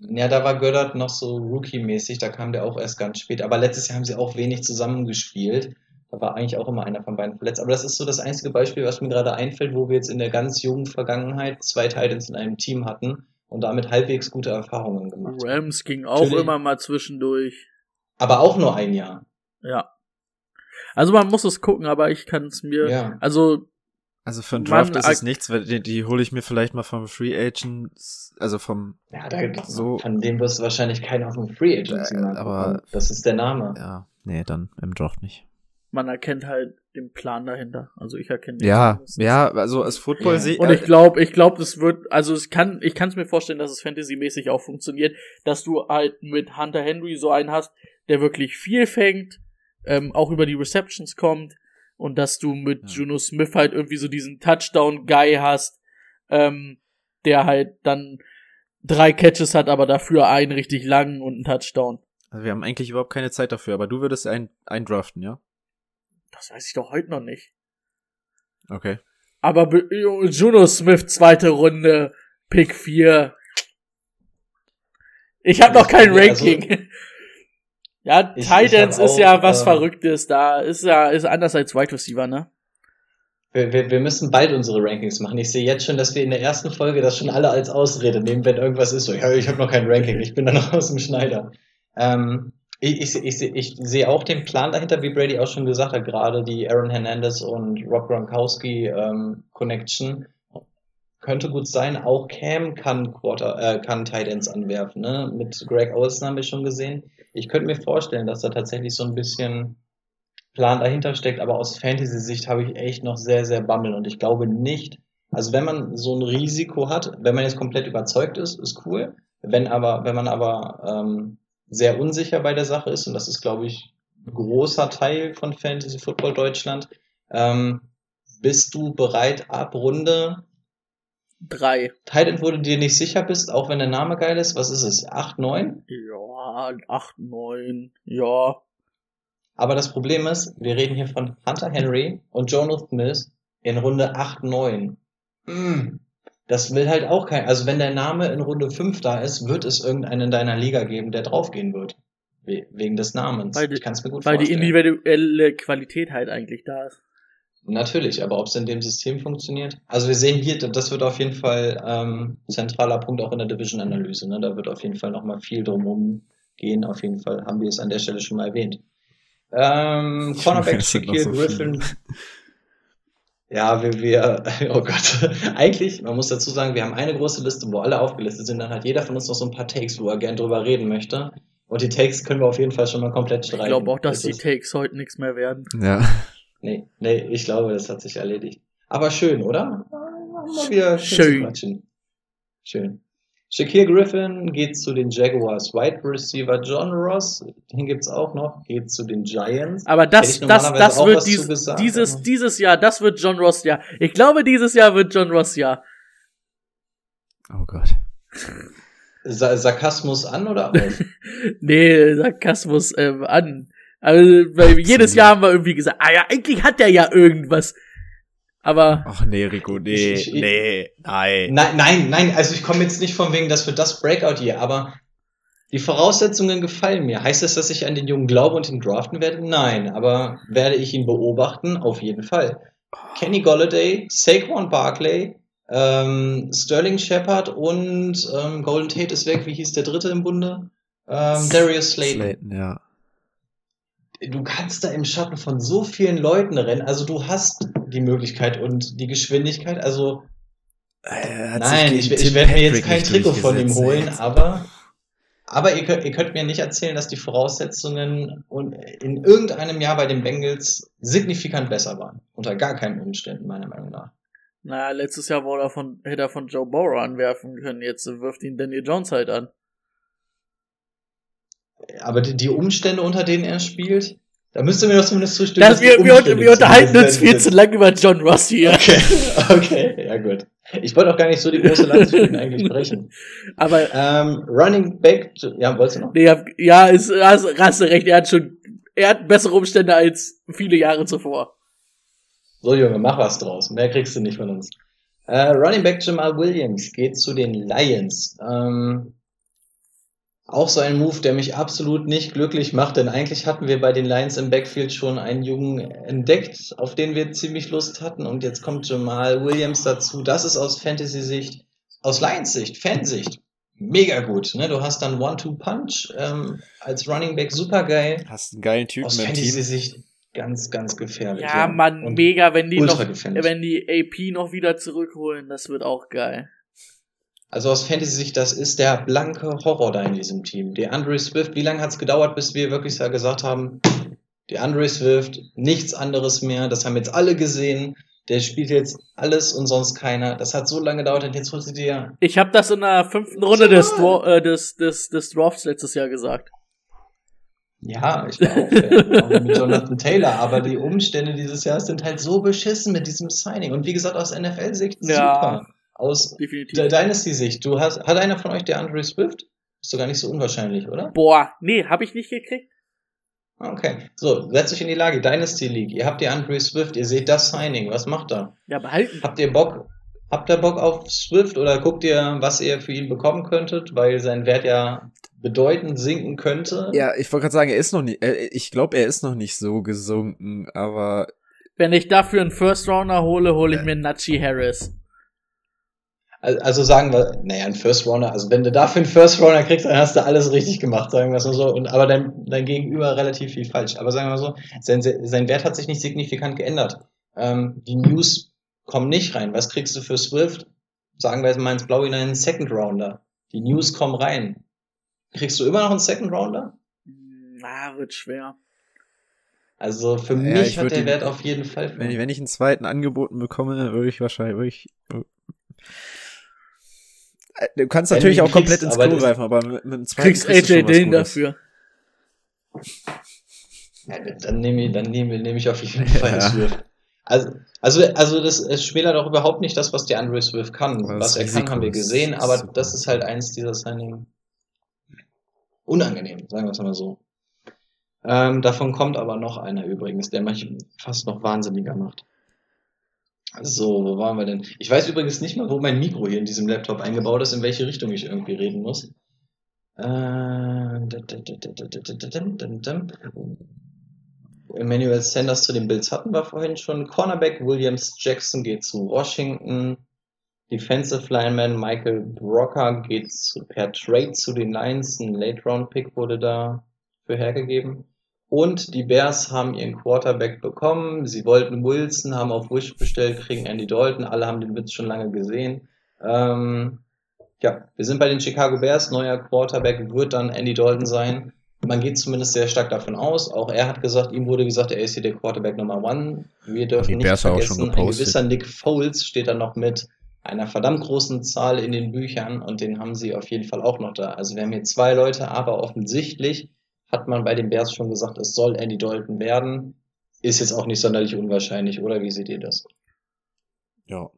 ja, da war Goddard noch so Rookie-mäßig, da kam der auch erst ganz spät. Aber letztes Jahr haben sie auch wenig zusammengespielt. Da war eigentlich auch immer einer von beiden verletzt. Aber das ist so das einzige Beispiel, was mir gerade einfällt, wo wir jetzt in der ganz jungen Vergangenheit zwei Titans in einem Team hatten und damit halbwegs gute Erfahrungen gemacht. Rams ging auch Natürlich. immer mal zwischendurch. Aber auch nur ein Jahr. Ja. Also man muss es gucken, aber ich kann es mir, Ja. also Also für einen Draft ist es nichts, weil die, die hole ich mir vielleicht mal vom Free Agent, also vom, Ja, da, So. von dem wirst du wahrscheinlich keinen auf dem Free Agency Äh, aber-. Das ist der Name. ja, nee, dann im Draft nicht. man erkennt halt den Plan dahinter. Also ich erkenne den Ja, ja, also als Football Ja. sehe Und ich glaube, ich glaube, das wird, also es kann, ich kann es mir vorstellen, dass es Fantasy-mäßig auch funktioniert, dass du halt mit Hunter Henry so einen hast, der wirklich viel fängt, ähm, auch über die Receptions kommt und dass du mit Ja. Juno Smith halt irgendwie so diesen Touchdown-Guy hast, ähm, der halt dann drei Catches hat, aber dafür einen richtig langen und einen Touchdown. also wir haben eigentlich überhaupt keine Zeit dafür, aber du würdest ein, ein draften, ja? Das weiß ich doch heute noch nicht. Okay. Aber be- Juno Smith, zweite Runde, Pick 4. Ich habe noch kein Also- Ranking. *laughs* ja, Ich- Titans ist ja was ähm, Verrücktes. Da ist ja ist anders als Wide Receiver, ne? Wir, wir, wir müssen bald unsere Rankings machen. Ich sehe jetzt schon, dass wir in der ersten Folge das schon alle als Ausrede nehmen, wenn irgendwas ist. So, ja, ich habe noch kein Ranking, ich bin da noch *laughs* aus dem Schneider. Ähm, ich, ich, ich, ich sehe auch den Plan dahinter, wie Brady auch schon gesagt hat, gerade die Aaron Hernandez und Rob Gronkowski ähm, Connection könnte gut sein. Auch Cam kann Quarter, äh, kann Tight Ends anwerfen. Ne? Mit Greg Olsen haben wir schon gesehen. Ich könnte mir vorstellen, dass da tatsächlich so ein bisschen Plan dahinter steckt, aber aus Fantasy-Sicht habe ich echt noch sehr, sehr Bammel und ich glaube nicht, also wenn man so ein Risiko hat, wenn man jetzt komplett überzeugt ist, ist cool. Wenn aber, wenn man aber ähm, sehr unsicher bei der Sache ist, und das ist, glaube ich, großer Teil von Fantasy Football Deutschland. Ähm, bist du bereit ab Runde Drei. Titan, wo du dir nicht sicher bist, auch wenn der Name geil ist? Was ist es? 8, 9? Ja, acht, neun. Ja. Aber das Problem ist, wir reden hier von Hunter Henry und Jonathan Smith in Runde 8, 9. Mm, das will halt auch kein. Also wenn der Name in Runde 5 da ist, wird es irgendeinen in deiner Liga geben, der draufgehen wird. We wegen des Namens. Weil die- ich kann es mir gut Weil die vorstellen. individuelle Qualität halt eigentlich da ist. Natürlich, aber ob es in dem System funktioniert? Also wir sehen hier, das wird auf jeden Fall ähm, zentraler Punkt auch in der Division-Analyse. Ne? Da wird auf jeden Fall nochmal viel drumherum gehen. Auf jeden Fall haben wir es an der Stelle schon mal erwähnt. Ähm, Cornerback Shaquille so Griffin. *laughs* Ja, wir, wir, *laughs* oh Gott, eigentlich, man muss dazu sagen, wir haben eine große Liste, wo alle aufgelistet sind. Dann hat jeder von uns noch so ein paar Takes, wo er gern drüber reden möchte. Und die Takes können wir auf jeden Fall schon mal komplett streichen. Ich glaube auch, dass Das die ist- Takes heute nichts mehr werden. Ja. Nee, nee, ich glaube, das hat sich erledigt. Aber schön, oder? Mal wieder schön. Schön. Shaquille Griffin geht zu den Jaguars. Wide Receiver John Ross, den gibt's auch noch, geht zu den Giants. Aber das, das, das wird dies, gesagt, dieses, aber- dieses Jahr, das wird John Ross Jahr. Ich glaube, dieses Jahr wird John Ross Jahr. Oh Gott. Sa Sarkasmus an oder aus? *laughs* Nee, Sarkasmus ähm, an. Also, weil jedes Jahr haben wir irgendwie gesagt, ah ja, eigentlich hat der ja irgendwas. Aber Ach nee, Rico, nee, Ich- ich- nee, nein. nein, nein, nein, also ich komme jetzt nicht von wegen, das wird das Breakout hier, aber die Voraussetzungen gefallen mir. Heißt das, dass ich an den Jungen glaube und ihn draften werde? Nein, aber werde ich ihn beobachten? Auf jeden Fall. Kenny Golladay, Saquon Barkley, ähm, Sterling Shepard und ähm, Golden Tate ist weg. Wie hieß der dritte im Bunde? Ähm, Darius Slayton. Slayton, ja. Du kannst da im Schatten von so vielen Leuten rennen. Also du hast die Möglichkeit und die Geschwindigkeit. Also nein, ich, ich werde mir jetzt kein Trikot von ihm holen, ey. aber aber ihr könnt, ihr könnt mir nicht erzählen, dass die Voraussetzungen und in irgendeinem Jahr bei den Bengals signifikant besser waren. Unter gar keinen Umständen, meiner Meinung nach. naja, letztes Jahr wurde er von, hätte er von Joe Burrow anwerfen können. Jetzt wirft ihn Daniel Jones halt an. Aber die, die Umstände, unter denen er spielt, da müsste mir doch zumindest zustimmen. Das, wir, wir, wir unterhalten uns viel zu lang über John Ross hier. Okay, *laughs* okay, ja gut. Ich wollte auch gar nicht so die große Lanze eigentlich sprechen. Aber Ähm, Running Back, ja, wolltest du noch? nee, hab- ja, ist, hast, hast du recht, er hat schon, er hat bessere Umstände als viele Jahre zuvor. So, Junge, mach was draus. Mehr kriegst du nicht von uns. Äh, Running Back Jamal Williams geht zu den Lions. Ähm, auch so ein Move, der mich absolut nicht glücklich macht, denn eigentlich hatten wir bei den Lions im Backfield schon einen Jungen entdeckt, auf den wir ziemlich Lust hatten. Und jetzt kommt Jamal Williams dazu. Das ist aus Fantasy-Sicht, aus Lions-Sicht, Fansicht, mega gut. Ne? Du hast dann One-Two-Punch ähm, als Running Back super geil. Hast einen geilen Typen Aus im Team. Fantasy-Sicht ganz, ganz gefährlich. Ja, Mann, Und mega, wenn die noch, gefährlich. wenn die AP noch wieder zurückholen, das wird auch geil. Also aus Fantasy-Sicht, das ist der blanke Horror da in diesem Team. Der Andre Swift, wie lange hat es gedauert, bis wir wirklich gesagt haben, der Andre Swift, nichts anderes mehr, das haben jetzt alle gesehen, der spielt jetzt alles und sonst keiner. Das hat so lange gedauert und jetzt holst du dir. Ich habe das in der fünften Runde des, äh, des, des, des Drafts letztes Jahr gesagt. Ja, ich war auch Fan, auch *laughs* mit Jonathan Taylor, aber die Umstände dieses Jahres sind halt so beschissen mit diesem Signing. Und wie gesagt, aus NFL-Sicht Ja. super. Aus Definitiv. der Dynasty-Sicht, du hast, hat einer von euch der Andre Swift? Ist doch gar nicht so unwahrscheinlich, oder? Boah, nee, habe ich nicht gekriegt. Okay, so, setzt euch in die Lage. Dynasty League. Ihr habt die Andre Swift, ihr seht das Signing. Was macht er? Ja, behalten. Habt ihr Bock? Habt ihr Bock auf Swift oder guckt ihr, was ihr für ihn bekommen könntet, weil sein Wert ja bedeutend sinken könnte? Ja, ich wollte gerade sagen, er ist noch nicht, äh, ich glaube, er ist noch nicht so gesunken, aber Wenn ich dafür einen First Rounder hole, hole ich mir Nachi Harris. Al- Also sagen wir, naja, ein First Runner, also wenn du dafür einen First Runner kriegst, dann hast du alles richtig gemacht, sagen wir es mal so. Und, aber dein, dein Gegenüber relativ viel falsch. Aber sagen wir mal so, sein, sein Wert hat sich nicht signifikant geändert. Ähm, die News kommen nicht rein. Was kriegst du für Swift? Sagen wir jetzt mal ins Blau hinein einen Second Rounder. Die News kommen rein. Kriegst du immer noch einen Second Rounder? Na, wird schwer. Also für Ja, mich ich hat der ihn- Wert auf jeden Fall. wenn ich, wenn ich einen zweiten angeboten bekomme, würde ich wahrscheinlich, würde ich, du kannst Wenn natürlich du auch komplett ins Klo das- greifen, aber mit, mit dem zweiten Kriegst kriegst du AJ schon was Dillon dafür. Ja, dann nehme ich, dann nehme, nehme ich auf jeden Fall Ja. Swift. Also, also, also das es schmälert doch überhaupt nicht das, was der Andre Swift kann. Aber was das er kann, haben wir gesehen, aber super. das ist halt eins dieser Signing unangenehm, sagen wir es mal so. Ähm, davon kommt aber noch einer übrigens, der mich fast noch wahnsinniger macht. So, wo waren wir denn? Ich weiß übrigens nicht mal, wo mein Mikro hier in diesem Laptop eingebaut ist, in welche Richtung ich irgendwie reden muss. Emmanuel Sanders zu den Bills hatten wir vorhin schon. Cornerback Williams Jackson geht zu Washington. Defensive Lineman Michael Brocker geht per Trade zu den Lions. Ein Late-Round-Pick wurde da für hergegeben. Und die Bears haben ihren Quarterback bekommen. Sie wollten Wilson, haben auf Wish bestellt, kriegen Andy Dalton. Alle haben den Witz schon lange gesehen. Ähm, ja, wir sind bei den Chicago Bears. Neuer Quarterback wird dann Andy Dalton sein. Man geht zumindest sehr stark davon aus. Auch er hat gesagt, ihm wurde gesagt, er ist hier der Quarterback Nummer One. Wir dürfen Die nicht Bears haben auch schon vergessen, ein gewisser Nick Foles steht da noch mit einer verdammt großen Zahl in den Büchern und den haben sie auf jeden Fall auch noch da. Also wir haben hier zwei Leute, aber offensichtlich hat man bei den Bears schon gesagt, es soll Andy Dalton werden. Ist jetzt auch nicht sonderlich unwahrscheinlich, oder wie seht ihr das? Ja.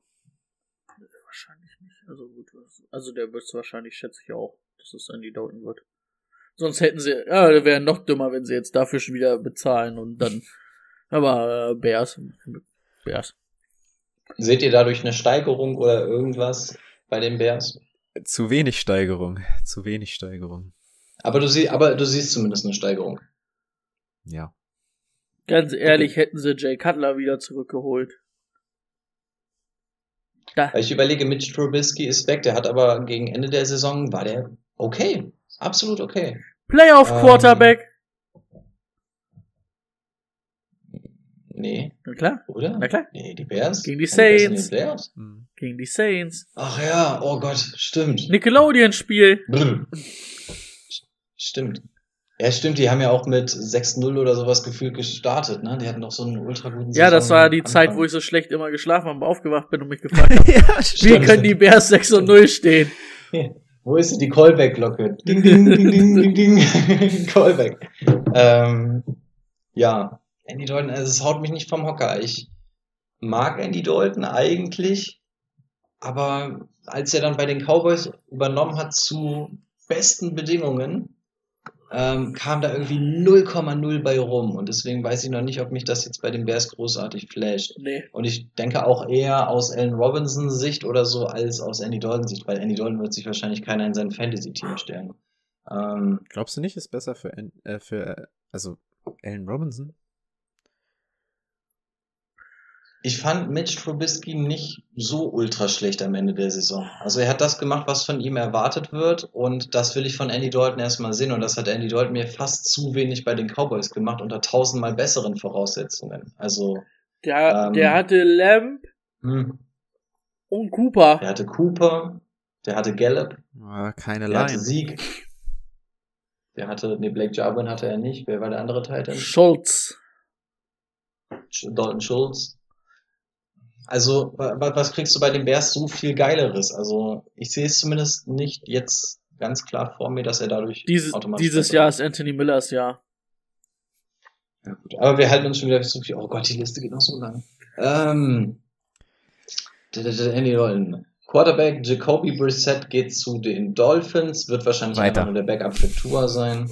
Wahrscheinlich nicht. Also gut, also der wird es wahrscheinlich, schätze ich auch, dass es Andy Dalton wird. Sonst hätten sie, ja, der wäre noch dümmer, wenn sie jetzt dafür schon wieder bezahlen und dann, aber äh, Bears, Bears. Seht ihr dadurch eine Steigerung oder irgendwas bei den Bears? Zu wenig Steigerung. Zu wenig Steigerung. Aber du, sie aber du siehst zumindest eine Steigerung. Ja. Ganz ehrlich, hätten sie Jay Cutler wieder zurückgeholt. Da, Weil ich überlege, Mitch Trubisky ist weg, der hat aber gegen Ende der Saison, war der okay. Absolut okay. Playoff Ähm, Quarterback. Nee, Na klar, oder? Na klar. Nee, die Bears. Gegen die Saints. Playoffs? Hm. gegen die Saints. Ach ja, oh Gott, stimmt. Nickelodeon-Spiel. Stimmt. Ja, stimmt, die haben ja auch mit 6-0 oder sowas gefühlt gestartet, ne? Die hatten doch so einen ultra guten Ja, das war die Zeit, wo ich so schlecht immer geschlafen habe, aufgewacht bin und mich gefragt habe, *laughs* ja, wie Stimmt. können die Bears 6 und 0 stehen? Wo ist denn die Callback-Glocke? Ding, ding, ding, ding, ding, ding. *laughs* Callback. Ähm, ja, Andy Dalton, also es haut mich nicht vom Hocker. Ich mag Andy Dalton eigentlich, aber als er dann bei den Cowboys übernommen hat zu besten Bedingungen, ähm, kam da irgendwie 0,0 bei rum. Und deswegen weiß ich noch nicht, ob mich das jetzt bei den Bears großartig flasht. Nee. Und ich denke auch eher aus Allen Robinsons Sicht oder so als aus Andy Daltons Sicht, weil Andy Dalton wird sich wahrscheinlich keiner in sein Fantasy-Team stellen. Ähm, Glaubst du nicht, ist besser für, äh, für äh, also Allen Robinson? Ich fand Mitch Trubisky nicht so ultra schlecht am Ende der Saison. Also er hat das gemacht, was von ihm erwartet wird und das will ich von Andy Dalton erstmal sehen und das hat Andy Dalton mir fast zu wenig bei den Cowboys gemacht unter tausendmal besseren Voraussetzungen. Also, Der, Ähm. der hatte Lamb hm, und Cooper. der hatte Cooper, der hatte Gallup, Ah, keine der hatte. Sieg, der hatte, nee, Blake Jarwin hatte er nicht. Wer war der andere Titan? Schultz. Sch- Dalton Schultz. Also, wa- wa- was kriegst du bei den Bears so viel Geileres? Also, ich sehe es zumindest nicht jetzt ganz klar vor mir, dass er dadurch Dieses, automatisch dieses Jahr ist Anthony Millers Jahr. Ja, gut. Aber wir halten uns schon wieder so viel. Oh Gott, die Liste geht noch so lang. Ähm, Andy Dalton. Quarterback Jacoby Brissett geht zu den Dolphins, wird wahrscheinlich Weiter. einfach nur der Backup für Tua sein.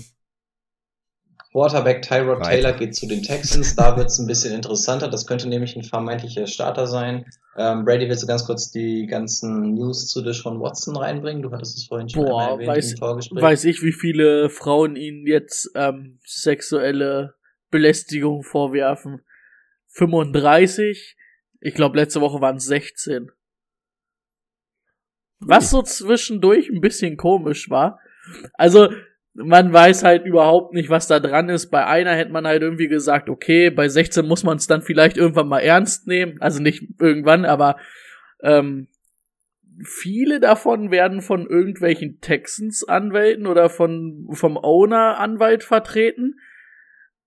Quarterback Tyrod Weiter. Taylor geht zu den Texans, da wird es ein bisschen interessanter, das könnte nämlich ein vermeintlicher Starter sein. Ähm, Brady, willst du ganz kurz die ganzen News zu Deshaun Watson reinbringen? Du hattest es vorhin schon Boah, erwähnt weiß- im Vorgespräch. Weiß ich, wie viele Frauen ihnen jetzt ähm, sexuelle Belästigung vorwerfen. 35. Ich glaube, letzte Woche waren es 16. Was so zwischendurch ein bisschen komisch war. Also, man weiß halt überhaupt nicht, was da dran ist. Bei einer hätte man halt irgendwie gesagt, okay, bei 16 muss man es dann vielleicht irgendwann mal ernst nehmen. Also nicht irgendwann, aber ähm, viele davon werden von irgendwelchen Texans-Anwälten oder von vom Owner-Anwalt vertreten.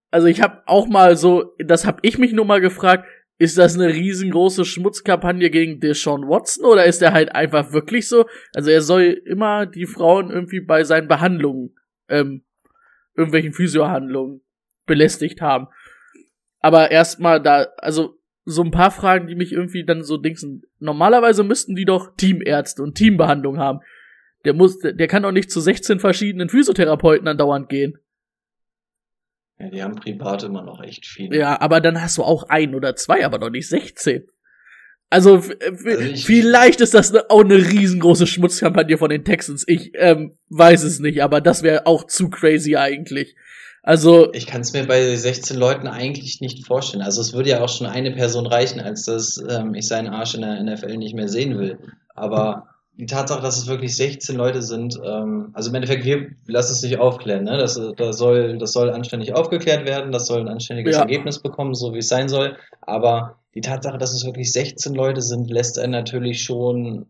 Also ich habe auch mal so, das habe ich mich nur mal gefragt, ist das eine riesengroße Schmutzkampagne gegen Deshaun Watson oder ist er halt einfach wirklich so? Also er soll immer die Frauen irgendwie bei seinen Behandlungen, ähm, irgendwelchen Physiohandlungen belästigt haben. Aber erstmal da, also so ein paar Fragen, die mich irgendwie dann so dingsen. Normalerweise müssten die doch Teamärzte und Teambehandlung haben. Der muss, der kann doch nicht zu 16 verschiedenen Physiotherapeuten andauernd gehen. Ja, die haben privat immer noch echt viele. Ja, aber dann hast du auch ein oder zwei, aber doch nicht 16. Also, Also ich- vielleicht ist das ne, auch eine riesengroße Schmutzkampagne von den Texans. Ich ähm, weiß es nicht, aber das wäre auch zu crazy eigentlich. Also, Ich kann es mir bei 16 Leuten eigentlich nicht vorstellen. Also es würde ja auch schon eine Person reichen, als dass ähm, ich seinen Arsch in der NFL nicht mehr sehen will. Aber die Tatsache, dass es wirklich 16 Leute sind, ähm, also im Endeffekt, wir lassen es nicht aufklären. Ne? Das, das, soll, das soll anständig aufgeklärt werden, das soll ein anständiges Ja. Ergebnis bekommen, so wie es sein soll. Aber die Tatsache, dass es wirklich 16 Leute sind, lässt einen natürlich schon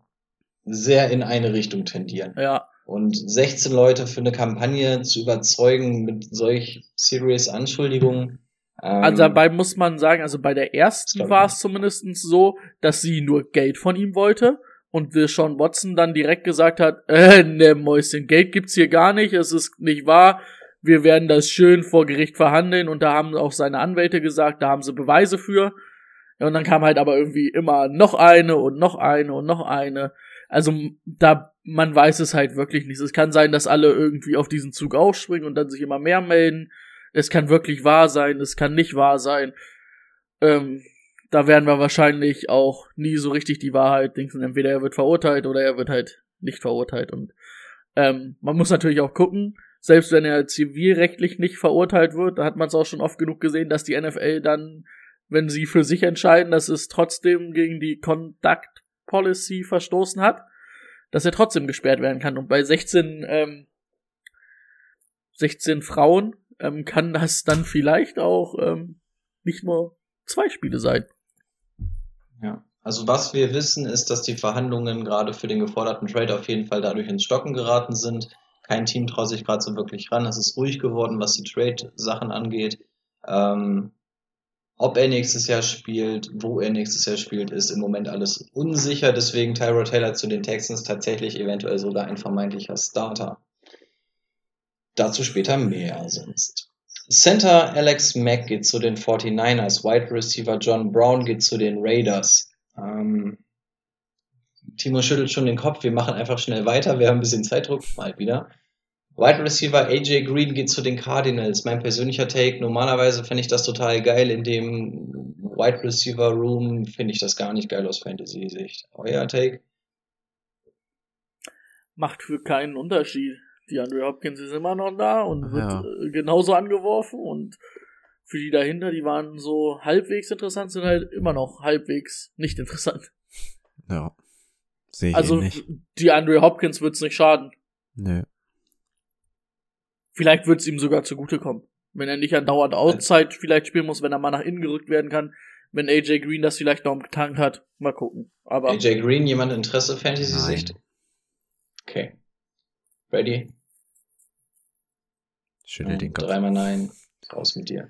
sehr in eine Richtung tendieren. ja, Und 16 Leute für eine Kampagne zu überzeugen mit solch serious Anschuldigungen. Ähm, also dabei muss man sagen, also bei der ersten war es zumindest so, dass sie nur Geld von ihm wollte und Sean Watson dann direkt gesagt hat, äh, ne Mäuschen, Geld gibt's hier gar nicht, es ist nicht wahr, wir werden das schön vor Gericht verhandeln und da haben auch seine Anwälte gesagt, da haben sie Beweise für. Und dann kam halt aber irgendwie immer noch eine und noch eine und noch eine. Also da man weiß es halt wirklich nicht. Es kann sein, dass alle irgendwie auf diesen Zug aufspringen und dann sich immer mehr melden. Es kann wirklich wahr sein, es kann nicht wahr sein. Ähm, da werden wir wahrscheinlich auch nie so richtig die Wahrheit denken. Entweder er wird verurteilt oder er wird halt nicht verurteilt. Und ähm, man muss natürlich auch gucken, selbst wenn er zivilrechtlich nicht verurteilt wird, da hat man es auch schon oft genug gesehen, dass die NFL dann, wenn sie für sich entscheiden, dass es trotzdem gegen die Conduct Policy verstoßen hat, dass er trotzdem gesperrt werden kann. Und bei 16, ähm, 16 Frauen ähm, kann das dann vielleicht auch ähm, nicht nur zwei Spiele sein. Ja. Also was wir wissen, ist, dass die Verhandlungen gerade für den geforderten Trade auf jeden Fall dadurch ins Stocken geraten sind. Kein Team traut sich gerade so wirklich ran. Es ist ruhig geworden, was die Trade-Sachen angeht. Ähm, ob er nächstes Jahr spielt, wo er nächstes Jahr spielt, ist im Moment alles unsicher. Deswegen Tyrod Taylor zu den Texans tatsächlich eventuell sogar ein vermeintlicher Starter. Dazu später mehr sonst. Center Alex Mack geht zu den 49ers. Wide Receiver John Brown geht zu den Raiders. Ähm, Timo schüttelt schon den Kopf. Wir machen einfach schnell weiter. Wir haben ein bisschen Zeitdruck. Mal wieder. Wide Receiver AJ Green geht zu den Cardinals. Mein persönlicher Take. Normalerweise finde ich das total geil. In dem Wide Receiver Room finde ich das gar nicht geil aus Fantasy-Sicht. Euer Take? Macht für keinen Unterschied. Die Andre Hopkins ist immer noch da und wird Ja. äh, genauso angeworfen und für die dahinter, die waren so halbwegs interessant, sind halt immer noch halbwegs nicht interessant. Ja. Sehe ich also ähnlich. die Andre Hopkins wird's nicht schaden. Nö. Vielleicht wird's ihm sogar zugutekommen. Wenn er nicht andauernd Outside vielleicht spielen muss, wenn er mal nach innen gerückt werden kann. Wenn AJ Green das vielleicht noch im Tank hat. Mal gucken. Aber AJ Green, jemand Interesse Fantasy-Sicht? Okay. Ready? Schüttel den Kopf. Dreimal nein. Raus mit dir.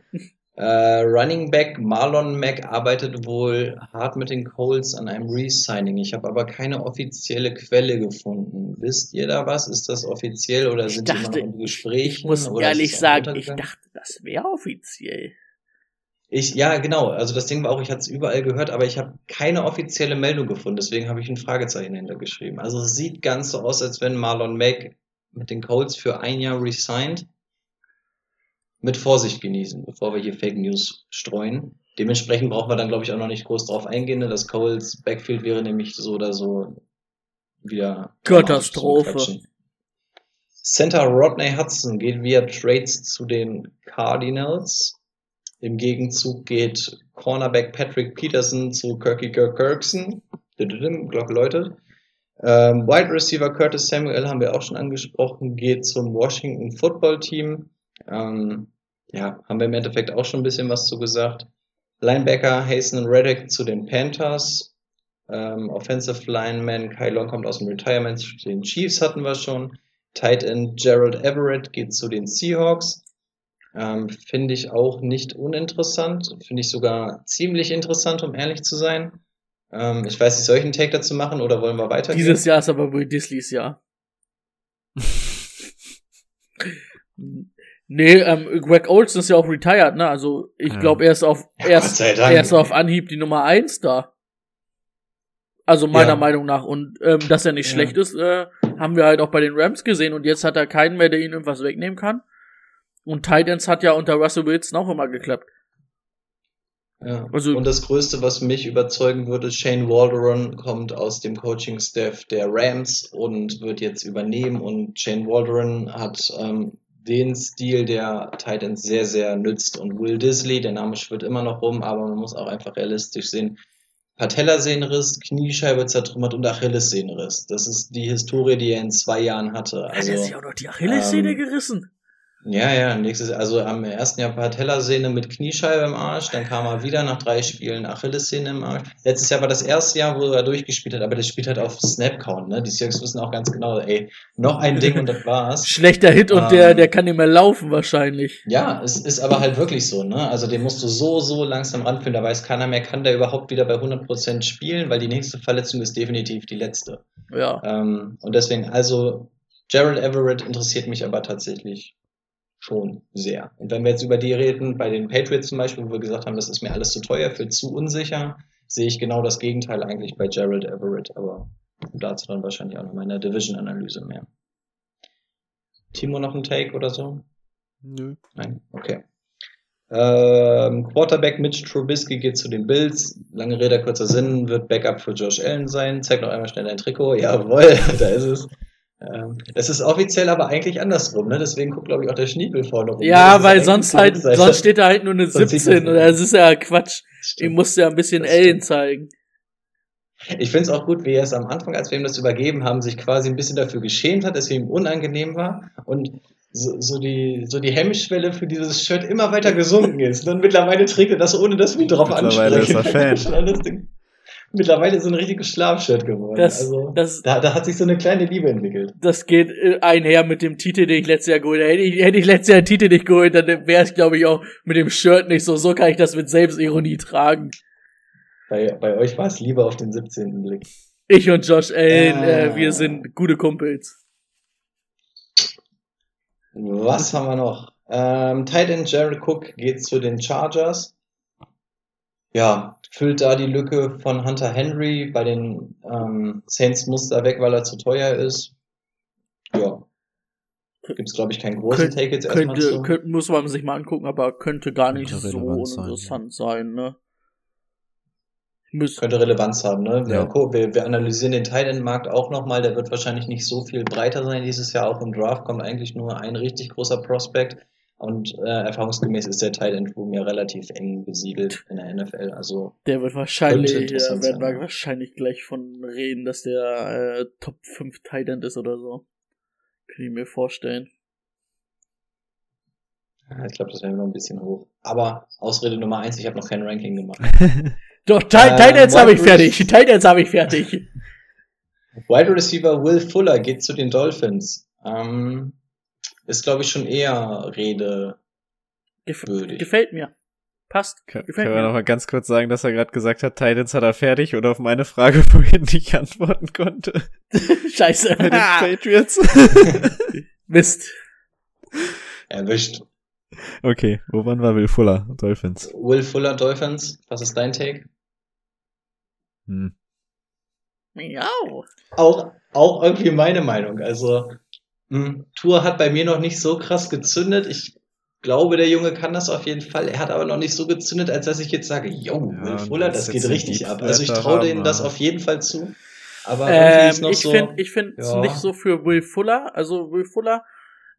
äh, Running Back Marlon Mack arbeitet wohl hart mit den Colts an einem Resigning. Ich habe aber keine offizielle Quelle gefunden. Wisst ihr da was? Ist das offiziell oder ich sind die dachte, immer noch in Gesprächen? ich muss ehrlich sagen, ich dachte, das wäre offiziell. Ich, ja, genau. Also das Ding war auch, ich hatte es überall gehört, aber ich habe keine offizielle Meldung gefunden. Deswegen habe ich ein Fragezeichen hintergeschrieben. Also es sieht ganz so aus, als wenn Marlon Mack mit den Colts für ein Jahr resigned. Mit Vorsicht genießen, bevor wir hier Fake News streuen. Dementsprechend brauchen wir dann, glaube ich, auch noch nicht groß drauf eingehen. ne? Das Coles Backfield wäre nämlich so oder so wieder Katastrophe. Center Rodney Hudson geht via Trades zu den Cardinals. Im Gegenzug geht Cornerback Patrick Peterson zu Kirky Kirk Kirkson. Glocke läutet. Ähm, Wide Receiver Curtis Samuel haben wir auch schon angesprochen, geht zum Washington Football Team. Ähm, ja, haben wir im Endeffekt auch schon ein bisschen was zu gesagt. Linebacker Hasten Reddick zu den Panthers. Ähm, Offensive Lineman Kai Long kommt aus dem Retirement zu den Chiefs hatten wir schon. Tight End Gerald Everett geht zu den Seahawks. Ähm, Finde ich auch nicht uninteressant. Finde ich sogar ziemlich interessant, um ehrlich zu sein. Ähm, ich weiß nicht, soll ich einen Take dazu machen oder wollen wir weitergehen? Dieses Jahr ist aber Will Disleys Jahr. *laughs* Nee, ähm, Greg Olson ist ja auch retired, ne? Also ich Ja. glaube, er ist auf Ja, er ist, er ist auf Anhieb die Nummer eins da. Also meiner Ja. Meinung nach. Und ähm, dass er nicht Ja. schlecht ist, äh, haben wir halt auch bei den Rams gesehen. Und jetzt hat er keinen mehr, der ihn irgendwas wegnehmen kann. Und Titans hat ja unter Russell Wilson auch immer geklappt. Ja. Also- und das Größte, was mich überzeugen würde, Shane Walderon kommt aus dem Coaching-Staff der Rams und wird jetzt übernehmen. Und Shane Walderon hat ähm, den Stil der Titans sehr, sehr nützt. Und Will Disley, der Name schwirrt immer noch rum, aber man muss auch einfach realistisch sehen. Patellasehnenriss, Kniescheibe zertrümmert und Achillessehnenriss. Das ist die Historie, die er in zwei Jahren hatte. hat Also, er sich auch noch die Achillessehne ähm, gerissen? Ja, ja, nächstes, also am ersten Jahr Patellasehne mit Kniescheibe im Arsch, dann kam er wieder nach drei Spielen Achillessehne im Arsch. Letztes Jahr war das erste Jahr, wo er durchgespielt hat, aber das spielt halt auf Snap-Count, ne? Die Seahawks wissen auch ganz genau, ey, noch ein Ding und das war's. *laughs* Schlechter Hit und ähm, der, der kann nicht mehr laufen wahrscheinlich. Ja, es ist aber halt wirklich so, ne? Also den musst du so, so langsam ranführen, da weiß keiner mehr, kann der überhaupt wieder bei 100% spielen, weil die nächste Verletzung ist definitiv die letzte. Ja. Ähm, und deswegen, also, Gerald Everett interessiert mich aber tatsächlich schon sehr. Und wenn wir jetzt über die reden, bei den Patriots zum Beispiel, wo wir gesagt haben, das ist mir alles zu teuer, für zu unsicher, sehe ich genau das Gegenteil eigentlich bei Gerald Everett, aber dazu dann wahrscheinlich auch noch mal in der Division-Analyse mehr. Timo noch ein Take oder so? Nö. Nein, okay. Ähm, Quarterback Mitch Trubisky geht zu den Bills. Lange Rede, kurzer Sinn, wird Backup für Josh Allen sein. Zeig noch einmal schnell dein Trikot. Jawohl, *laughs* da ist es. Ähm, das ist offiziell aber eigentlich andersrum, ne? Deswegen guckt, glaube ich, auch der Schniepel vorne rum. Ja, Das ist weil sonst die halt, sonst steht da halt nur eine Sonst sieht 17 man's oder das ist ja Quatsch. Ich Stimmt. musste ja ein bisschen Das Ellen stimmt. zeigen. Ich finde es auch gut, wie er es am Anfang, als wir ihm das übergeben haben, sich quasi ein bisschen dafür geschämt hat, dass es ihm unangenehm war und so, so, die, so die Hemmschwelle für dieses Shirt immer weiter gesunken ist. Und mittlerweile trägt er das, ohne dass wir ihn drauf Mittlerweile ansprechen. ist er *laughs* Fan. Mittlerweile ist es ein richtiges Schlafshirt geworden. Das, also, das, da, da hat sich so eine kleine Liebe entwickelt. das geht äh, einher mit dem Titel, den ich letztes Jahr geholt habe. Hätte ich, hätte ich letztes Jahr einen Titel nicht geholt, dann wäre es, glaube ich, auch mit dem Shirt nicht so. So kann ich das mit Selbstironie tragen. Bei, bei euch war es lieber auf den 17. Blick. Ich und Josh Allen, Ah. äh, wir sind gute Kumpels. Was haben wir noch? Ähm, Tight End Jared Cook geht zu den Chargers. Ja, füllt da die Lücke von Hunter Henry. Bei den ähm, Saints muss er weg, weil er zu teuer ist. Ja. Gibt's glaube ich, keinen großen Könnt- Take jetzt erstmal Könnte, zu. könnte, muss man sich mal angucken, aber könnte gar nicht Könnte so relevant sein, uninteressant sein, ne? Könnte Relevanz haben, ne? Ja. Ja. Wir, wir analysieren den Tight End Markt auch nochmal. Der wird wahrscheinlich nicht so viel breiter sein dieses Jahr. Auch im Draft kommt eigentlich nur ein richtig großer Prospect. Und äh, erfahrungsgemäß ist der Tight End Room ja relativ eng besiedelt in der NFL. Also der wird wahrscheinlich, ja, werden wir wahrscheinlich gleich von reden, dass der äh, Top 5 Tight End ist oder so. Kann ich mir vorstellen. Ich glaube, das wäre noch ein bisschen hoch. Aber Ausrede Nummer eins, ich habe noch kein Ranking gemacht. *laughs* Doch, Ti- Tight Ends habe ich fertig. Tight Ends habe ich fertig. Wide Receiver Will Fuller geht zu den Dolphins. Ähm, ist, glaube ich, schon eher Rede. Gef Würdig. gefällt mir. Passt. Kann, Gefällt können wir mir. noch mal ganz kurz sagen, dass er gerade gesagt hat, Titans hat er fertig oder auf meine Frage vorhin nicht antworten konnte. *laughs* Scheiße. Bei den *laughs* Patriots. *laughs* Mist. Erwischt. okay, wo waren wir? Will Fuller, Dolphins. Will Fuller Dolphins, was ist dein Take? Hm. Miau. Auch, auch irgendwie meine Meinung. Also, Tour hat bei mir noch nicht so krass gezündet. Ich glaube, der Junge kann das auf jeden Fall. Er hat aber noch nicht so gezündet, als dass ich jetzt sage, yo, Ja, Will Fuller, das jetzt geht richtig ab. Also ich traue denen das auf jeden Fall zu. Aber Ähm, ist noch ich so. finde ich finde es ja. nicht so für Will Fuller. Also Will Fuller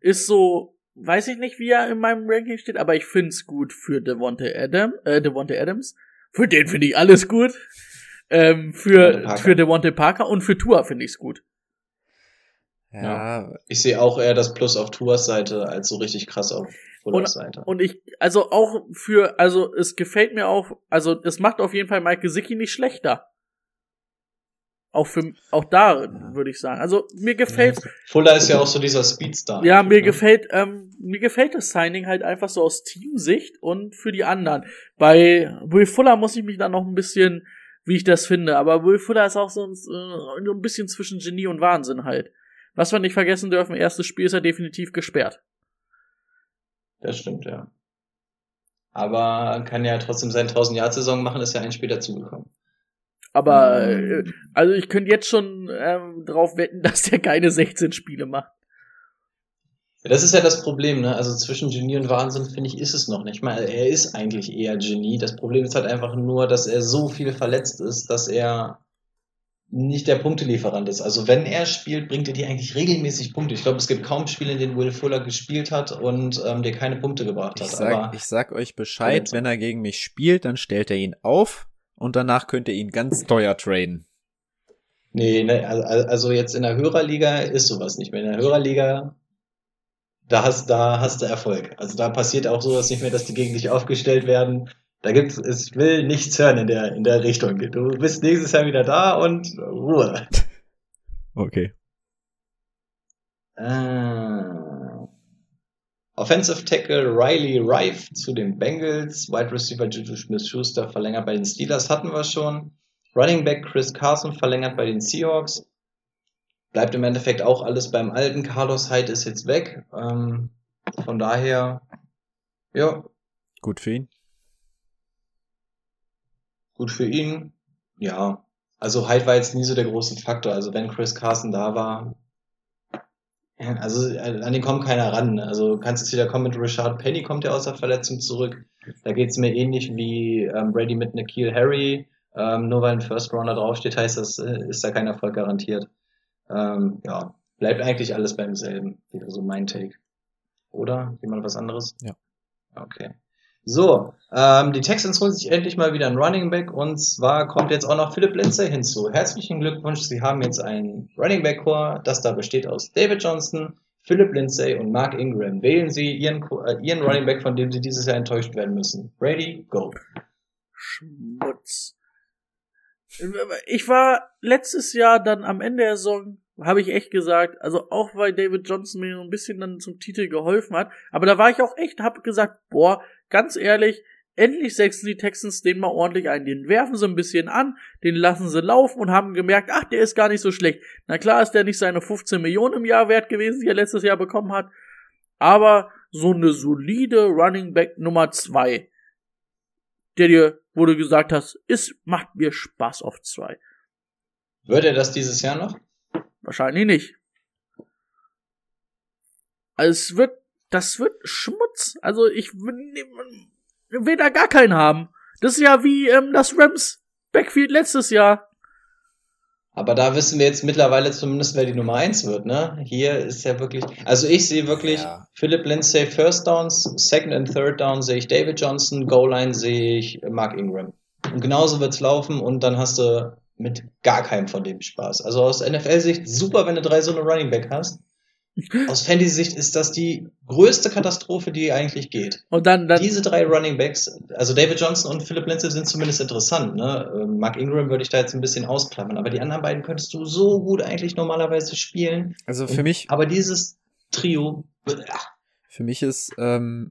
ist so, weiß ich nicht, wie er in meinem Ranking steht, aber ich finde es gut für Devonte Adam, äh, Devonte Adams. Für den finde ich alles gut. Ähm, für, für Devonte Parker und für Tua finde ich es gut. Ja, Ich sehe auch eher das Plus auf Tours Seite als so richtig krass auf Fullers Seite. Und ich, also auch für, also es gefällt mir auch, also es macht auf jeden Fall Mike Gesicki nicht schlechter. Auch für, auch da würde ich sagen. Also mir gefällt, Fuller ist ja auch so dieser Speedstar. Ja, mir ne? gefällt, ähm, mir gefällt das Signing halt einfach so aus Teamsicht und für die anderen. Bei Will Fuller muss ich mich dann noch ein bisschen, wie ich das finde, aber Will Fuller ist auch so ein, äh, so ein bisschen zwischen Genie und Wahnsinn halt. Was wir nicht vergessen dürfen, erstes Spiel ist er definitiv gesperrt. Das stimmt, ja. Aber kann ja trotzdem seine 1000-Jahr-Saison machen, ist ja ein Spiel dazugekommen. Aber, äh, also ich könnte jetzt schon ähm, drauf wetten, *laughs* dass der keine 16 Spiele macht. Das ist ja das Problem, ne? Also zwischen Genie und Wahnsinn, finde ich, ist es noch nicht mal. Er ist eigentlich eher Genie. Das Problem ist halt einfach nur, dass er so viel verletzt ist, dass er nicht der Punktelieferant ist. Also wenn er spielt, bringt er dir eigentlich regelmäßig Punkte. Ich glaube, es gibt kaum Spiele, in denen Will Fuller gespielt hat und ähm, dir keine Punkte gebracht hat. Ich sag, Aber ich sag euch Bescheid, wenn er gegen mich spielt, dann stellt er ihn auf und danach könnt ihr ihn ganz teuer traden. nee, ne, also- also jetzt in der Hörerliga ist sowas nicht mehr. In der Hörerliga, da hast, da hast du Erfolg. Also da passiert auch sowas nicht mehr, dass die gegen dich aufgestellt werden. Da gibt's, es will nichts hören in der, in der Richtung. Du bist nächstes Jahr wieder da und Ruhe. *laughs* Okay. Äh, Offensive Tackle Riley Rife zu den Bengals. Wide Receiver Juju Smith-Schuster verlängert bei den Steelers, hatten wir schon. Running Back Chris Carson verlängert bei den Seahawks. Bleibt im Endeffekt auch alles beim Alten. Carlos Hyde ist jetzt weg. Ähm, von daher, ja, Gut für ihn. Gut für ihn. Ja, also Hyde war jetzt nie so der große Faktor. Also wenn Chris Carson da war, also äh, an den kommt keiner ran. Also du kannst jetzt wieder kommen mit Richard Penny, kommt ja aus der Verletzung zurück. Da geht's mir ähnlich wie ähm, Brady mit Nikhil Harry. Ähm, nur weil ein First Rounder draufsteht, heißt das, äh, ist da kein Erfolg garantiert. Ähm, ja, bleibt eigentlich alles beim selben. Wäre so mein Take. Oder? Jemand was anderes? Ja. Okay. So, ähm, die Texans holen sich endlich mal wieder einen Running Back und zwar kommt jetzt auch noch Philipp Lindsay hinzu. Herzlichen Glückwunsch, Sie haben jetzt einen Running Back Core, das da besteht aus David Johnson, Philipp Lindsay und Mark Ingram. Wählen Sie Ihren, äh, Ihren Running Back, von dem Sie dieses Jahr enttäuscht werden müssen. Ready, go. Schmutz. Ich war letztes Jahr dann am Ende der Saison, habe ich echt gesagt, also auch weil David Johnson mir so ein bisschen dann zum Titel geholfen hat, aber da war ich auch echt, hab gesagt, boah, ganz ehrlich, endlich setzen die Texans den mal ordentlich ein. Den werfen sie ein bisschen an, den lassen sie laufen und haben gemerkt, ach, der ist gar nicht so schlecht. Na klar ist der nicht seine 15 Millionen im Jahr wert gewesen, die er letztes Jahr bekommen hat, aber so eine solide Running Back Nummer zwei, der dir, wo du gesagt hast, es macht mir Spaß auf zwei. Wird er das dieses Jahr noch? Wahrscheinlich nicht. Also es wird, das wird Schmutz. Also ich will, da gar keinen haben. Das ist ja wie ähm, das Rams Backfield letztes Jahr. Aber da wissen wir jetzt mittlerweile zumindest, wer die Nummer eins wird, ne? Hier ist ja wirklich, also ich sehe wirklich Ja. Philip Lindsay First Downs, Second and Third Down sehe ich David Johnson, Goal Line sehe ich Mark Ingram. Und genauso wird's laufen und dann hast du mit gar keinem von dem Spaß. Also aus NFL-Sicht super, wenn du drei so eine Running Back hast. Aus Fantasy-Sicht ist das die größte Katastrophe, die eigentlich geht. Und dann, dann Diese drei Running Backs, also David Johnson und Philip Lindsay sind zumindest interessant. Ne? Ähm, Mark Ingram würde ich da jetzt ein bisschen ausklammern, aber die anderen beiden könntest du so gut eigentlich normalerweise spielen. Also für mich, Aber dieses Trio, ach, für mich ist ähm,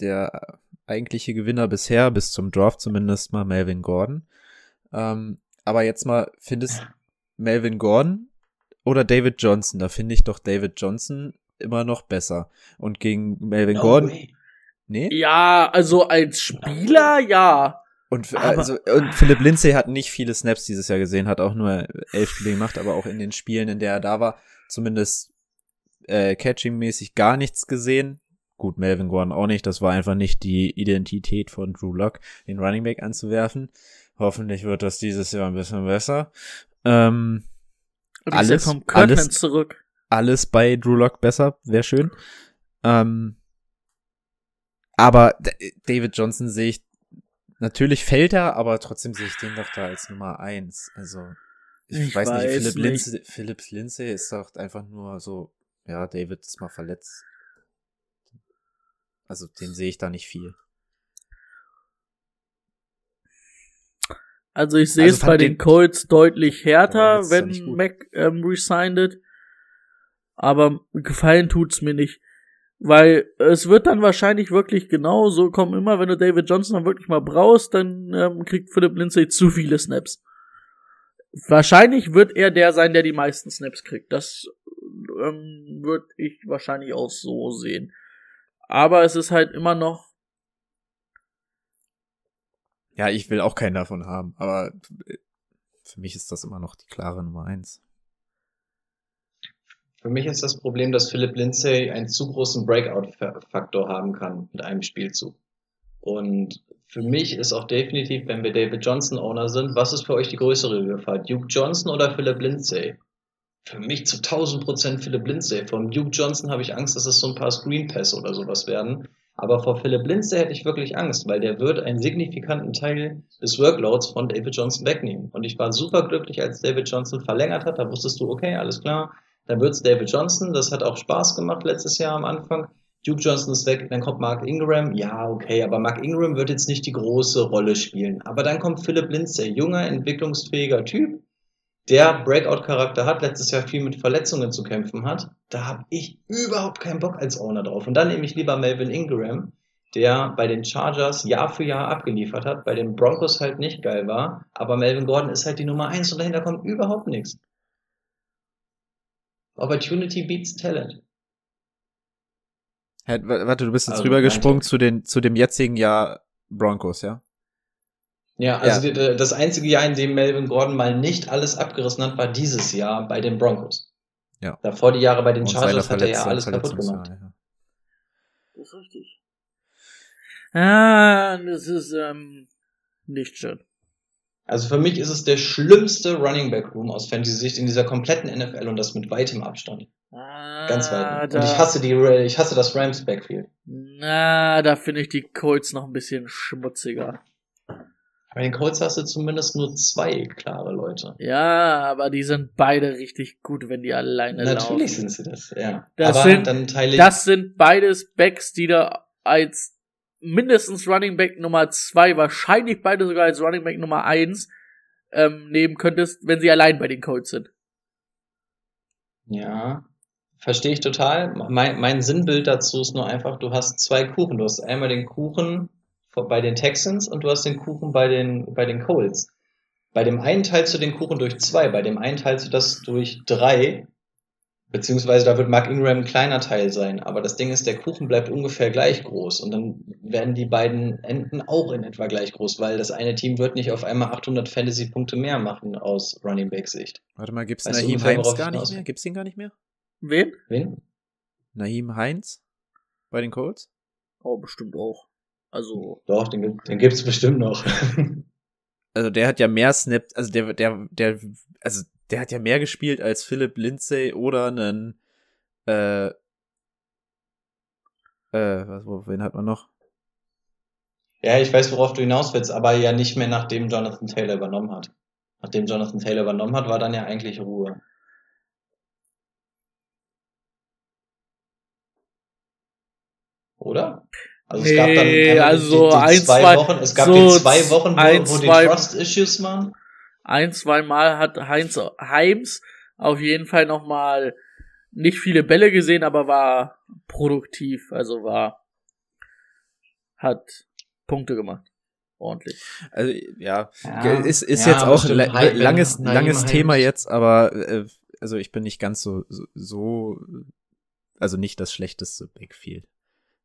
der eigentliche Gewinner bisher, bis zum Draft zumindest mal Melvin Gordon. Ähm, aber jetzt mal, findest Melvin Gordon oder David Johnson? Da finde ich doch David Johnson immer noch besser. Und gegen Melvin no Gordon, way. nee? ja, also als Spieler, ja. Und, Aber- also, und Philipp Lindsay hat nicht viele Snaps dieses Jahr gesehen, hat auch nur elf Spiele gemacht, aber auch in den Spielen, in der er da war, zumindest äh, Catching-mäßig gar nichts gesehen. Gut, Melvin Gordon auch nicht. Das war einfach nicht die Identität von Drew Lock, den Running Back anzuwerfen. Hoffentlich wird das dieses Jahr ein bisschen besser. Ähm, Und ich Alles- kommt Kirkland alles- zurück. alles bei Drew Lock besser, wäre schön. Ähm, aber David Johnson sehe ich, natürlich fällt er, aber trotzdem sehe ich den doch da als Nummer eins. Also, ich, Ich weiß, weiß nicht, Philipp. Lindsay, Philipp Lindsay ist doch einfach nur so, ja, David ist mal verletzt. Also, den sehe ich da nicht viel. Also ich sehe Also es bei den- den Colts deutlich härter, er wenn. Mac ähm, resigned it. Aber gefallen tut's mir nicht. Weil es wird dann wahrscheinlich wirklich genau so kommen, immer wenn du David Johnson dann wirklich mal brauchst, dann ähm, kriegt Philip Lindsay zu viele Snaps. Wahrscheinlich wird er der sein, der die meisten Snaps kriegt. Das ähm, würde ich wahrscheinlich auch so sehen. Aber es ist halt immer noch. Ja, ich will auch keinen davon haben, aber für mich ist das immer noch die klare Nummer eins. Für mich ist das Problem, dass Philip Lindsay einen zu großen Breakout-Faktor haben kann mit einem Spielzug. Und für mich ist auch definitiv, wenn wir David Johnson Owner sind, was ist für euch die größere Gefahr? Duke Johnson oder Philip Lindsay? Für mich zu 1000 Prozent Philip Lindsay. Von Duke Johnson habe ich Angst, dass es so ein paar Screen Pass oder sowas werden. Aber vor Philip Lindsay hätte ich wirklich Angst, weil der wird einen signifikanten Teil des Workloads von David Johnson wegnehmen. Und ich war super glücklich, als David Johnson verlängert hat. Da wusstest du, okay, alles klar, dann wird's David Johnson. Das hat auch Spaß gemacht letztes Jahr am Anfang. Duke Johnson ist weg, dann kommt Mark Ingram. Ja, okay, aber Mark Ingram wird jetzt nicht die große Rolle spielen. Aber dann kommt Philip Lindsay, junger, entwicklungsfähiger Typ, der Breakout-Charakter hat, letztes Jahr viel mit Verletzungen zu kämpfen hat. Da habe ich überhaupt keinen Bock als Owner drauf. Und dann nehme ich lieber Melvin Ingram, der bei den Chargers Jahr für Jahr abgeliefert hat, bei den Broncos halt nicht geil war. Aber Melvin Gordon ist halt die Nummer eins und dahinter kommt überhaupt nichts. Opportunity beats Talent. Hey, warte, du bist jetzt Also, rübergesprungen zu den zu dem jetzigen Jahr Broncos, ja? Ja, also Ja. die- das einzige Jahr, in dem Melvin Gordon mal nicht alles abgerissen hat, war dieses Jahr bei den Broncos. Ja. Davor die Jahre bei den Chargers hat er ja alles kaputt gemacht. ja. Das ist richtig. Ah, das ist ähm, nicht schön. Also für mich ist es der schlimmste Running Back Room aus Fantasy-Sicht in dieser kompletten NFL und das mit weitem Abstand. Ah, Ganz weit. Und da, ich hasse die, ich hasse das Rams Backfield. Na, da finde ich die Colts noch ein bisschen schmutziger. Bei den Colts hast du zumindest nur zwei klare Leute. Ja, aber die sind beide richtig gut, wenn die alleine Natürlich laufen. sind sie das, ja. Das Aber sind- dann teile ich, Das sind beides Backs, die da als mindestens Running Back Nummer zwei, wahrscheinlich beide sogar als Running Back Nummer eins ähm, nehmen könntest, wenn sie allein bei den Colts sind. ja, verstehe ich total. Mein, mein Sinnbild dazu ist nur einfach, du hast zwei Kuchen. Du hast einmal den Kuchen bei den Texans und du hast den Kuchen bei den, bei den Colts. Bei dem einen teilst du den Kuchen durch zwei, bei dem einen teilst du das durch drei. Beziehungsweise da wird Mark Ingram ein kleiner Teil sein. Aber das Ding ist, der Kuchen bleibt ungefähr gleich groß. Und dann werden die beiden Enden auch in etwa gleich groß, weil das eine Team wird nicht auf einmal 800 Fantasy-Punkte mehr machen aus Running Back-Sicht. Warte mal, gibt's Weißt du Naheem Heinz gar ich nicht mehr? Gibt's den gar nicht mehr? Wen? Wen? Naheem Heinz bei den Colts? Oh, bestimmt auch. Also, Doch, den, gibt- den gibt's bestimmt noch. *laughs* Also der hat ja mehr Snaps, also der der der also der hat ja mehr gespielt als Philip Lindsay oder einen äh äh was wo, wen hat man noch? ja, ich weiß, worauf du hinaus willst, aber ja nicht mehr, nachdem Jonathan Taylor übernommen hat. Nachdem Jonathan Taylor übernommen hat, war dann ja eigentlich Ruhe. Oder? Also es gab dann Nee, einmal also die, die ein, zwei zwei- Wochen, es gab so die zwei Wochen, wo, ein, wo die zwei- Trust-Issues waren. ein, zwei Mal hat Heinz Heims auf jeden Fall nochmal nicht viele Bälle gesehen, aber war produktiv, also war, hat Punkte gemacht. Ordentlich. Also ja, Ja, ist ist ja, jetzt auch Hype, langes langes. Thema jetzt, aber äh, also ich bin nicht ganz so so, so also nicht das schlechteste Backfield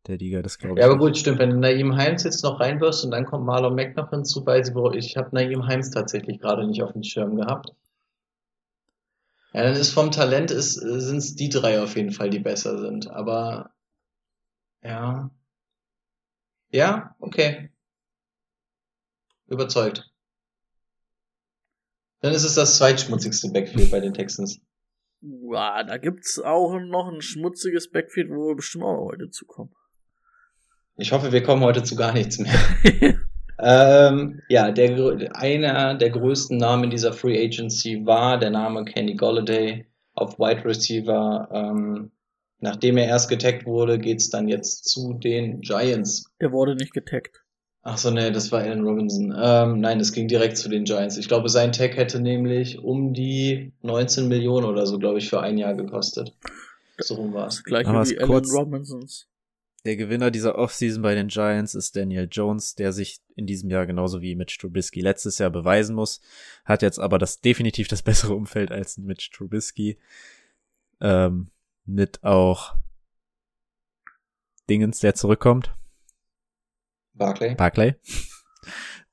der Liga, das glaube ich. Ja, aber gut, stimmt. Wenn du Naeem Heinz jetzt noch reinwirfst und dann kommt Marlon Mack noch hinzu, weil sie, ich habe Naeem Heinz tatsächlich gerade nicht auf dem Schirm gehabt. Ja, dann ist vom Talent ist, sind es die drei auf jeden Fall, die besser sind. Aber ja. Ja, okay. Überzeugt. Dann ist es das zweitschmutzigste Backfield bei den Texans. Ja, da gibt's auch noch ein schmutziges Backfield, wo wir bestimmt auch heute zukommen. Ich hoffe, wir kommen heute zu gar nichts mehr. *laughs* Ähm, ja, der, einer der größten Namen dieser Free Agency war der Name Kenny Golladay auf Wide Receiver. Ähm, nachdem er erst getaggt wurde, geht's dann jetzt zu den Giants. Der wurde nicht getaggt. Ach so, nee, das war Allen Robinson. Ähm, nein, es ging direkt zu den Giants. Ich glaube, sein Tag hätte nämlich um die 19 Millionen oder so, glaube ich, für ein Jahr gekostet. So rum war es. gleiche wie es Allen kurz- Robinsons. Der Gewinner dieser Offseason bei den Giants ist Daniel Jones, der sich in diesem Jahr genauso wie Mitch Trubisky letztes Jahr beweisen muss, hat jetzt aber das definitiv das bessere Umfeld als Mitch Trubisky. Ähm, mit auch Dingens, der zurückkommt. Barclay. Barclay.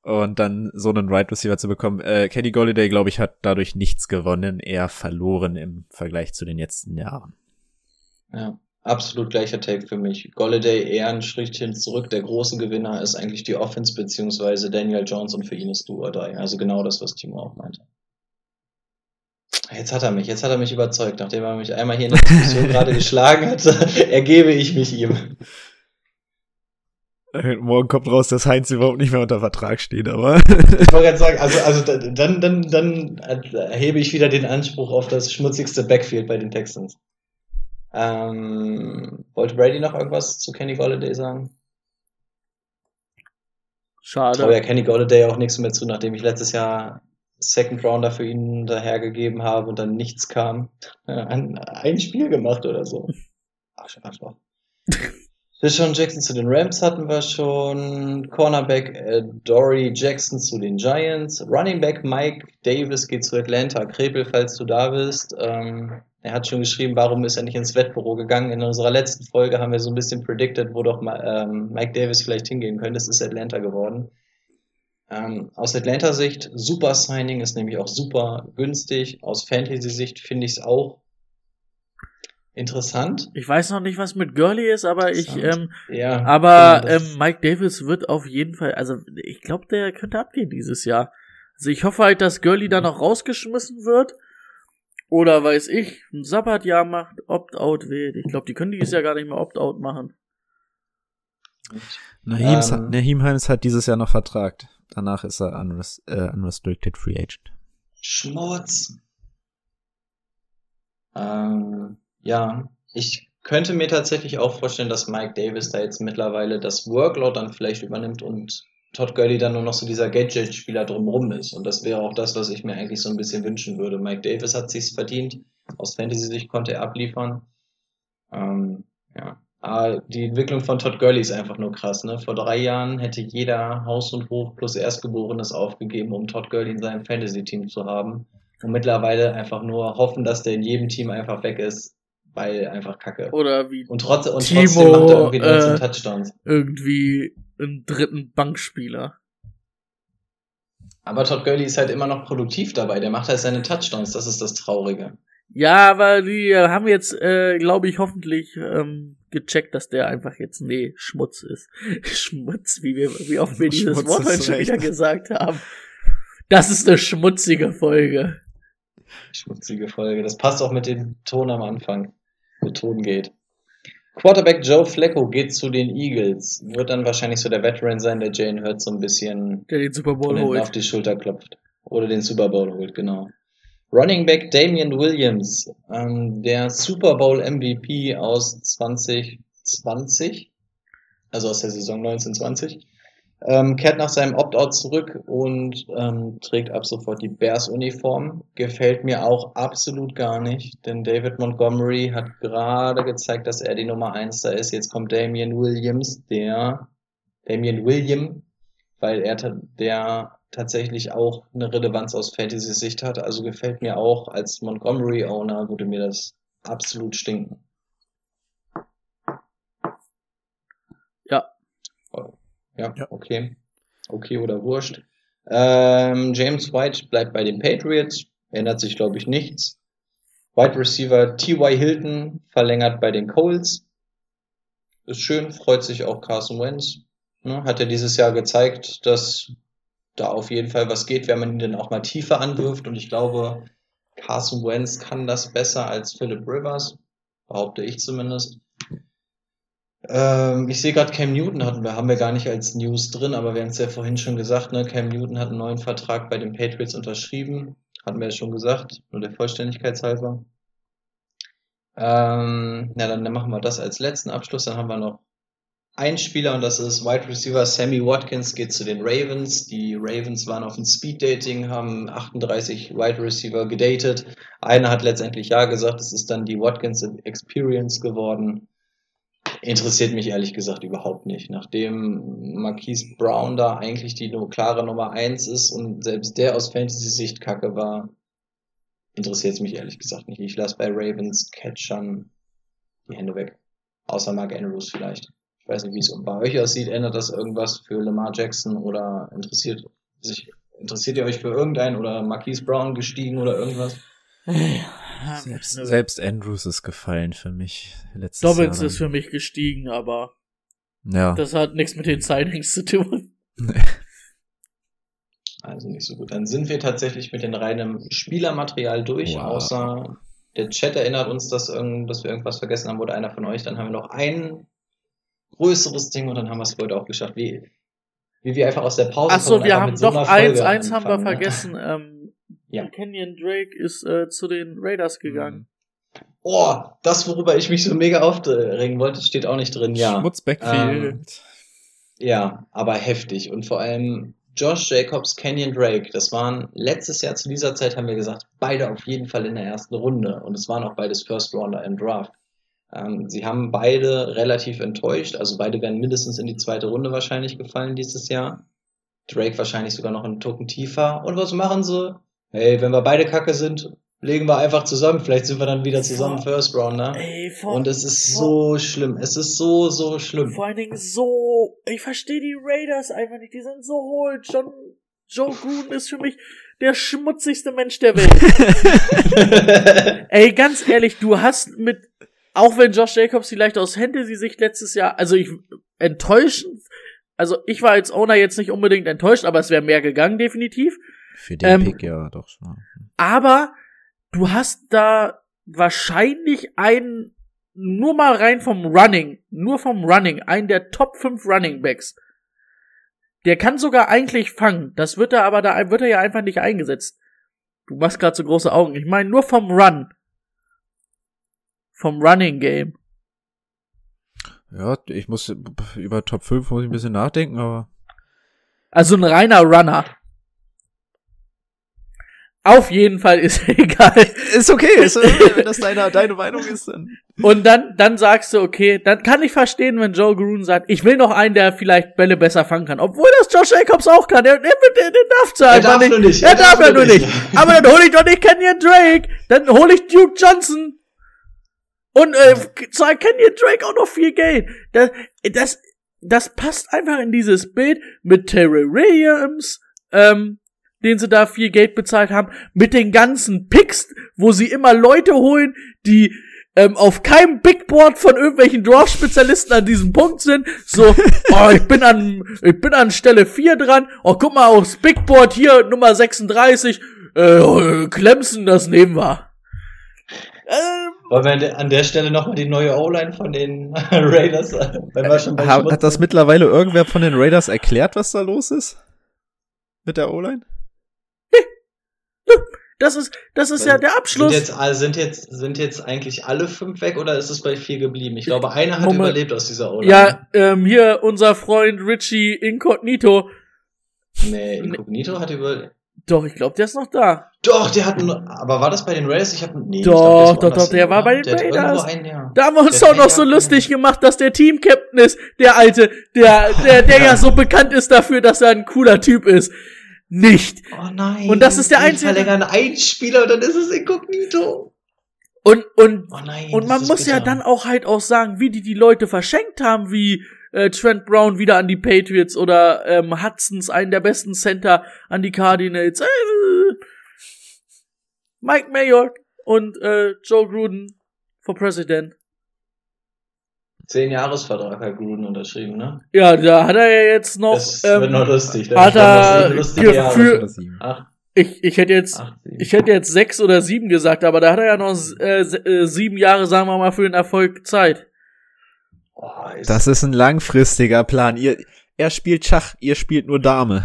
Und dann so einen Right Receiver zu bekommen. Äh, Kenny Golliday, glaube ich, hat dadurch nichts gewonnen, eher verloren im Vergleich zu den letzten Jahren. Ja, absolut gleicher Take für mich. Golladay eher ein Schrittchen zurück. Der große Gewinner ist eigentlich die Offense beziehungsweise Daniel Jones und für ihn ist du oder Also genau das, was Timo auch meinte. Jetzt hat er mich, jetzt hat er mich überzeugt. Nachdem er mich einmal hier in der Diskussion *laughs* gerade geschlagen hat, *laughs* ergebe ich mich ihm. Morgen kommt raus, dass Heinz überhaupt nicht mehr unter Vertrag steht, aber. ich *laughs* wollte gerade sagen, also, also dann, dann, dann erhebe ich wieder den Anspruch auf das schmutzigste Backfield bei den Texans. Ähm, wollte Brady noch irgendwas zu Kenny Golladay sagen? Schade. Ich traue ja Kenny Golladay auch nichts mehr zu, nachdem ich letztes Jahr Second Rounder für ihn dahergegeben habe und dann nichts kam. Ein, ein Spiel gemacht oder so. *laughs* Arsch, Arschloch. Deshaun Jackson zu den Rams hatten wir schon. Cornerback äh, Dory Jackson zu den Giants. Running Back Mike Davis geht zu Atlanta. Krepel, falls du da bist. Ähm, er hat schon geschrieben, warum ist er nicht ins Wettbüro gegangen. In unserer letzten Folge haben wir so ein bisschen predicted, wo doch ähm, Mike Davis vielleicht hingehen könnte. Es ist Atlanta geworden. Ähm, aus Atlanta-Sicht super Signing, ist nämlich auch super günstig. Aus Fantasy-Sicht finde ich es auch interessant. Ich weiß noch nicht, was mit Gurley ist, aber ich, ähm, ja, aber genau, ähm, Mike Davis wird auf jeden Fall, also ich glaube, der könnte abgehen dieses Jahr. Also ich hoffe halt, dass Gurley da noch rausgeschmissen wird. Oder weiß ich, ein Sabbatjahr macht, Opt-out wählt. Ich glaube, die können dieses Jahr gar nicht mehr Opt-out machen. Naheem, Ähm. Naheem Himes hat dieses Jahr noch Vertrag. Danach ist er äh, unrestricted free agent. Schmutz. Ähm, ja, ich könnte mir tatsächlich auch vorstellen, dass Mike Davis da jetzt mittlerweile das Workload dann vielleicht übernimmt und Todd Gurley dann nur noch so dieser Gadget-Spieler drumrum ist. Und das wäre auch das, was ich mir eigentlich so ein bisschen wünschen würde. Mike Davis hat sich's verdient. Aus Fantasy-Sicht konnte er abliefern. Ähm, ja. Aber die Entwicklung von Todd Gurley ist einfach nur krass. Ne? Vor drei Jahren hätte jeder Haus und Hof plus Erstgeborenes aufgegeben, um Todd Gurley in seinem Fantasy-Team zu haben. Und mittlerweile einfach nur hoffen, dass der in jedem Team einfach weg ist, weil einfach Kacke. Oder wie Und, trotz, und Timo, trotzdem macht er irgendwie 19 äh, Touchdowns. irgendwie einen dritten Bankspieler. Aber Todd Gurley ist halt immer noch produktiv dabei. Der macht halt seine Touchdowns. Das ist das Traurige. Ja, aber die äh, haben jetzt, äh, glaube ich, hoffentlich ähm, gecheckt, dass der einfach jetzt, nee, Schmutz ist. *laughs* Schmutz, wie, wir, wie oft wir dieses Schmutz Wort heute schon wieder gesagt haben. Das ist eine schmutzige Folge. Schmutzige Folge. Das passt auch mit dem Ton am Anfang. Mit Ton geht. Quarterback Joe Flacco geht zu den Eagles. Wird dann wahrscheinlich so der Veteran sein, der Jane Hurts so ein bisschen Der den Super Bowl hinten auf holt. die Schulter klopft. Oder den Super Bowl holt, genau. Running Back Damian Williams, ähm, der Super Bowl MVP aus 2020, also aus der Saison 1920, ähm, kehrt nach seinem Opt-out zurück und ähm, trägt ab sofort die Bears-Uniform. Gefällt mir auch absolut gar nicht, denn David Montgomery hat gerade gezeigt, dass er die Nummer 1 da ist. Jetzt kommt Damian Williams, der Damian William, weil er ta- der tatsächlich auch eine Relevanz aus Fantasy-Sicht hat. Also gefällt mir auch als Montgomery-Owner würde mir das absolut stinken. Ja. Ja, Ja. okay. Okay oder wurscht. Ähm, James White bleibt bei den Patriots. Ändert sich, glaube ich, nichts. Wide Receiver T.Y. Hilton verlängert bei den Colts. Ist schön, freut sich auch Carson Wentz. Ne, hat er dieses Jahr gezeigt, dass da auf jeden Fall was geht, wenn man ihn dann auch mal tiefer anwirft. Und ich glaube, Carson Wentz kann das besser als Philip Rivers. Behaupte ich zumindest. Ähm, ich sehe gerade, Cam Newton hatten wir, haben wir gar nicht als News drin, aber wir haben es ja vorhin schon gesagt, ne? Cam Newton hat einen neuen Vertrag bei den Patriots unterschrieben. Hatten wir ja schon gesagt, nur der Vollständigkeit halber. Ähm, na, dann, dann machen wir das als letzten Abschluss. Dann haben wir noch einen Spieler und das ist Wide Receiver Sammy Watkins, geht zu den Ravens. Die Ravens waren auf ein Speed Dating, haben 38 Wide Receiver gedatet. Einer hat letztendlich ja gesagt, es ist dann die Watkins Experience geworden. Interessiert mich ehrlich gesagt überhaupt nicht. Nachdem Marquise Brown da eigentlich die klare Nummer eins ist und selbst der aus Fantasy-Sicht kacke war, interessiert es mich ehrlich gesagt nicht. Ich lasse bei Ravens Catchern die Hände weg. Außer Mark Andrews vielleicht. Ich weiß nicht, wie es bei euch aussieht. Ändert das irgendwas für Lamar Jackson oder interessiert sich, interessiert ihr euch für irgendeinen oder Marquise Brown gestiegen oder irgendwas? *laughs* Selbst, selbst Andrews ist gefallen für mich. Letztes Dobbins Jahr ist für mich gestiegen, aber Ja. das hat nichts mit den Signings zu tun. Also nicht so gut. Dann sind wir tatsächlich mit dem reinen Spielermaterial durch, Wow. außer der Chat erinnert uns, dass, irgend, dass wir irgendwas vergessen haben oder einer von euch. Dann haben wir noch ein größeres Ding und dann haben wir es heute auch geschafft. Wie, wie wir einfach aus der Pause Ach so, kommen und wir haben so doch eins, eins haben wir ne? vergessen. Ähm, Ja. Kenyon Drake ist äh, zu den Raiders gegangen. Oh, das, worüber ich mich so mega aufregen wollte, steht auch nicht drin, ja. Schmutz Backfield. Ja, aber heftig. Und vor allem Josh Jacobs, Kenyon Drake, das waren letztes Jahr zu dieser Zeit, haben wir gesagt, beide auf jeden Fall in der ersten Runde. Und es waren auch beides First Rounder im Draft. Ähm, sie haben beide relativ enttäuscht, also beide werden mindestens in die zweite Runde wahrscheinlich gefallen dieses Jahr. Drake wahrscheinlich sogar noch einen Tucken tiefer. Und was machen sie? Hey, wenn wir beide kacke sind, legen wir einfach zusammen. Vielleicht sind wir dann wieder zusammen First Rounder. Ey, vor, Und es ist vor, so schlimm. Es ist so, so schlimm. vor allen Dingen so. Ich verstehe die Raiders einfach nicht. Die sind so hohl. John, Joe Gruden ist für mich der schmutzigste Mensch der Welt. *laughs* Ey, ganz ehrlich, du hast mit, auch wenn Josh Jacobs vielleicht aus Fantasy-Sicht letztes Jahr, also ich, enttäuschend, also ich war als Owner jetzt nicht unbedingt enttäuscht, aber es wäre mehr gegangen, definitiv. Für den ähm, Pick ja doch schon. Aber du hast da wahrscheinlich einen, nur mal rein vom Running, nur vom Running, einen der Top 5 Running Backs. Der kann sogar eigentlich fangen. Das wird er aber da, wird er ja einfach nicht eingesetzt. Du machst gerade so große Augen. Ich meine nur vom Run. Vom Running Game. Ja, ich muss über Top 5 muss ich ein bisschen nachdenken, aber Also ein reiner Runner. Auf jeden Fall ist *laughs* egal. ist okay, ist, *laughs* wenn das deine, deine Meinung ist, dann. Und dann, dann sagst du, okay, dann kann ich verstehen, wenn Joe Gruden sagt, ich will noch einen, der vielleicht Bälle besser fangen kann. Obwohl das Josh Jacobs auch kann. Der, der, der, der darf Er einfach darf nicht. nur nicht, Er er darf darf ja nur nur nicht. nicht. Aber dann hole ich doch nicht Kenyon Drake. Dann hole ich Duke Johnson. Und äh, zahl Kenyon Drake auch noch viel Geld. Das, das, das passt einfach in dieses Bild mit Terry Williams, ähm, den sie da viel Geld bezahlt haben, mit den ganzen Picks, wo sie immer Leute holen, die ähm, auf keinem Big Board von irgendwelchen Draft-Spezialisten an diesem Punkt sind. So, *laughs* oh, ich bin an, ich bin an Stelle 4 dran. Oh, guck mal aufs Big Board hier, Nummer 36. Äh, Clemson, das nehmen wir. Ähm, Wollen wir an der- an der Stelle nochmal die neue O-Line von den *laughs* Raiders, äh, wenn wir schon bei Ha, Schmutz hat das mittlerweile irgendwer von den Raiders erklärt, was da los ist? Mit der O-Line? Das ist, das ist ja der Abschluss. Sind jetzt, sind, jetzt, sind jetzt eigentlich alle fünf weg oder ist es bei vier geblieben? Ich glaube, einer hat Moment. überlebt aus dieser O-Line. Ja, ähm, hier unser Freund Richie Incognito. Nee, Incognito hat überlebt. Doch, ich glaube, der ist noch da. Doch, der hat einen, aber war das bei den Raiders? Ich habe nee, Doch, glaub, doch, doch, der war bei den der Raiders. einen, ja. Da haben wir uns doch noch so lustig gemacht, dass der Team-Captain ist, der Alte, der, der, der *laughs* ja so bekannt ist dafür, dass er ein cooler Typ ist. Nicht. Oh nein. Und das ist der einzige- verlängern einen Spieler und dann ist es Incognito. Und, und, Oh nein. und man muss ja bitter. dann auch halt auch sagen, wie die die Leute verschenkt haben, wie äh, Trent Brown wieder an die Patriots oder ähm, Hudsons, einen der besten Center, an die Cardinals. Äh, Mike Mayock und äh, Joe Gruden for President. Zehn Jahresvertrag hat Gruden unterschrieben, ne? Ja, da hat er ja jetzt noch. das ähm, wird noch lustig. Da hat er. Gefühl- ich, ich hätte jetzt, sieben. ich hätte jetzt sechs oder sieben gesagt, aber da hat er ja noch äh, äh, sieben Jahre, sagen wir mal, für den Erfolg Zeit. Oh, ist Das ist ein langfristiger Plan. Ihr, er spielt Schach, ihr spielt nur Dame.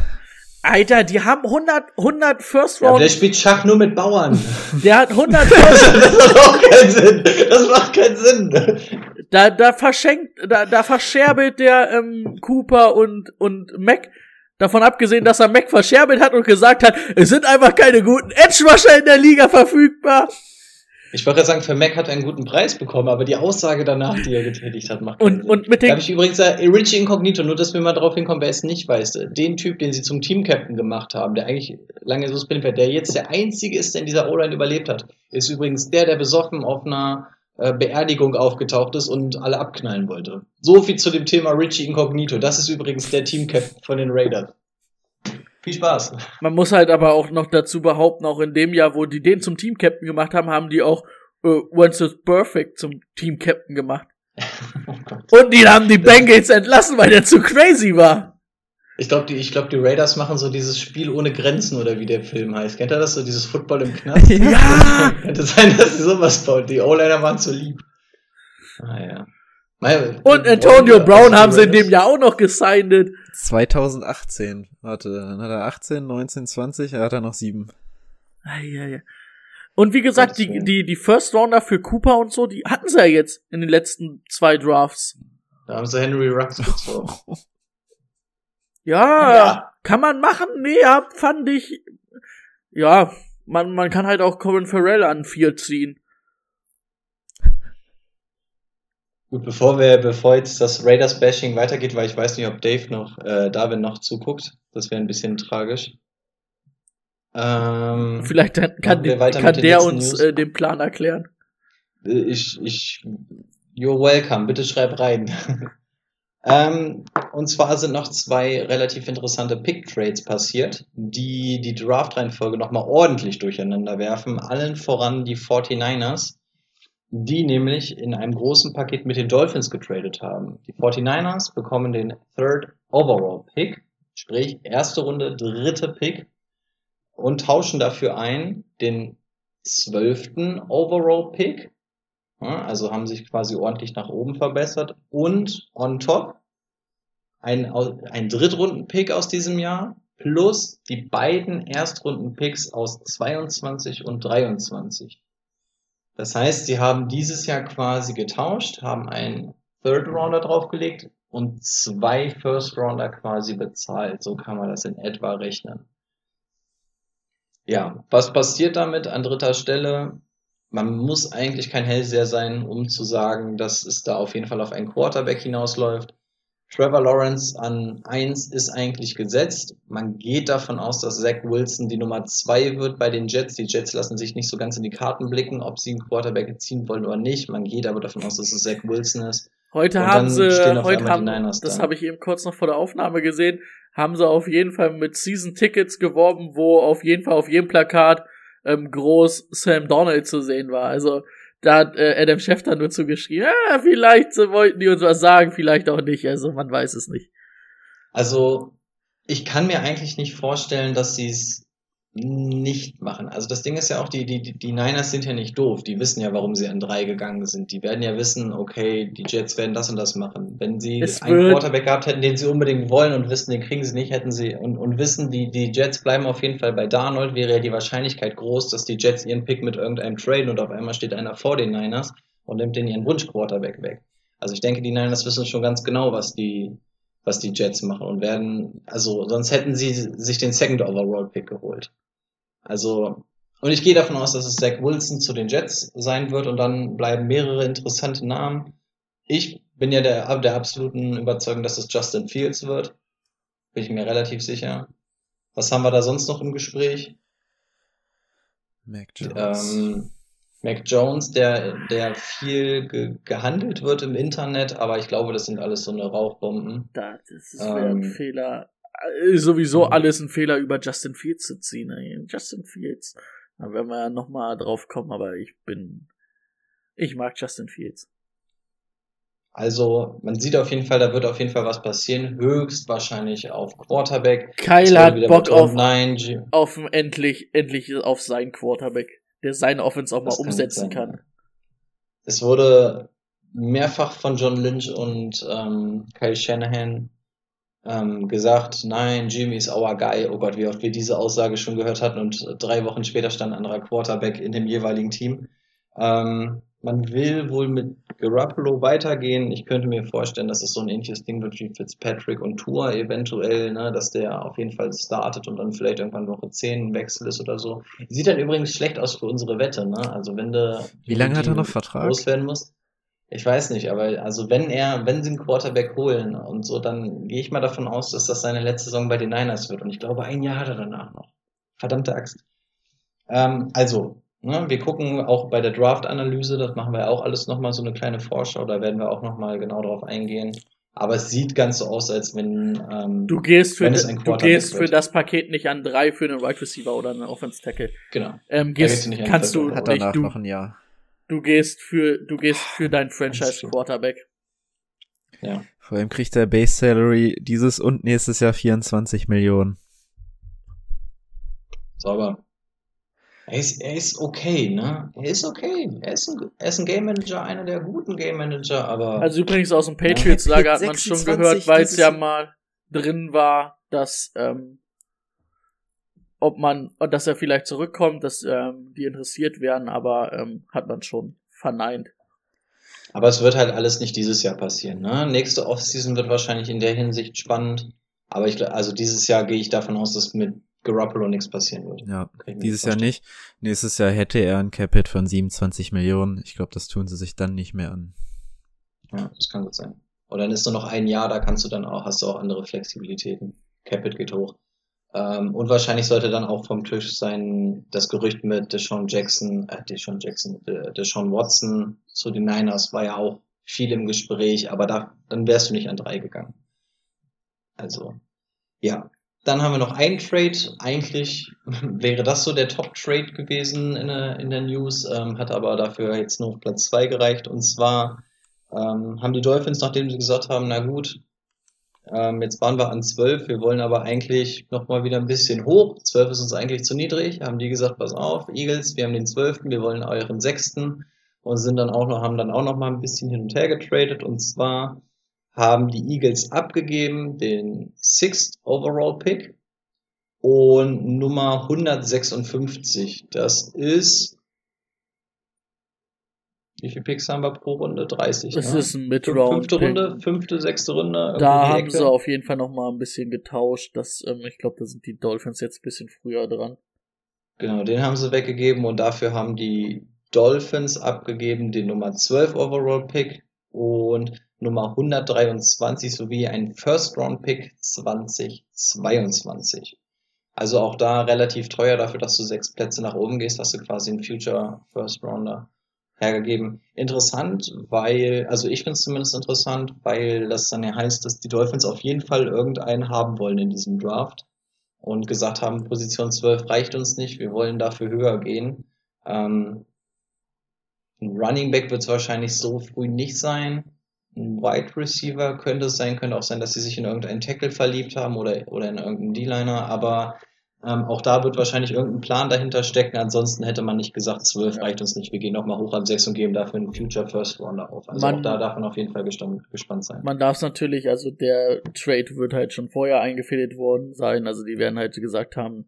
Alter, die haben 100, 100 First ja, Round, der spielt Schach nur mit Bauern. der hat 100 *laughs* First, das macht auch keinen Sinn. Das macht keinen Sinn. Da, da verschenkt, da, da verscherbelt der ähm, Cooper und, und Mac. Davon abgesehen, dass er Mac verscherbelt hat und gesagt hat, es sind einfach keine guten Edge-Rusher in der Liga verfügbar. Ich wollte gerade sagen, für Mac hat er einen guten Preis bekommen, aber die Aussage danach, die er getätigt hat, macht Und, Sinn. und mit Da den, habe ich übrigens äh, Richie Incognito, nur dass wir mal drauf hinkommen, wer es nicht weiß. Den Typ, den sie zum Team-Captain gemacht haben, der eigentlich lange suspendiert wird, der jetzt der einzige ist, der in dieser O-Line überlebt hat, ist übrigens der, der besoffen auf einer äh, Beerdigung aufgetaucht ist und alle abknallen wollte. So viel zu dem Thema Richie Incognito. Das ist übrigens der Teamcap von den Raiders. Viel Spaß. Man muss halt aber auch noch dazu behaupten, auch in dem Jahr, wo die den zum Team-Captain gemacht haben, haben die auch äh, Once is Perfect zum Team-Captain gemacht. Oh. *laughs* Und die haben die Bengals entlassen, weil der zu crazy war. Ich glaube, die, ich glaub, die Raiders machen so dieses Spiel ohne Grenzen oder wie der Film heißt. Kennt ihr das so, dieses Football im Knast? *laughs* Ja! *laughs* Könnte sein, dass sie sowas baut. Die O-Liner waren zu lieb. Ah ja. Und Antonio Ja, Brown die haben sie in dem Jahr auch noch gesigned. 2018. Warte, dann hat er 18, 19, 20, er hat er noch sieben. Eieiei. Und wie gesagt, die, die, die First Rounder für Cooper und so, die hatten sie ja jetzt in den letzten zwei Drafts. Da haben sie Henry Rux *laughs* gezogen. Ja, Ja. kann man machen. Nee, ja, fand ich. Ja, man, man kann halt auch Corin Farrell an vier ziehen. Gut, bevor wir, bevor jetzt das Raiders-Bashing weitergeht, weil ich weiß nicht, ob Dave noch, äh, Darwin noch zuguckt. Das wäre ein bisschen tragisch. Ähm, Vielleicht kann, kann den der nächsten uns News. äh, den Plan erklären. ich, ich, you're welcome, bitte schreib rein. *laughs* ähm, und zwar sind noch zwei relativ interessante Pick-Trades passiert, die die Draft-Reihenfolge nochmal ordentlich durcheinander werfen. Allen voran die 49ers, die nämlich in einem großen Paket mit den Dolphins getradet haben. Die 49ers bekommen den Third Overall Pick, sprich erste Runde, dritte Pick und tauschen dafür ein den zwölften Overall Pick also haben sich quasi ordentlich nach oben verbessert. Und on top ein, ein Drittrunden-Pick aus diesem Jahr plus die beiden Erstrunden-Picks aus 22 und 23. Das heißt, sie haben dieses Jahr quasi getauscht, haben einen Third Rounder draufgelegt und zwei First Rounder quasi bezahlt. So kann man das in etwa rechnen. Ja, was passiert damit an dritter Stelle? Man muss eigentlich kein Hellseher sein, um zu sagen, dass es da auf jeden Fall auf einen Quarterback hinausläuft. Trevor Lawrence an eins ist eigentlich gesetzt. Man geht davon aus, dass Zach Wilson die Nummer zwei wird bei den Jets. Die Jets lassen sich nicht so ganz in die Karten blicken, ob sie einen Quarterback ziehen wollen oder nicht. Man geht aber davon aus, dass es Zach Wilson ist. Heute Und haben sie, heute haben, das da. habe ich eben kurz noch vor der Aufnahme gesehen, haben sie auf jeden Fall mit Season Tickets geworben, wo auf jeden Fall auf jedem Plakat ähm, groß Sam Donald zu sehen war. Also da hat äh, Adam Schefter nur zugeschrieben, ja, vielleicht äh, wollten die uns was sagen, vielleicht auch nicht. Also man weiß es nicht. Also, ich kann mir eigentlich nicht vorstellen, dass sie es nicht machen. Also das Ding ist ja auch, die, die, die Niners sind ja nicht doof. Die wissen ja, warum sie an drei gegangen sind. Die werden ja wissen, okay, die Jets werden das und das machen. Wenn sie Es einen Quarterback gehabt hätten, den sie unbedingt wollen und wissen, den kriegen sie nicht, hätten sie und, und wissen, die, die Jets bleiben auf jeden Fall bei Darnold, wäre ja die Wahrscheinlichkeit groß, dass die Jets ihren Pick mit irgendeinem traden und auf einmal steht einer vor den Niners und nimmt den ihren Wunsch-Quarterback weg. Also ich denke, die Niners wissen schon ganz genau, was die, was die Jets machen und werden, also sonst hätten sie sich den Second Overall Pick geholt. Also, und ich gehe davon aus, dass es Zach Wilson zu den Jets sein wird und dann bleiben mehrere interessante Namen. Ich bin ja der, der absoluten Überzeugung, dass es Justin Fields wird. Bin ich mir relativ sicher. Was haben wir da sonst noch im Gespräch? Mac Jones. Ähm, Mac Jones, der, der viel ge gehandelt wird im Internet, aber ich glaube, das sind alles so eine Rauchbomben. Da, das ein Ähm, Fehler. Äh, Sowieso mhm. alles ein Fehler, über Justin Fields zu ziehen. ey. Justin Fields. Da werden wir ja nochmal drauf kommen, aber ich bin. Ich mag Justin Fields. Also, man sieht auf jeden Fall, da wird auf jeden Fall was passieren. Höchstwahrscheinlich auf Quarterback. Kyle hat Bock auf, Nein, auf endlich, endlich auf seinen Quarterback, der seine Offense auch Das mal kann umsetzen sein, kann. es wurde mehrfach von John Lynch und ähm, Kyle Shanahan ähm, gesagt, nein, Jimmy ist our guy. Oh Gott, wie oft wir diese Aussage schon gehört hatten und drei Wochen später stand ein anderer Quarterback in dem jeweiligen Team. Ähm, man will wohl mit Garoppolo weitergehen. Ich könnte mir vorstellen, dass es so ein ähnliches Ding wird wie Fitzpatrick und Tour eventuell, ne, dass der auf jeden Fall startet und dann vielleicht irgendwann Woche 10 ein Wechsel ist oder so. Sieht dann übrigens schlecht aus für unsere Wette, ne? Also wenn du Wie lange hat er noch Vertrag? loswerden musst. Ich weiß nicht, aber also wenn er, wenn sie einen Quarterback holen und so, dann gehe ich mal davon aus, dass das seine letzte Saison bei den Niners wird. Und ich glaube, ein Jahr hat er danach noch. Verdammte Axt. Ähm, also, Ne, wir gucken auch bei der Draft-Analyse, das machen wir ja auch alles nochmal so eine kleine Vorschau, da werden wir auch nochmal genau drauf eingehen. Aber es sieht ganz so aus, als wenn ähm, Du gehst für, wenn es ein du gehst für das Paket nicht an drei für einen Wide Receiver oder einen Offense Tackle. genau. Ähm, Da gehst gehst, du nicht an kannst du Hat nicht, danach du, noch ein Jahr. Du gehst für, du gehst für deinen. Franchise Quarterback. Ja. Vor allem kriegt der Base Salary dieses und nächstes Jahr 24 Millionen. Sauber. Er ist, er ist okay, ne? Er ist okay. Er ist ein, er ist ein Game Manager, einer der guten Game Manager, aber Also übrigens aus dem Patriots-Lager hat man schon 26 gehört, weil es ja mal drin war, dass ähm, ob man, dass er vielleicht zurückkommt, dass ähm, die interessiert wären, aber ähm, hat man schon verneint. Aber es wird halt alles nicht dieses Jahr passieren. Ne? Nächste Offseason wird wahrscheinlich in der Hinsicht spannend. Aber ich, also dieses Jahr gehe ich davon aus, dass mit Garoppolo nichts passieren wird. Ja, dieses Jahr nicht. Nächstes Jahr hätte er ein Capit von 27 Millionen. Ich glaube, das tun sie sich dann nicht mehr an. Ja, das kann gut sein. Und dann ist nur noch ein Jahr, da kannst du dann auch, hast du auch andere Flexibilitäten. Capit geht hoch. Ähm, und wahrscheinlich sollte dann auch vom Tisch sein, das Gerücht mit Deshaun Jackson, äh, Deshaun Jackson, äh, Deshaun Watson zu den Niners war ja auch viel im Gespräch, aber da, dann wärst du nicht an drei gegangen. Also, ja. Dann haben wir noch einen Trade. Eigentlich *laughs* wäre das so der Top-Trade gewesen in der, in der News, ähm, hat aber dafür jetzt nur auf Platz zwei gereicht. Und zwar ähm, haben die Dolphins, nachdem sie gesagt haben, na gut, ähm, jetzt waren wir an 12, wir wollen aber eigentlich nochmal wieder ein bisschen hoch. 12 ist uns eigentlich zu niedrig. Haben die gesagt, pass auf, Eagles, wir haben den 12., wir wollen euren sechsten und sind dann auch noch, haben dann auch noch mal ein bisschen hin und her getradet. Und zwar haben die Eagles abgegeben den Sixth Overall Pick und Nummer 156. Das ist wie viele Picks haben wir pro Runde? 30. Das ne? ist ein Mid-Round. Fünfte Runde, fünfte, sechste Runde. Da haben Ecke. sie auf jeden Fall noch mal ein bisschen getauscht. Das, ähm, ich glaube, da sind die Dolphins jetzt ein bisschen früher dran. Genau, den haben sie weggegeben und dafür haben die Dolphins abgegeben den Nummer 12 Overall Pick und Nummer 123 sowie ein First Round Pick 2022. Also auch da relativ teuer dafür, dass du sechs Plätze nach oben gehst, hast du quasi einen Future First Rounder hergegeben. Interessant, weil, also ich finde es zumindest interessant, weil das dann ja heißt, dass die Dolphins auf jeden Fall irgendeinen haben wollen in diesem Draft und gesagt haben, Position 12 reicht uns nicht, wir wollen dafür höher gehen. Ähm, ein Running Back wird es wahrscheinlich so früh nicht sein. Ein Wide Receiver könnte es sein, könnte auch sein, dass sie sich in irgendeinen Tackle verliebt haben oder, oder in irgendeinen D-Liner, aber ähm, auch da wird wahrscheinlich irgendein Plan dahinter stecken. Ansonsten hätte man nicht gesagt, 12 reicht uns nicht, wir gehen nochmal hoch an 6 und geben dafür einen Future First Rounder auf. Also Man- auch da darf man auf jeden Fall gespannt, gespannt sein. Man darf es natürlich, also der Trade wird halt schon vorher eingefädelt worden sein. Also die werden halt gesagt haben,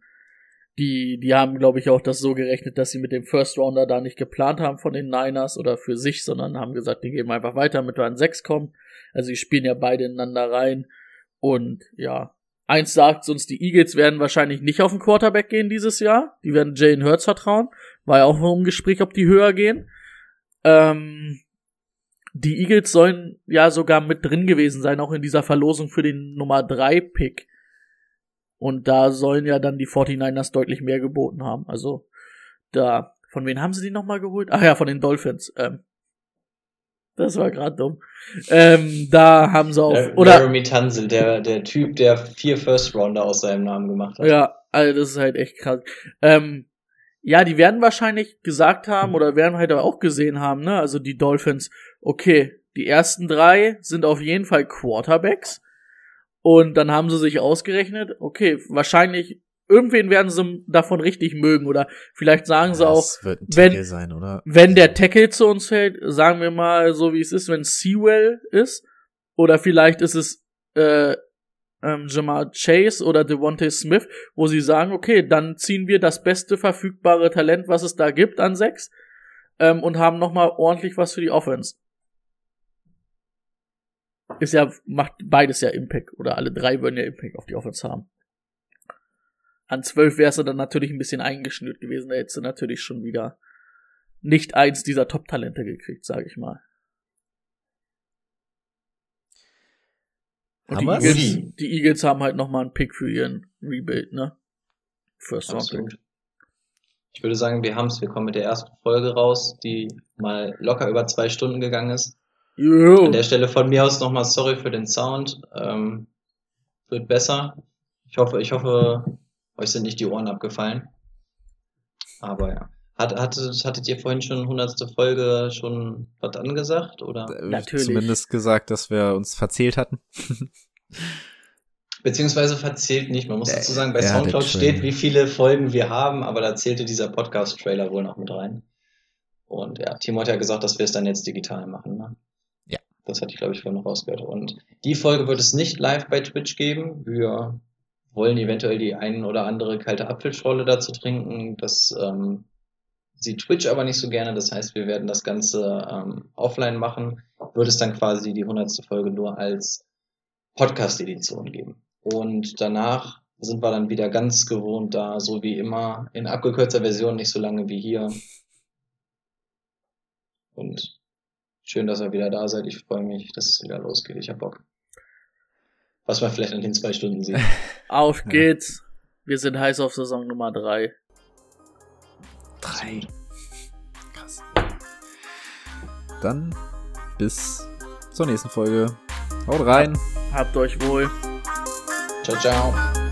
die, die haben, glaube ich, auch das so gerechnet, dass sie mit dem First Rounder da nicht geplant haben von den Niners oder für sich, sondern haben gesagt, die geben einfach weiter, damit wir an 6 kommen. Also die spielen ja beide ineinander rein. Und ja, eins sagt uns, die Eagles werden wahrscheinlich nicht auf den Quarterback gehen dieses Jahr. Die werden Jalen Hurts vertrauen. War ja auch noch im Gespräch, ob die höher gehen. Ähm, die Eagles sollen ja sogar mit drin gewesen sein, auch in dieser Verlosung für den Nummer 3 Pick. Und da sollen ja dann die 49ers deutlich mehr geboten haben. Also da, von wen haben sie die nochmal geholt? Ach ja, von den Dolphins. Ähm, das war gerade dumm. Ähm, da haben sie auch, Der- oder, Jeremy Tunzel, der, der Typ, der vier First Rounder aus seinem Namen gemacht hat. Ja, also das ist halt echt krass. Ähm, ja, die werden wahrscheinlich gesagt haben oder werden halt auch gesehen haben, ne? Also die Dolphins, okay, die ersten drei sind auf jeden Fall Quarterbacks. Und dann haben sie sich ausgerechnet, okay, wahrscheinlich irgendwen werden sie davon richtig mögen oder vielleicht sagen sie auch, Das wird ein wenn- sein, oder? wenn der Tackle zu uns fällt, sagen wir mal so wie es ist, wenn Sewell ist, oder vielleicht ist es äh, ähm, Jamal Chase oder Devontae Smith, wo sie sagen, okay, dann ziehen wir das beste verfügbare Talent, was es da gibt, an sechs ähm, und haben nochmal ordentlich was für die Offense. Ist ja, macht beides ja Impact, oder alle drei würden ja Impact auf die Offense haben. An zwölf wärst du dann natürlich ein bisschen eingeschnürt gewesen, da hättest du natürlich schon wieder nicht eins dieser Top-Talente gekriegt, sage ich mal. Und die? Eagles, die Eagles haben halt nochmal einen Pick für ihren Rebuild, ne? First Round. Ich würde sagen, wir haben es. Wir kommen mit der ersten Folge raus, die mal locker über zwei Stunden gegangen ist. Jo. An der Stelle von mir aus nochmal sorry für den Sound. Ähm, wird besser. Ich hoffe, ich hoffe, euch sind nicht die Ohren abgefallen. Aber ja. Hat, hattet, hattet ihr vorhin schon hundertste Folge schon was angesagt? Oder? Äh, Natürlich. Zumindest gesagt, dass wir uns verzählt hatten. *laughs* Beziehungsweise verzählt nicht. Man muss Ja, dazu sagen, bei ja, Soundcloud steht, wie viele Folgen wir haben, aber da zählte dieser Podcast-Trailer wohl noch mit rein. Und ja, Timo hat ja gesagt, dass wir es dann jetzt digital machen. Ne? Ja. Das hatte ich, glaube ich, vorhin noch rausgehört. Und die Folge wird es nicht live bei Twitch geben. Wir wollen eventuell die ein oder andere kalte Apfelschorle dazu trinken. Das ähm, sieht Twitch aber nicht so gerne. Das heißt, wir werden das Ganze ähm, offline machen. Wird es dann quasi die hundertste Folge nur als Podcast-Edition geben. Und danach sind wir dann wieder ganz gewohnt da, so wie immer, in abgekürzter Version, nicht so lange wie hier. Und schön, dass ihr wieder da seid. Ich freue mich, dass es wieder losgeht. Ich hab Bock. Was man vielleicht an den zwei Stunden sieht. *laughs* Auf geht's. Wir sind heiß auf Saison Nummer 3. Drei. Krass. Dann bis zur nächsten Folge. Haut rein. Habt euch wohl. Ciao, ciao.